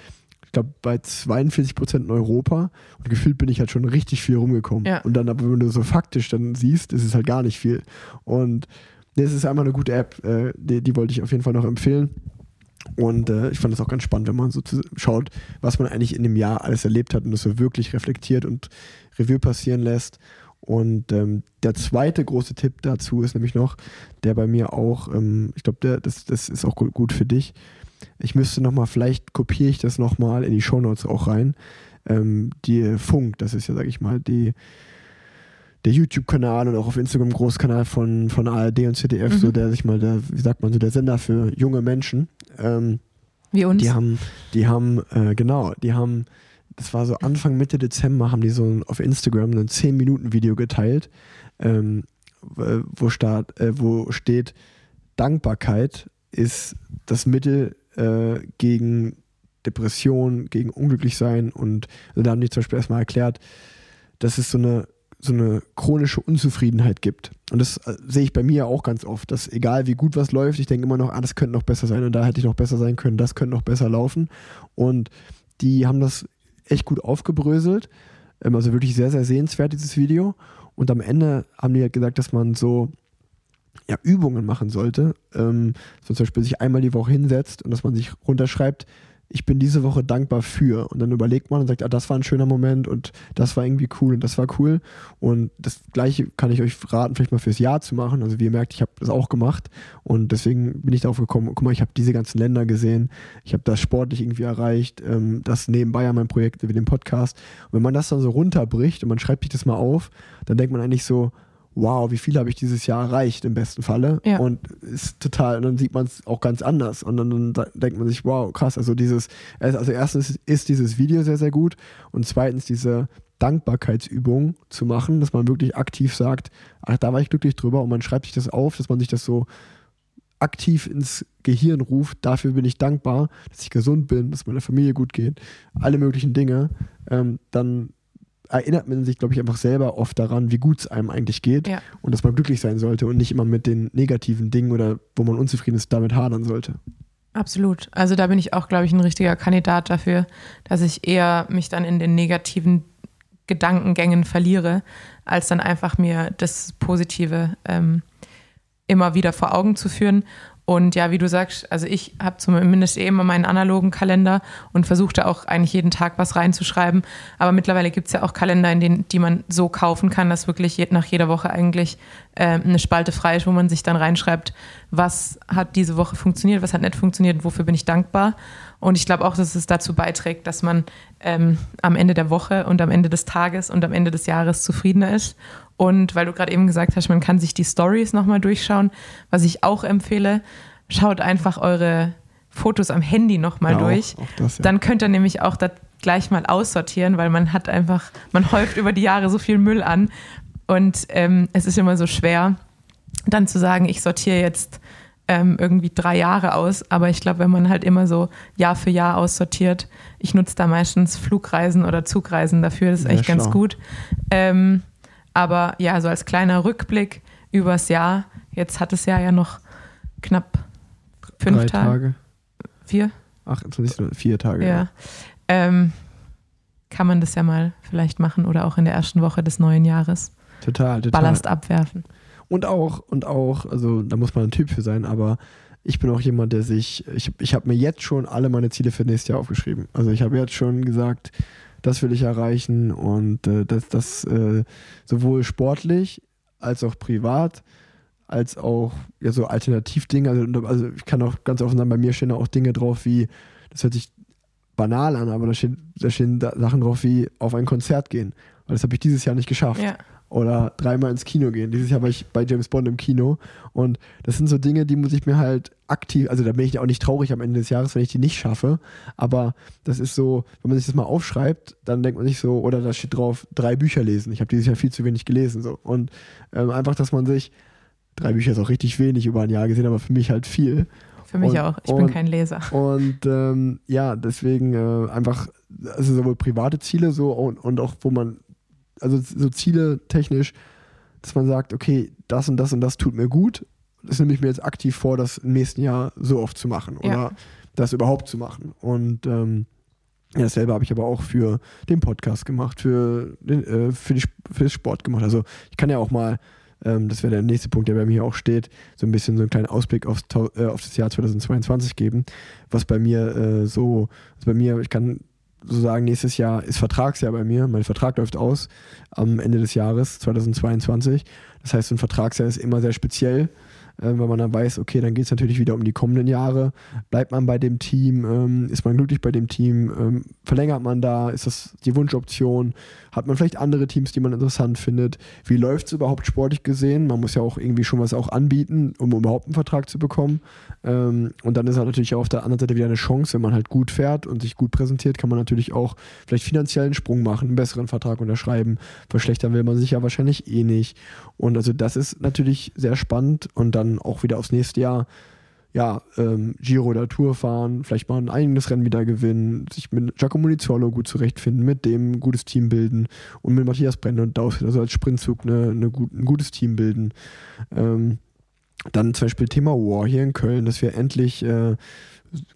Ich glaube, bei 42 Prozent in Europa. Und gefühlt bin ich halt schon richtig viel rumgekommen. Ja. Und dann, aber wenn du so faktisch dann siehst, ist es halt gar nicht viel. Und nee, es ist einmal eine gute App. Äh, die, die wollte ich auf jeden Fall noch empfehlen. Und äh, ich fand es auch ganz spannend, wenn man so schaut, was man eigentlich in dem Jahr alles erlebt hat und das so wirklich reflektiert und Revue passieren lässt. Und ähm, der zweite große Tipp dazu ist nämlich noch, der bei mir auch, ähm, ich glaube, das, das ist auch gut, gut für dich. Ich müsste nochmal, vielleicht kopiere ich das nochmal in die Shownotes auch rein. Ähm, die Funk, das ist ja, sag ich mal, die, der YouTube-Kanal und auch auf Instagram Großkanal von, von ARD und ZDF, Mhm. so der sich mal, der, wie sagt man so, der Sender für junge Menschen. Ähm, Wie uns. Die haben, die haben, äh, genau, die haben, das war so Anfang, Mitte Dezember, haben die so ein, auf Instagram ein 10-Minuten-Video geteilt, ähm, wo, start, äh, wo steht, Dankbarkeit ist das Mittel äh, gegen Depression, gegen Unglücklichsein und also da haben die zum Beispiel erstmal erklärt, dass es so eine so eine chronische Unzufriedenheit gibt. Und das äh, sehe ich bei mir auch ganz oft, dass egal wie gut was läuft, ich denke immer noch, ah, das könnte noch besser sein und da hätte ich noch besser sein können, das könnte noch besser laufen. Und die haben das echt gut aufgebröselt. Ähm, also wirklich sehr, sehr sehenswert, dieses Video. Und am Ende haben die halt gesagt, dass man so ja, Übungen machen sollte. Ähm, so zum Beispiel sich einmal die Woche hinsetzt und dass man sich runterschreibt, ich bin diese Woche dankbar für. Und dann überlegt man und sagt, ah, das war ein schöner Moment und das war irgendwie cool und das war cool. Und das gleiche kann ich euch raten, vielleicht mal fürs Jahr zu machen. Also wie ihr merkt, ich habe das auch gemacht. Und deswegen bin ich darauf gekommen, guck mal, ich habe diese ganzen Länder gesehen, ich habe das sportlich irgendwie erreicht, ähm, das nebenbei ja mein Projekt wie den Podcast. Und wenn man das dann so runterbricht und man schreibt sich das mal auf, dann denkt man eigentlich so, wow, wie viel habe ich dieses Jahr erreicht im besten Falle. Ja. Und ist total, und dann sieht man es auch ganz anders. Und dann, dann da- denkt man sich, wow, krass, also dieses, also erstens ist dieses Video sehr, sehr gut und zweitens diese Dankbarkeitsübung zu machen, dass man wirklich aktiv sagt, ach, da war ich glücklich drüber und man schreibt sich das auf, dass man sich das so aktiv ins Gehirn ruft, dafür bin ich dankbar, dass ich gesund bin, dass meiner Familie gut geht, alle möglichen Dinge, ähm, dann erinnert man sich, glaube ich, einfach selber oft daran, wie gut es einem eigentlich geht Ja. und dass man glücklich sein sollte und nicht immer mit den negativen Dingen oder wo man unzufrieden ist, damit hadern sollte. Absolut. Also da bin ich auch, glaube ich, ein richtiger Kandidat dafür, dass ich eher mich dann in den negativen Gedankengängen verliere, als dann einfach mir das Positive ähm, immer wieder vor Augen zu führen. Und ja, wie du sagst, also ich habe zumindest eh immer meinen analogen Kalender und versuche da auch eigentlich jeden Tag was reinzuschreiben. Aber mittlerweile gibt es ja auch Kalender, in denen, die man so kaufen kann, dass wirklich je, nach jeder Woche eigentlich äh, eine Spalte frei ist, wo man sich dann reinschreibt, was hat diese Woche funktioniert, was hat nicht funktioniert, wofür bin ich dankbar. Und ich glaube auch, dass es dazu beiträgt, dass man ähm, am Ende der Woche und am Ende des Tages und am Ende des Jahres zufriedener ist. Und weil du gerade eben gesagt hast, man kann sich die Stories nochmal durchschauen, was ich auch empfehle, schaut einfach eure Fotos am Handy nochmal Ja, auch- durch. auch das, ja. Dann könnt ihr nämlich auch das gleich mal aussortieren, weil man hat einfach, man häuft über die Jahre so viel Müll an. Und ähm, es ist immer so schwer, dann zu sagen, ich sortiere jetzt ähm, irgendwie drei Jahre aus. Aber ich glaube, wenn man halt immer so Jahr für Jahr aussortiert, ich nutze da meistens Flugreisen oder Zugreisen dafür, das ist Sehr echt ganz schlau. gut. Ähm, aber ja, so als kleiner Rückblick übers Jahr, jetzt hat es ja ja noch knapp fünf Drei Tage, Tage, vier, 28, vier Tage. ja. Ähm, kann man das ja mal vielleicht machen oder auch in der ersten Woche des neuen Jahres Total, total. Ballast abwerfen. Und auch, und auch, also da muss man ein Typ für sein, aber ich bin auch jemand, der sich, ich, ich habe mir jetzt schon alle meine Ziele für nächstes Jahr aufgeschrieben. Also ich habe jetzt schon gesagt, das will ich erreichen und äh, das, das äh, sowohl sportlich als auch privat, als auch ja, so Alternativdinge. Also, also ich kann auch ganz offen sagen, bei mir stehen auch Dinge drauf wie, das hört sich banal an, aber da stehen, da stehen Sachen drauf wie auf ein Konzert gehen. Weil das habe ich dieses Jahr nicht geschafft Ja. Oder dreimal ins Kino gehen. Dieses Jahr war ich bei James Bond im Kino und das sind so Dinge, die muss ich mir halt aktiv, also da bin ich auch nicht traurig am Ende des Jahres, wenn ich die nicht schaffe, aber das ist so, wenn man sich das mal aufschreibt, dann denkt man sich so, oder da steht drauf, drei Bücher lesen. Ich habe dieses Jahr viel zu wenig gelesen so und ähm, einfach, dass man sich, drei Bücher ist auch richtig wenig über ein Jahr gesehen, aber für mich halt viel. Für mich Und- auch. Ich bin und- kein Leser. Und ähm, ja, deswegen äh, einfach, also sowohl private Ziele so und, und auch, wo man, also so Ziele technisch, dass man sagt, okay, das und das und das tut mir gut. Das nehme ich mir jetzt aktiv vor, das im nächsten Jahr so oft zu machen oder Ja. das überhaupt zu machen. Und ähm, ja, dasselbe habe ich aber auch für den Podcast gemacht, für, den, äh, für, die, für den Sport gemacht. Also ich kann ja auch mal, ähm, das wäre der nächste Punkt, der bei mir auch steht, so ein bisschen so einen kleinen Ausblick aufs, äh, auf das Jahr 2022 geben, was bei mir äh, so, also bei mir, ich kann so sagen, nächstes Jahr ist Vertragsjahr bei mir. Mein Vertrag läuft aus am Ende des Jahres 2022. Das heißt, so ein Vertragsjahr ist immer sehr speziell. Äh, weil man dann weiß, okay, dann geht es natürlich wieder um die kommenden Jahre. Bleibt man bei dem Team? Ähm, ist man glücklich bei dem Team? Ähm, verlängert man da? Ist das die Wunschoption? Hat man vielleicht andere Teams, die man interessant findet? Wie läuft es überhaupt sportlich gesehen? Man muss ja auch irgendwie schon was auch anbieten, um überhaupt einen Vertrag zu bekommen. Ähm, und dann ist halt natürlich auch auf der anderen Seite wieder eine Chance, wenn man halt gut fährt und sich gut präsentiert, kann man natürlich auch vielleicht finanziell einen Sprung machen, einen besseren Vertrag unterschreiben. Verschlechtern will man sich ja wahrscheinlich eh nicht. Und also das ist natürlich sehr spannend und dann auch wieder aufs nächste Jahr ja, ähm, Giro oder Tour fahren, vielleicht mal ein eigenes Rennen wieder gewinnen, sich mit Giacomo Nizzolo gut zurechtfinden, mit dem ein gutes Team bilden und mit Matthias Brenner und Daus, also als Sprintzug eine, eine gut, ein gutes Team bilden. Ähm, dann zum Beispiel Thema War hier in Köln, dass wir endlich, äh,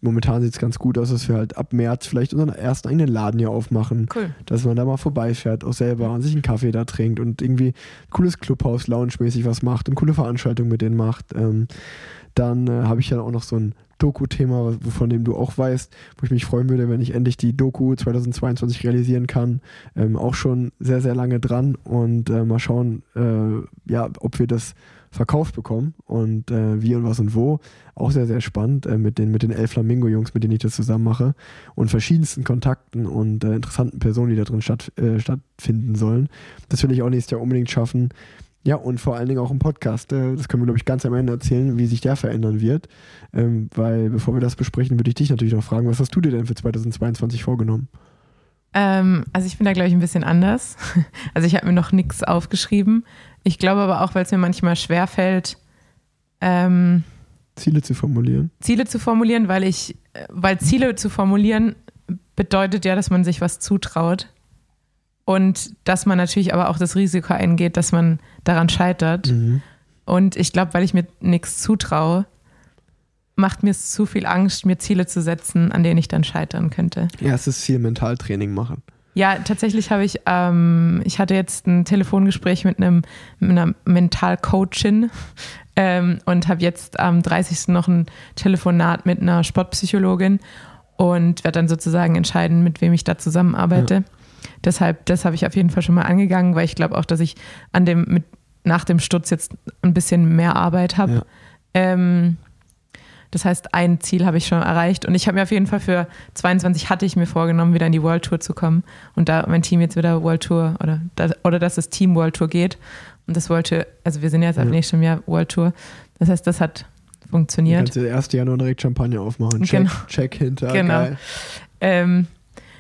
momentan sieht es ganz gut aus, dass wir halt ab März vielleicht unseren ersten eigenen Laden hier aufmachen. Cool. Dass man da mal vorbeifährt, auch selber und sich einen Kaffee da trinkt und irgendwie ein cooles Clubhaus, lounge-mäßig was macht und coole Veranstaltungen mit denen macht. Ähm, dann äh, habe ich ja auch noch so ein Doku-Thema, von dem du auch weißt, wo ich mich freuen würde, wenn ich endlich die Doku 2022 realisieren kann. Ähm, auch schon sehr, sehr lange dran und äh, mal schauen, äh, ja, ob wir das verkauft bekommen und äh, wie und was und wo. Auch sehr, sehr spannend äh, mit, den, mit den El Flamingo-Jungs, mit denen ich das zusammen mache und verschiedensten Kontakten und äh, interessanten Personen, die da drin statt, äh, stattfinden sollen. Das will ich auch nächstes Jahr unbedingt schaffen. Ja, und vor allen Dingen auch im Podcast. Äh, das können wir, glaube ich, ganz am Ende erzählen, wie sich der verändern wird. Ähm, weil, bevor wir das besprechen, würde ich dich natürlich noch fragen, was hast du dir denn für 2022 vorgenommen? Ähm, also ich bin da, glaube ich, ein bisschen anders. [LAUGHS] Also ich habe mir noch nichts aufgeschrieben. Ich glaube aber auch, weil es mir manchmal schwerfällt, ähm, Ziele zu formulieren. Ziele zu formulieren, weil ich, äh, weil Ziele zu formulieren bedeutet ja, dass man sich was zutraut. Und dass man natürlich aber auch das Risiko eingeht, dass man daran scheitert. Mhm. Und ich glaube, weil ich mir nichts zutraue, macht mir es zu viel Angst, mir Ziele zu setzen, an denen ich dann scheitern könnte. Erstes Ziel Mentaltraining machen. Ja, tatsächlich habe ich, ähm, ich hatte jetzt ein Telefongespräch mit, einem, mit einer Mentalcoachin ähm, und habe jetzt am 30. noch ein Telefonat mit einer Sportpsychologin und werde dann sozusagen entscheiden, mit wem ich da zusammenarbeite. Ja. Deshalb, das habe ich auf jeden Fall schon mal angegangen, weil ich glaube auch, dass ich an dem, mit, nach dem Sturz jetzt ein bisschen mehr Arbeit habe. Ja. Ähm, das heißt, ein Ziel habe ich schon erreicht und ich habe mir auf jeden Fall für 22 hatte ich mir vorgenommen, wieder in die World Tour zu kommen und da mein Team jetzt wieder World Tour oder, oder dass das Team World Tour geht und das wollte, also wir sind jetzt ab Ja. nächstem Jahr World Tour. Das heißt, das hat Du funktioniert. kannst das erste Januar direkt Champagner aufmachen. Check, Genau. check hinter. Genau. Ähm,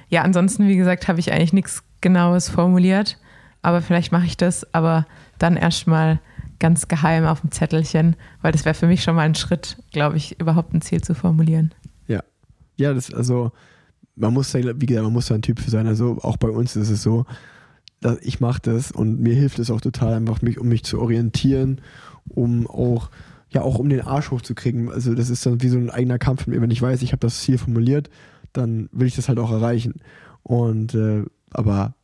ja, ansonsten, wie gesagt, habe ich eigentlich nichts Genaues formuliert, aber vielleicht mache ich das, aber dann erstmal ganz geheim auf dem Zettelchen, weil das wäre für mich schon mal ein Schritt, glaube ich, überhaupt ein Ziel zu formulieren. Ja, das, also, man muss wie gesagt, man muss da ein Typ für sein. Also, auch bei uns ist es so, dass ich mache das und mir hilft es auch total einfach, mich, um mich zu orientieren, um auch, ja, auch um den Arsch hochzukriegen. Also, das ist dann wie so ein eigener Kampf mit mir. Wenn ich weiß, ich habe das Ziel formuliert, dann will ich das halt auch erreichen. Und, äh, aber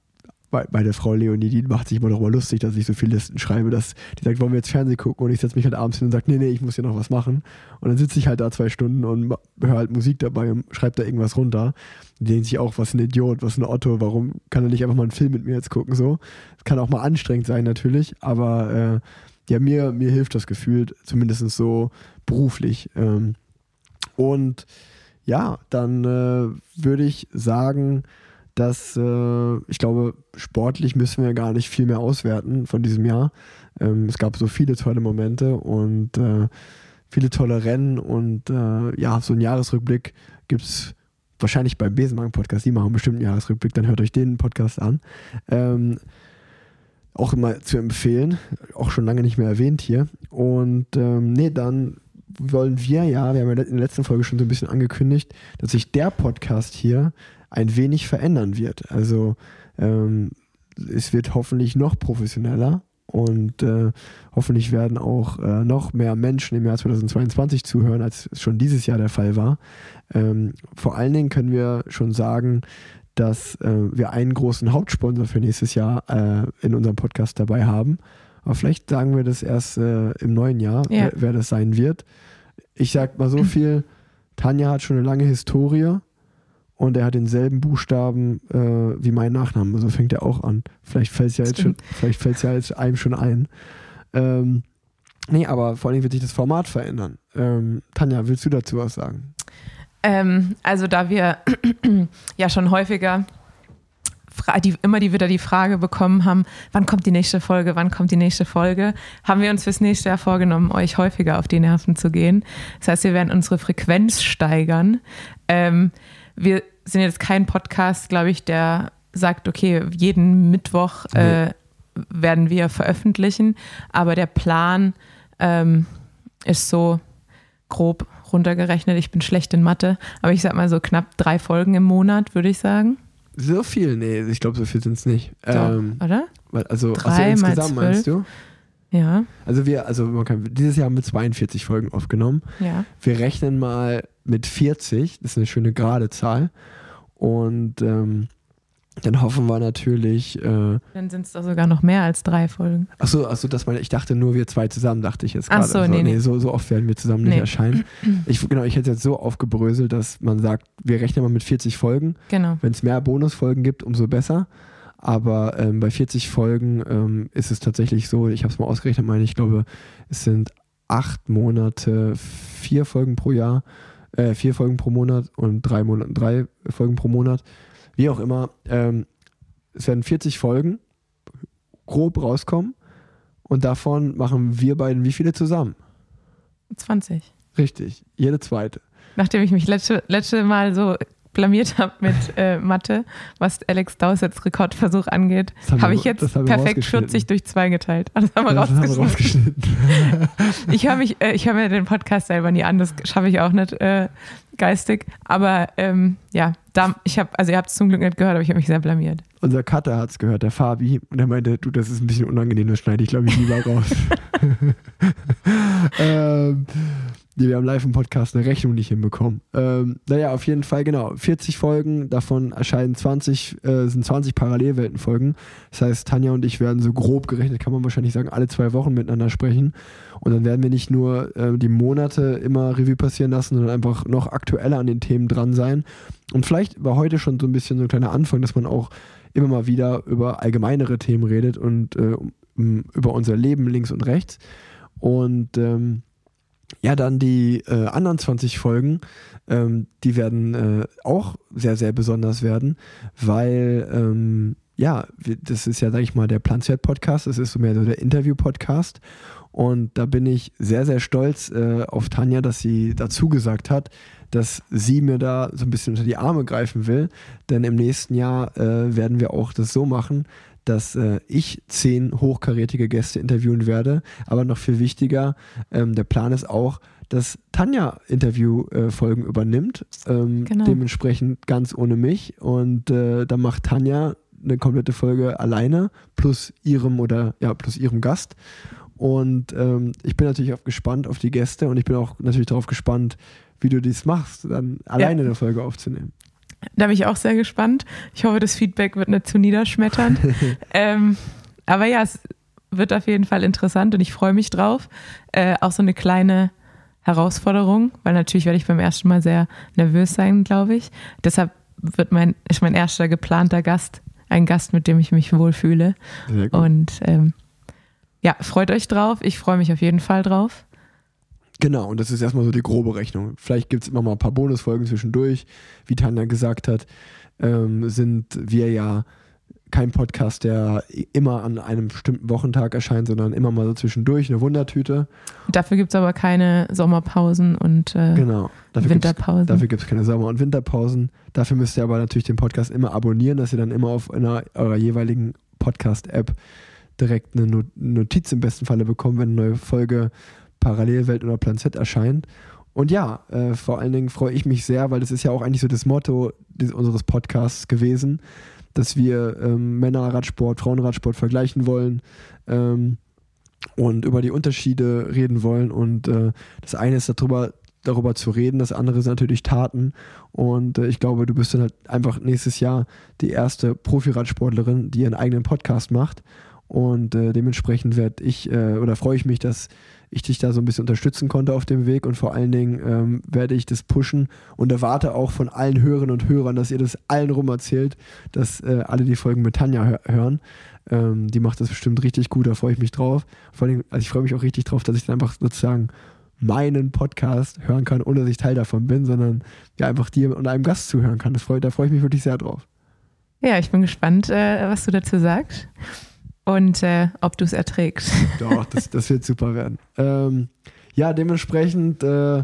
meine Frau Leonie, die macht sich immer darüber lustig, dass ich so viele Listen schreibe, dass die sagt, wollen wir jetzt Fernsehen gucken? Und ich setze mich halt abends hin und sage, nee, nee, ich muss hier noch was machen. Und dann sitze ich halt da zwei Stunden und höre halt Musik dabei und schreibe da irgendwas runter. Die denken sich auch, was ein Idiot, was ein Otto, warum kann er nicht einfach mal einen Film mit mir jetzt gucken? So. Das kann auch mal anstrengend sein natürlich, aber äh, ja, mir, mir hilft das gefühlt, zumindest so beruflich. Ähm, und ja, dann äh, würde ich sagen, dass äh, ich glaube, sportlich müssen wir gar nicht viel mehr auswerten von diesem Jahr. Ähm, es gab so viele tolle Momente und äh, viele tolle Rennen und äh, ja, so ein Jahresrückblick gibt es wahrscheinlich beim Besenwagen-Podcast. Die machen bestimmt einen Jahresrückblick, dann hört euch den Podcast an. Ähm, auch immer zu empfehlen, auch schon lange nicht mehr erwähnt hier. Und ähm, nee, dann wollen wir ja, wir haben ja in der letzten Folge schon so ein bisschen angekündigt, dass sich der Podcast hier ein wenig verändern wird. Also ähm, es wird hoffentlich noch professioneller und äh, hoffentlich werden auch äh, noch mehr Menschen im Jahr 2022 zuhören, als es schon dieses Jahr der Fall war. Ähm, vor allen Dingen können wir schon sagen, dass äh, wir einen großen Hauptsponsor für nächstes Jahr äh, in unserem Podcast dabei haben. Aber vielleicht sagen wir das erst äh, im neuen Jahr, Ja. wer, wer das sein wird. Ich sag mal so viel, Tanja hat schon eine lange Historie und er hat denselben Buchstaben äh, wie mein Nachname. So fängt er auch an. Vielleicht fällt es ja, jetzt schon- vielleicht fällt's ja jetzt einem schon ein. Ähm, Nee, aber vor allem wird sich das Format verändern. Ähm, Tanja, willst du dazu was sagen? Ähm, also da wir [CLEARS THROAT] ja schon häufiger die, immer die wieder die Frage bekommen haben, wann kommt die nächste Folge, wann kommt die nächste Folge, haben wir uns fürs nächste Jahr vorgenommen, euch häufiger auf die Nerven zu gehen. Das heißt, wir werden unsere Frequenz steigern. Ähm, wir sind jetzt kein Podcast, glaube ich, der sagt, okay, jeden Mittwoch äh, werden wir veröffentlichen, aber der Plan ähm, ist so grob runtergerechnet. Ich bin schlecht in Mathe, aber ich sag mal so knapp drei Folgen im Monat, würde ich sagen. So viel? Nee, ich glaube, so viel sind es nicht. So, Ähm, oder? also, drei also mal insgesamt meinst du? Ja, Also wir, also man kann, dieses Jahr haben wir 42 Folgen aufgenommen. ja. Wir rechnen mal mit 40, das ist eine schöne gerade Zahl. Und ähm, dann hoffen wir natürlich, äh, Dann sind es doch sogar noch mehr als drei Folgen. achso, achso, das meine ich dachte nur wir zwei zusammen, dachte ich jetzt Ach gerade. so, nee, nee. so, so oft werden wir zusammen nicht Nee. erscheinen. [CLEARS THROAT] Ich, genau, ich hätte jetzt so aufgebröselt, dass man sagt, wir rechnen mal mit 40 Folgen. Genau. Wenn es mehr Bonusfolgen gibt, umso besser. Aber ähm, bei 40 Folgen ähm, ist es tatsächlich so, ich habe es mal ausgerechnet, meine ich glaube, es sind acht Monate, vier Folgen pro Jahr, äh, vier Folgen pro Monat und drei Monate, drei Folgen pro Monat. Wie auch immer, ähm, es werden 40 Folgen grob rauskommen und davon machen wir beiden wie viele zusammen? 20. Richtig, jede zweite. Nachdem ich mich letzte, letzte Mal so blamiert habe mit [LAUGHS] äh, Mathe, was Alex Dausets Rekordversuch angeht, Das habe wir- ich jetzt das wir perfekt rausgeschnitten. 40 durch zwei geteilt. Also haben wir Das haben wir rausgeschnitten. rausgeschnitten. [LAUGHS] Ich höre mich, äh, ich höre mir den Podcast selber nie an, das schaffe ich auch nicht äh, geistig. Aber ähm, ja, da, ich habe, also ihr habt es zum Glück nicht gehört, aber ich habe mich sehr blamiert. Unser Cutter hat es gehört, der Fabi, und er meinte, du, das ist ein bisschen unangenehm, das schneide ich, glaube ich, lieber raus. [LAUGHS] ähm, nee, wir haben live im Podcast eine Rechnung nicht hinbekommen. Ähm, naja, auf jeden Fall, genau. 40 Folgen, davon erscheinen 20, äh, sind 20 Parallelweltenfolgen. Das heißt, Tanja und ich werden so grob gerechnet, kann man wahrscheinlich sagen, alle zwei Wochen miteinander sprechen. Und dann werden wir nicht nur äh, die Monate immer Revue passieren lassen, sondern einfach noch aktueller an den Themen dran sein. Und vielleicht war heute schon so ein bisschen so ein kleiner Anfang, dass man auch immer mal wieder über allgemeinere Themen redet und äh, über unser Leben links und rechts. Und ähm, ja, dann die äh, anderen 20 Folgen, ähm, die werden äh, auch sehr, sehr besonders werden, weil, ähm, ja, das ist ja, sag ich mal, der Planzert-Podcast, das ist so mehr so der Interview-Podcast. Und da bin ich sehr, sehr stolz äh, auf Tanja, dass sie dazu gesagt hat, dass sie mir da so ein bisschen unter die Arme greifen will. Denn im nächsten Jahr äh, werden wir auch das so machen, dass äh, ich zehn hochkarätige Gäste interviewen werde. Aber noch viel wichtiger, ähm, der Plan ist auch, dass Tanja Interviewfolgen übernimmt. Ähm, Genau. Dementsprechend ganz ohne mich. Und äh, dann macht Tanja eine komplette Folge alleine plus ihrem oder ja, plus ihrem Gast. Und ähm, ich bin natürlich auch gespannt auf die Gäste und ich bin auch natürlich darauf gespannt, wie du dies machst, dann alleine eine Folge aufzunehmen. Da bin ich auch sehr gespannt. Ich hoffe, das Feedback wird nicht zu niederschmetternd. [LAUGHS] ähm, aber ja, es wird auf jeden Fall interessant und ich freue mich drauf. Äh, auch so eine kleine Herausforderung, weil natürlich werde ich beim ersten Mal sehr nervös sein, glaube ich. Deshalb wird mein, ist mein erster geplanter Gast ein Gast, mit dem ich mich wohlfühle. Und ähm, ja, freut euch drauf. Ich freue mich auf jeden Fall drauf. Genau, und das ist erstmal so die grobe Rechnung. Vielleicht gibt es immer mal ein paar Bonusfolgen zwischendurch. Wie Tanja gesagt hat, ähm, sind wir ja kein Podcast, der immer an einem bestimmten Wochentag erscheint, sondern immer mal so zwischendurch eine Wundertüte. Dafür gibt es aber keine Sommerpausen und äh, Genau. Dafür gibt's- Winterpausen. Dafür gibt es keine Sommer- und Winterpausen. Dafür müsst ihr aber natürlich den Podcast immer abonnieren, dass ihr dann immer auf einer eurer jeweiligen Podcast-App direkt eine No- Notiz im besten Falle bekommt, wenn eine neue Folge Parallelwelt oder Plan Z erscheint. Und ja, äh, vor allen Dingen freue ich mich sehr, weil das ist ja auch eigentlich so das Motto des, unseres Podcasts gewesen, dass wir ähm, Männerradsport, Frauenradsport vergleichen wollen. Ähm, und über die Unterschiede reden wollen. Und äh, das eine ist darüber, darüber zu reden, das andere sind natürlich Taten. Und äh, ich glaube, du bist dann halt einfach nächstes Jahr die erste Profiradsportlerin, die ihren eigenen Podcast macht. Und äh, dementsprechend werde ich äh, oder freue ich mich, dass ich dich da so ein bisschen unterstützen konnte auf dem Weg und vor allen Dingen ähm, werde ich das pushen und erwarte auch von allen Hörerinnen und Hörern, dass ihr das allen rum erzählt, dass äh, alle die Folgen mit Tanja hö hören. Ähm, die macht das bestimmt richtig gut, da freue ich mich drauf. Vor allem, also ich freue mich auch richtig drauf, dass ich dann einfach sozusagen meinen Podcast hören kann, ohne dass ich Teil davon bin, sondern ja einfach dir und einem Gast zuhören kann. Das freu, da freue ich mich wirklich sehr drauf. Ja, ich bin gespannt, äh, was du dazu sagst und äh, ob du es erträgst. [LAUGHS] Doch, das, das wird super werden. Ähm, ja, dementsprechend, äh,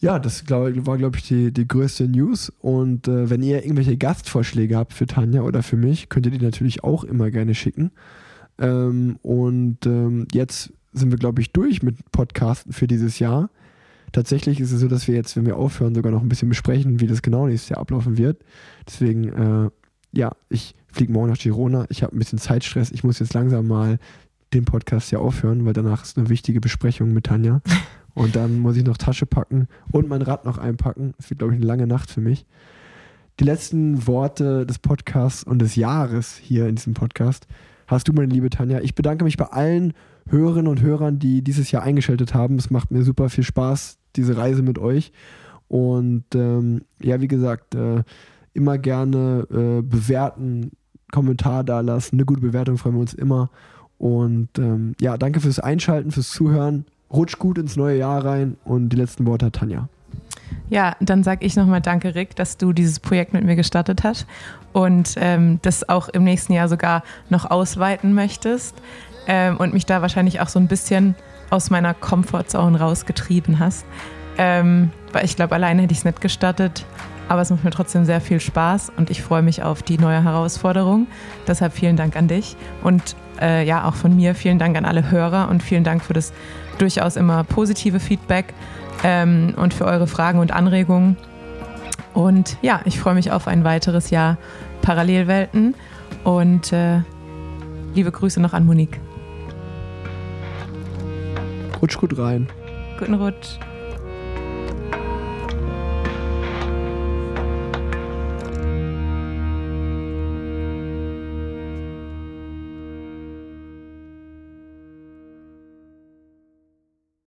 ja, das glaub, war, glaube ich, die, die größte News. Und äh, wenn ihr irgendwelche Gastvorschläge habt für Tanja oder für mich, könnt ihr die natürlich auch immer gerne schicken. Ähm, und ähm, jetzt sind wir, glaube ich, durch mit Podcasten für dieses Jahr. Tatsächlich ist es so, dass wir jetzt, wenn wir aufhören, sogar noch ein bisschen besprechen, wie das genau nächstes Jahr ablaufen wird. Deswegen, äh, ja, ich fliege morgen nach Girona. Ich habe ein bisschen Zeitstress. Ich muss jetzt langsam mal den Podcast hier aufhören, weil danach ist eine wichtige Besprechung mit Tanja. [LAUGHS] Und dann muss ich noch Tasche packen und mein Rad noch einpacken. Es wird, glaube ich, eine lange Nacht für mich. Die letzten Worte des Podcasts und des Jahres hier in diesem Podcast hast du, meine liebe Tanja. Ich bedanke mich bei allen Hörerinnen und Hörern, die dieses Jahr eingeschaltet haben. Es macht mir super viel Spaß, diese Reise mit euch. Und ähm, ja, wie gesagt, äh, immer gerne äh, bewerten, Kommentar da lassen. Eine gute Bewertung freuen wir uns immer. Und ähm, ja, danke fürs Einschalten, fürs Zuhören. Rutsch gut ins neue Jahr rein und die letzten Worte hat Tanja. Ja, dann sage ich nochmal Danke, Rick, dass du dieses Projekt mit mir gestartet hast und ähm, das auch im nächsten Jahr sogar noch ausweiten möchtest ähm, und mich da wahrscheinlich auch so ein bisschen aus meiner Comfortzone rausgetrieben hast. Ähm, weil ich glaube, alleine hätte ich es nicht gestartet, aber es macht mir trotzdem sehr viel Spaß und ich freue mich auf die neue Herausforderung. Deshalb vielen Dank an dich und äh, ja, auch von mir vielen Dank an alle Hörer und vielen Dank für das durchaus immer positive Feedback ähm, und für eure Fragen und Anregungen. Und ja, ich freue mich auf ein weiteres Jahr Parallelwelten und äh, liebe Grüße noch an Monique. Rutsch gut rein. Guten Rutsch.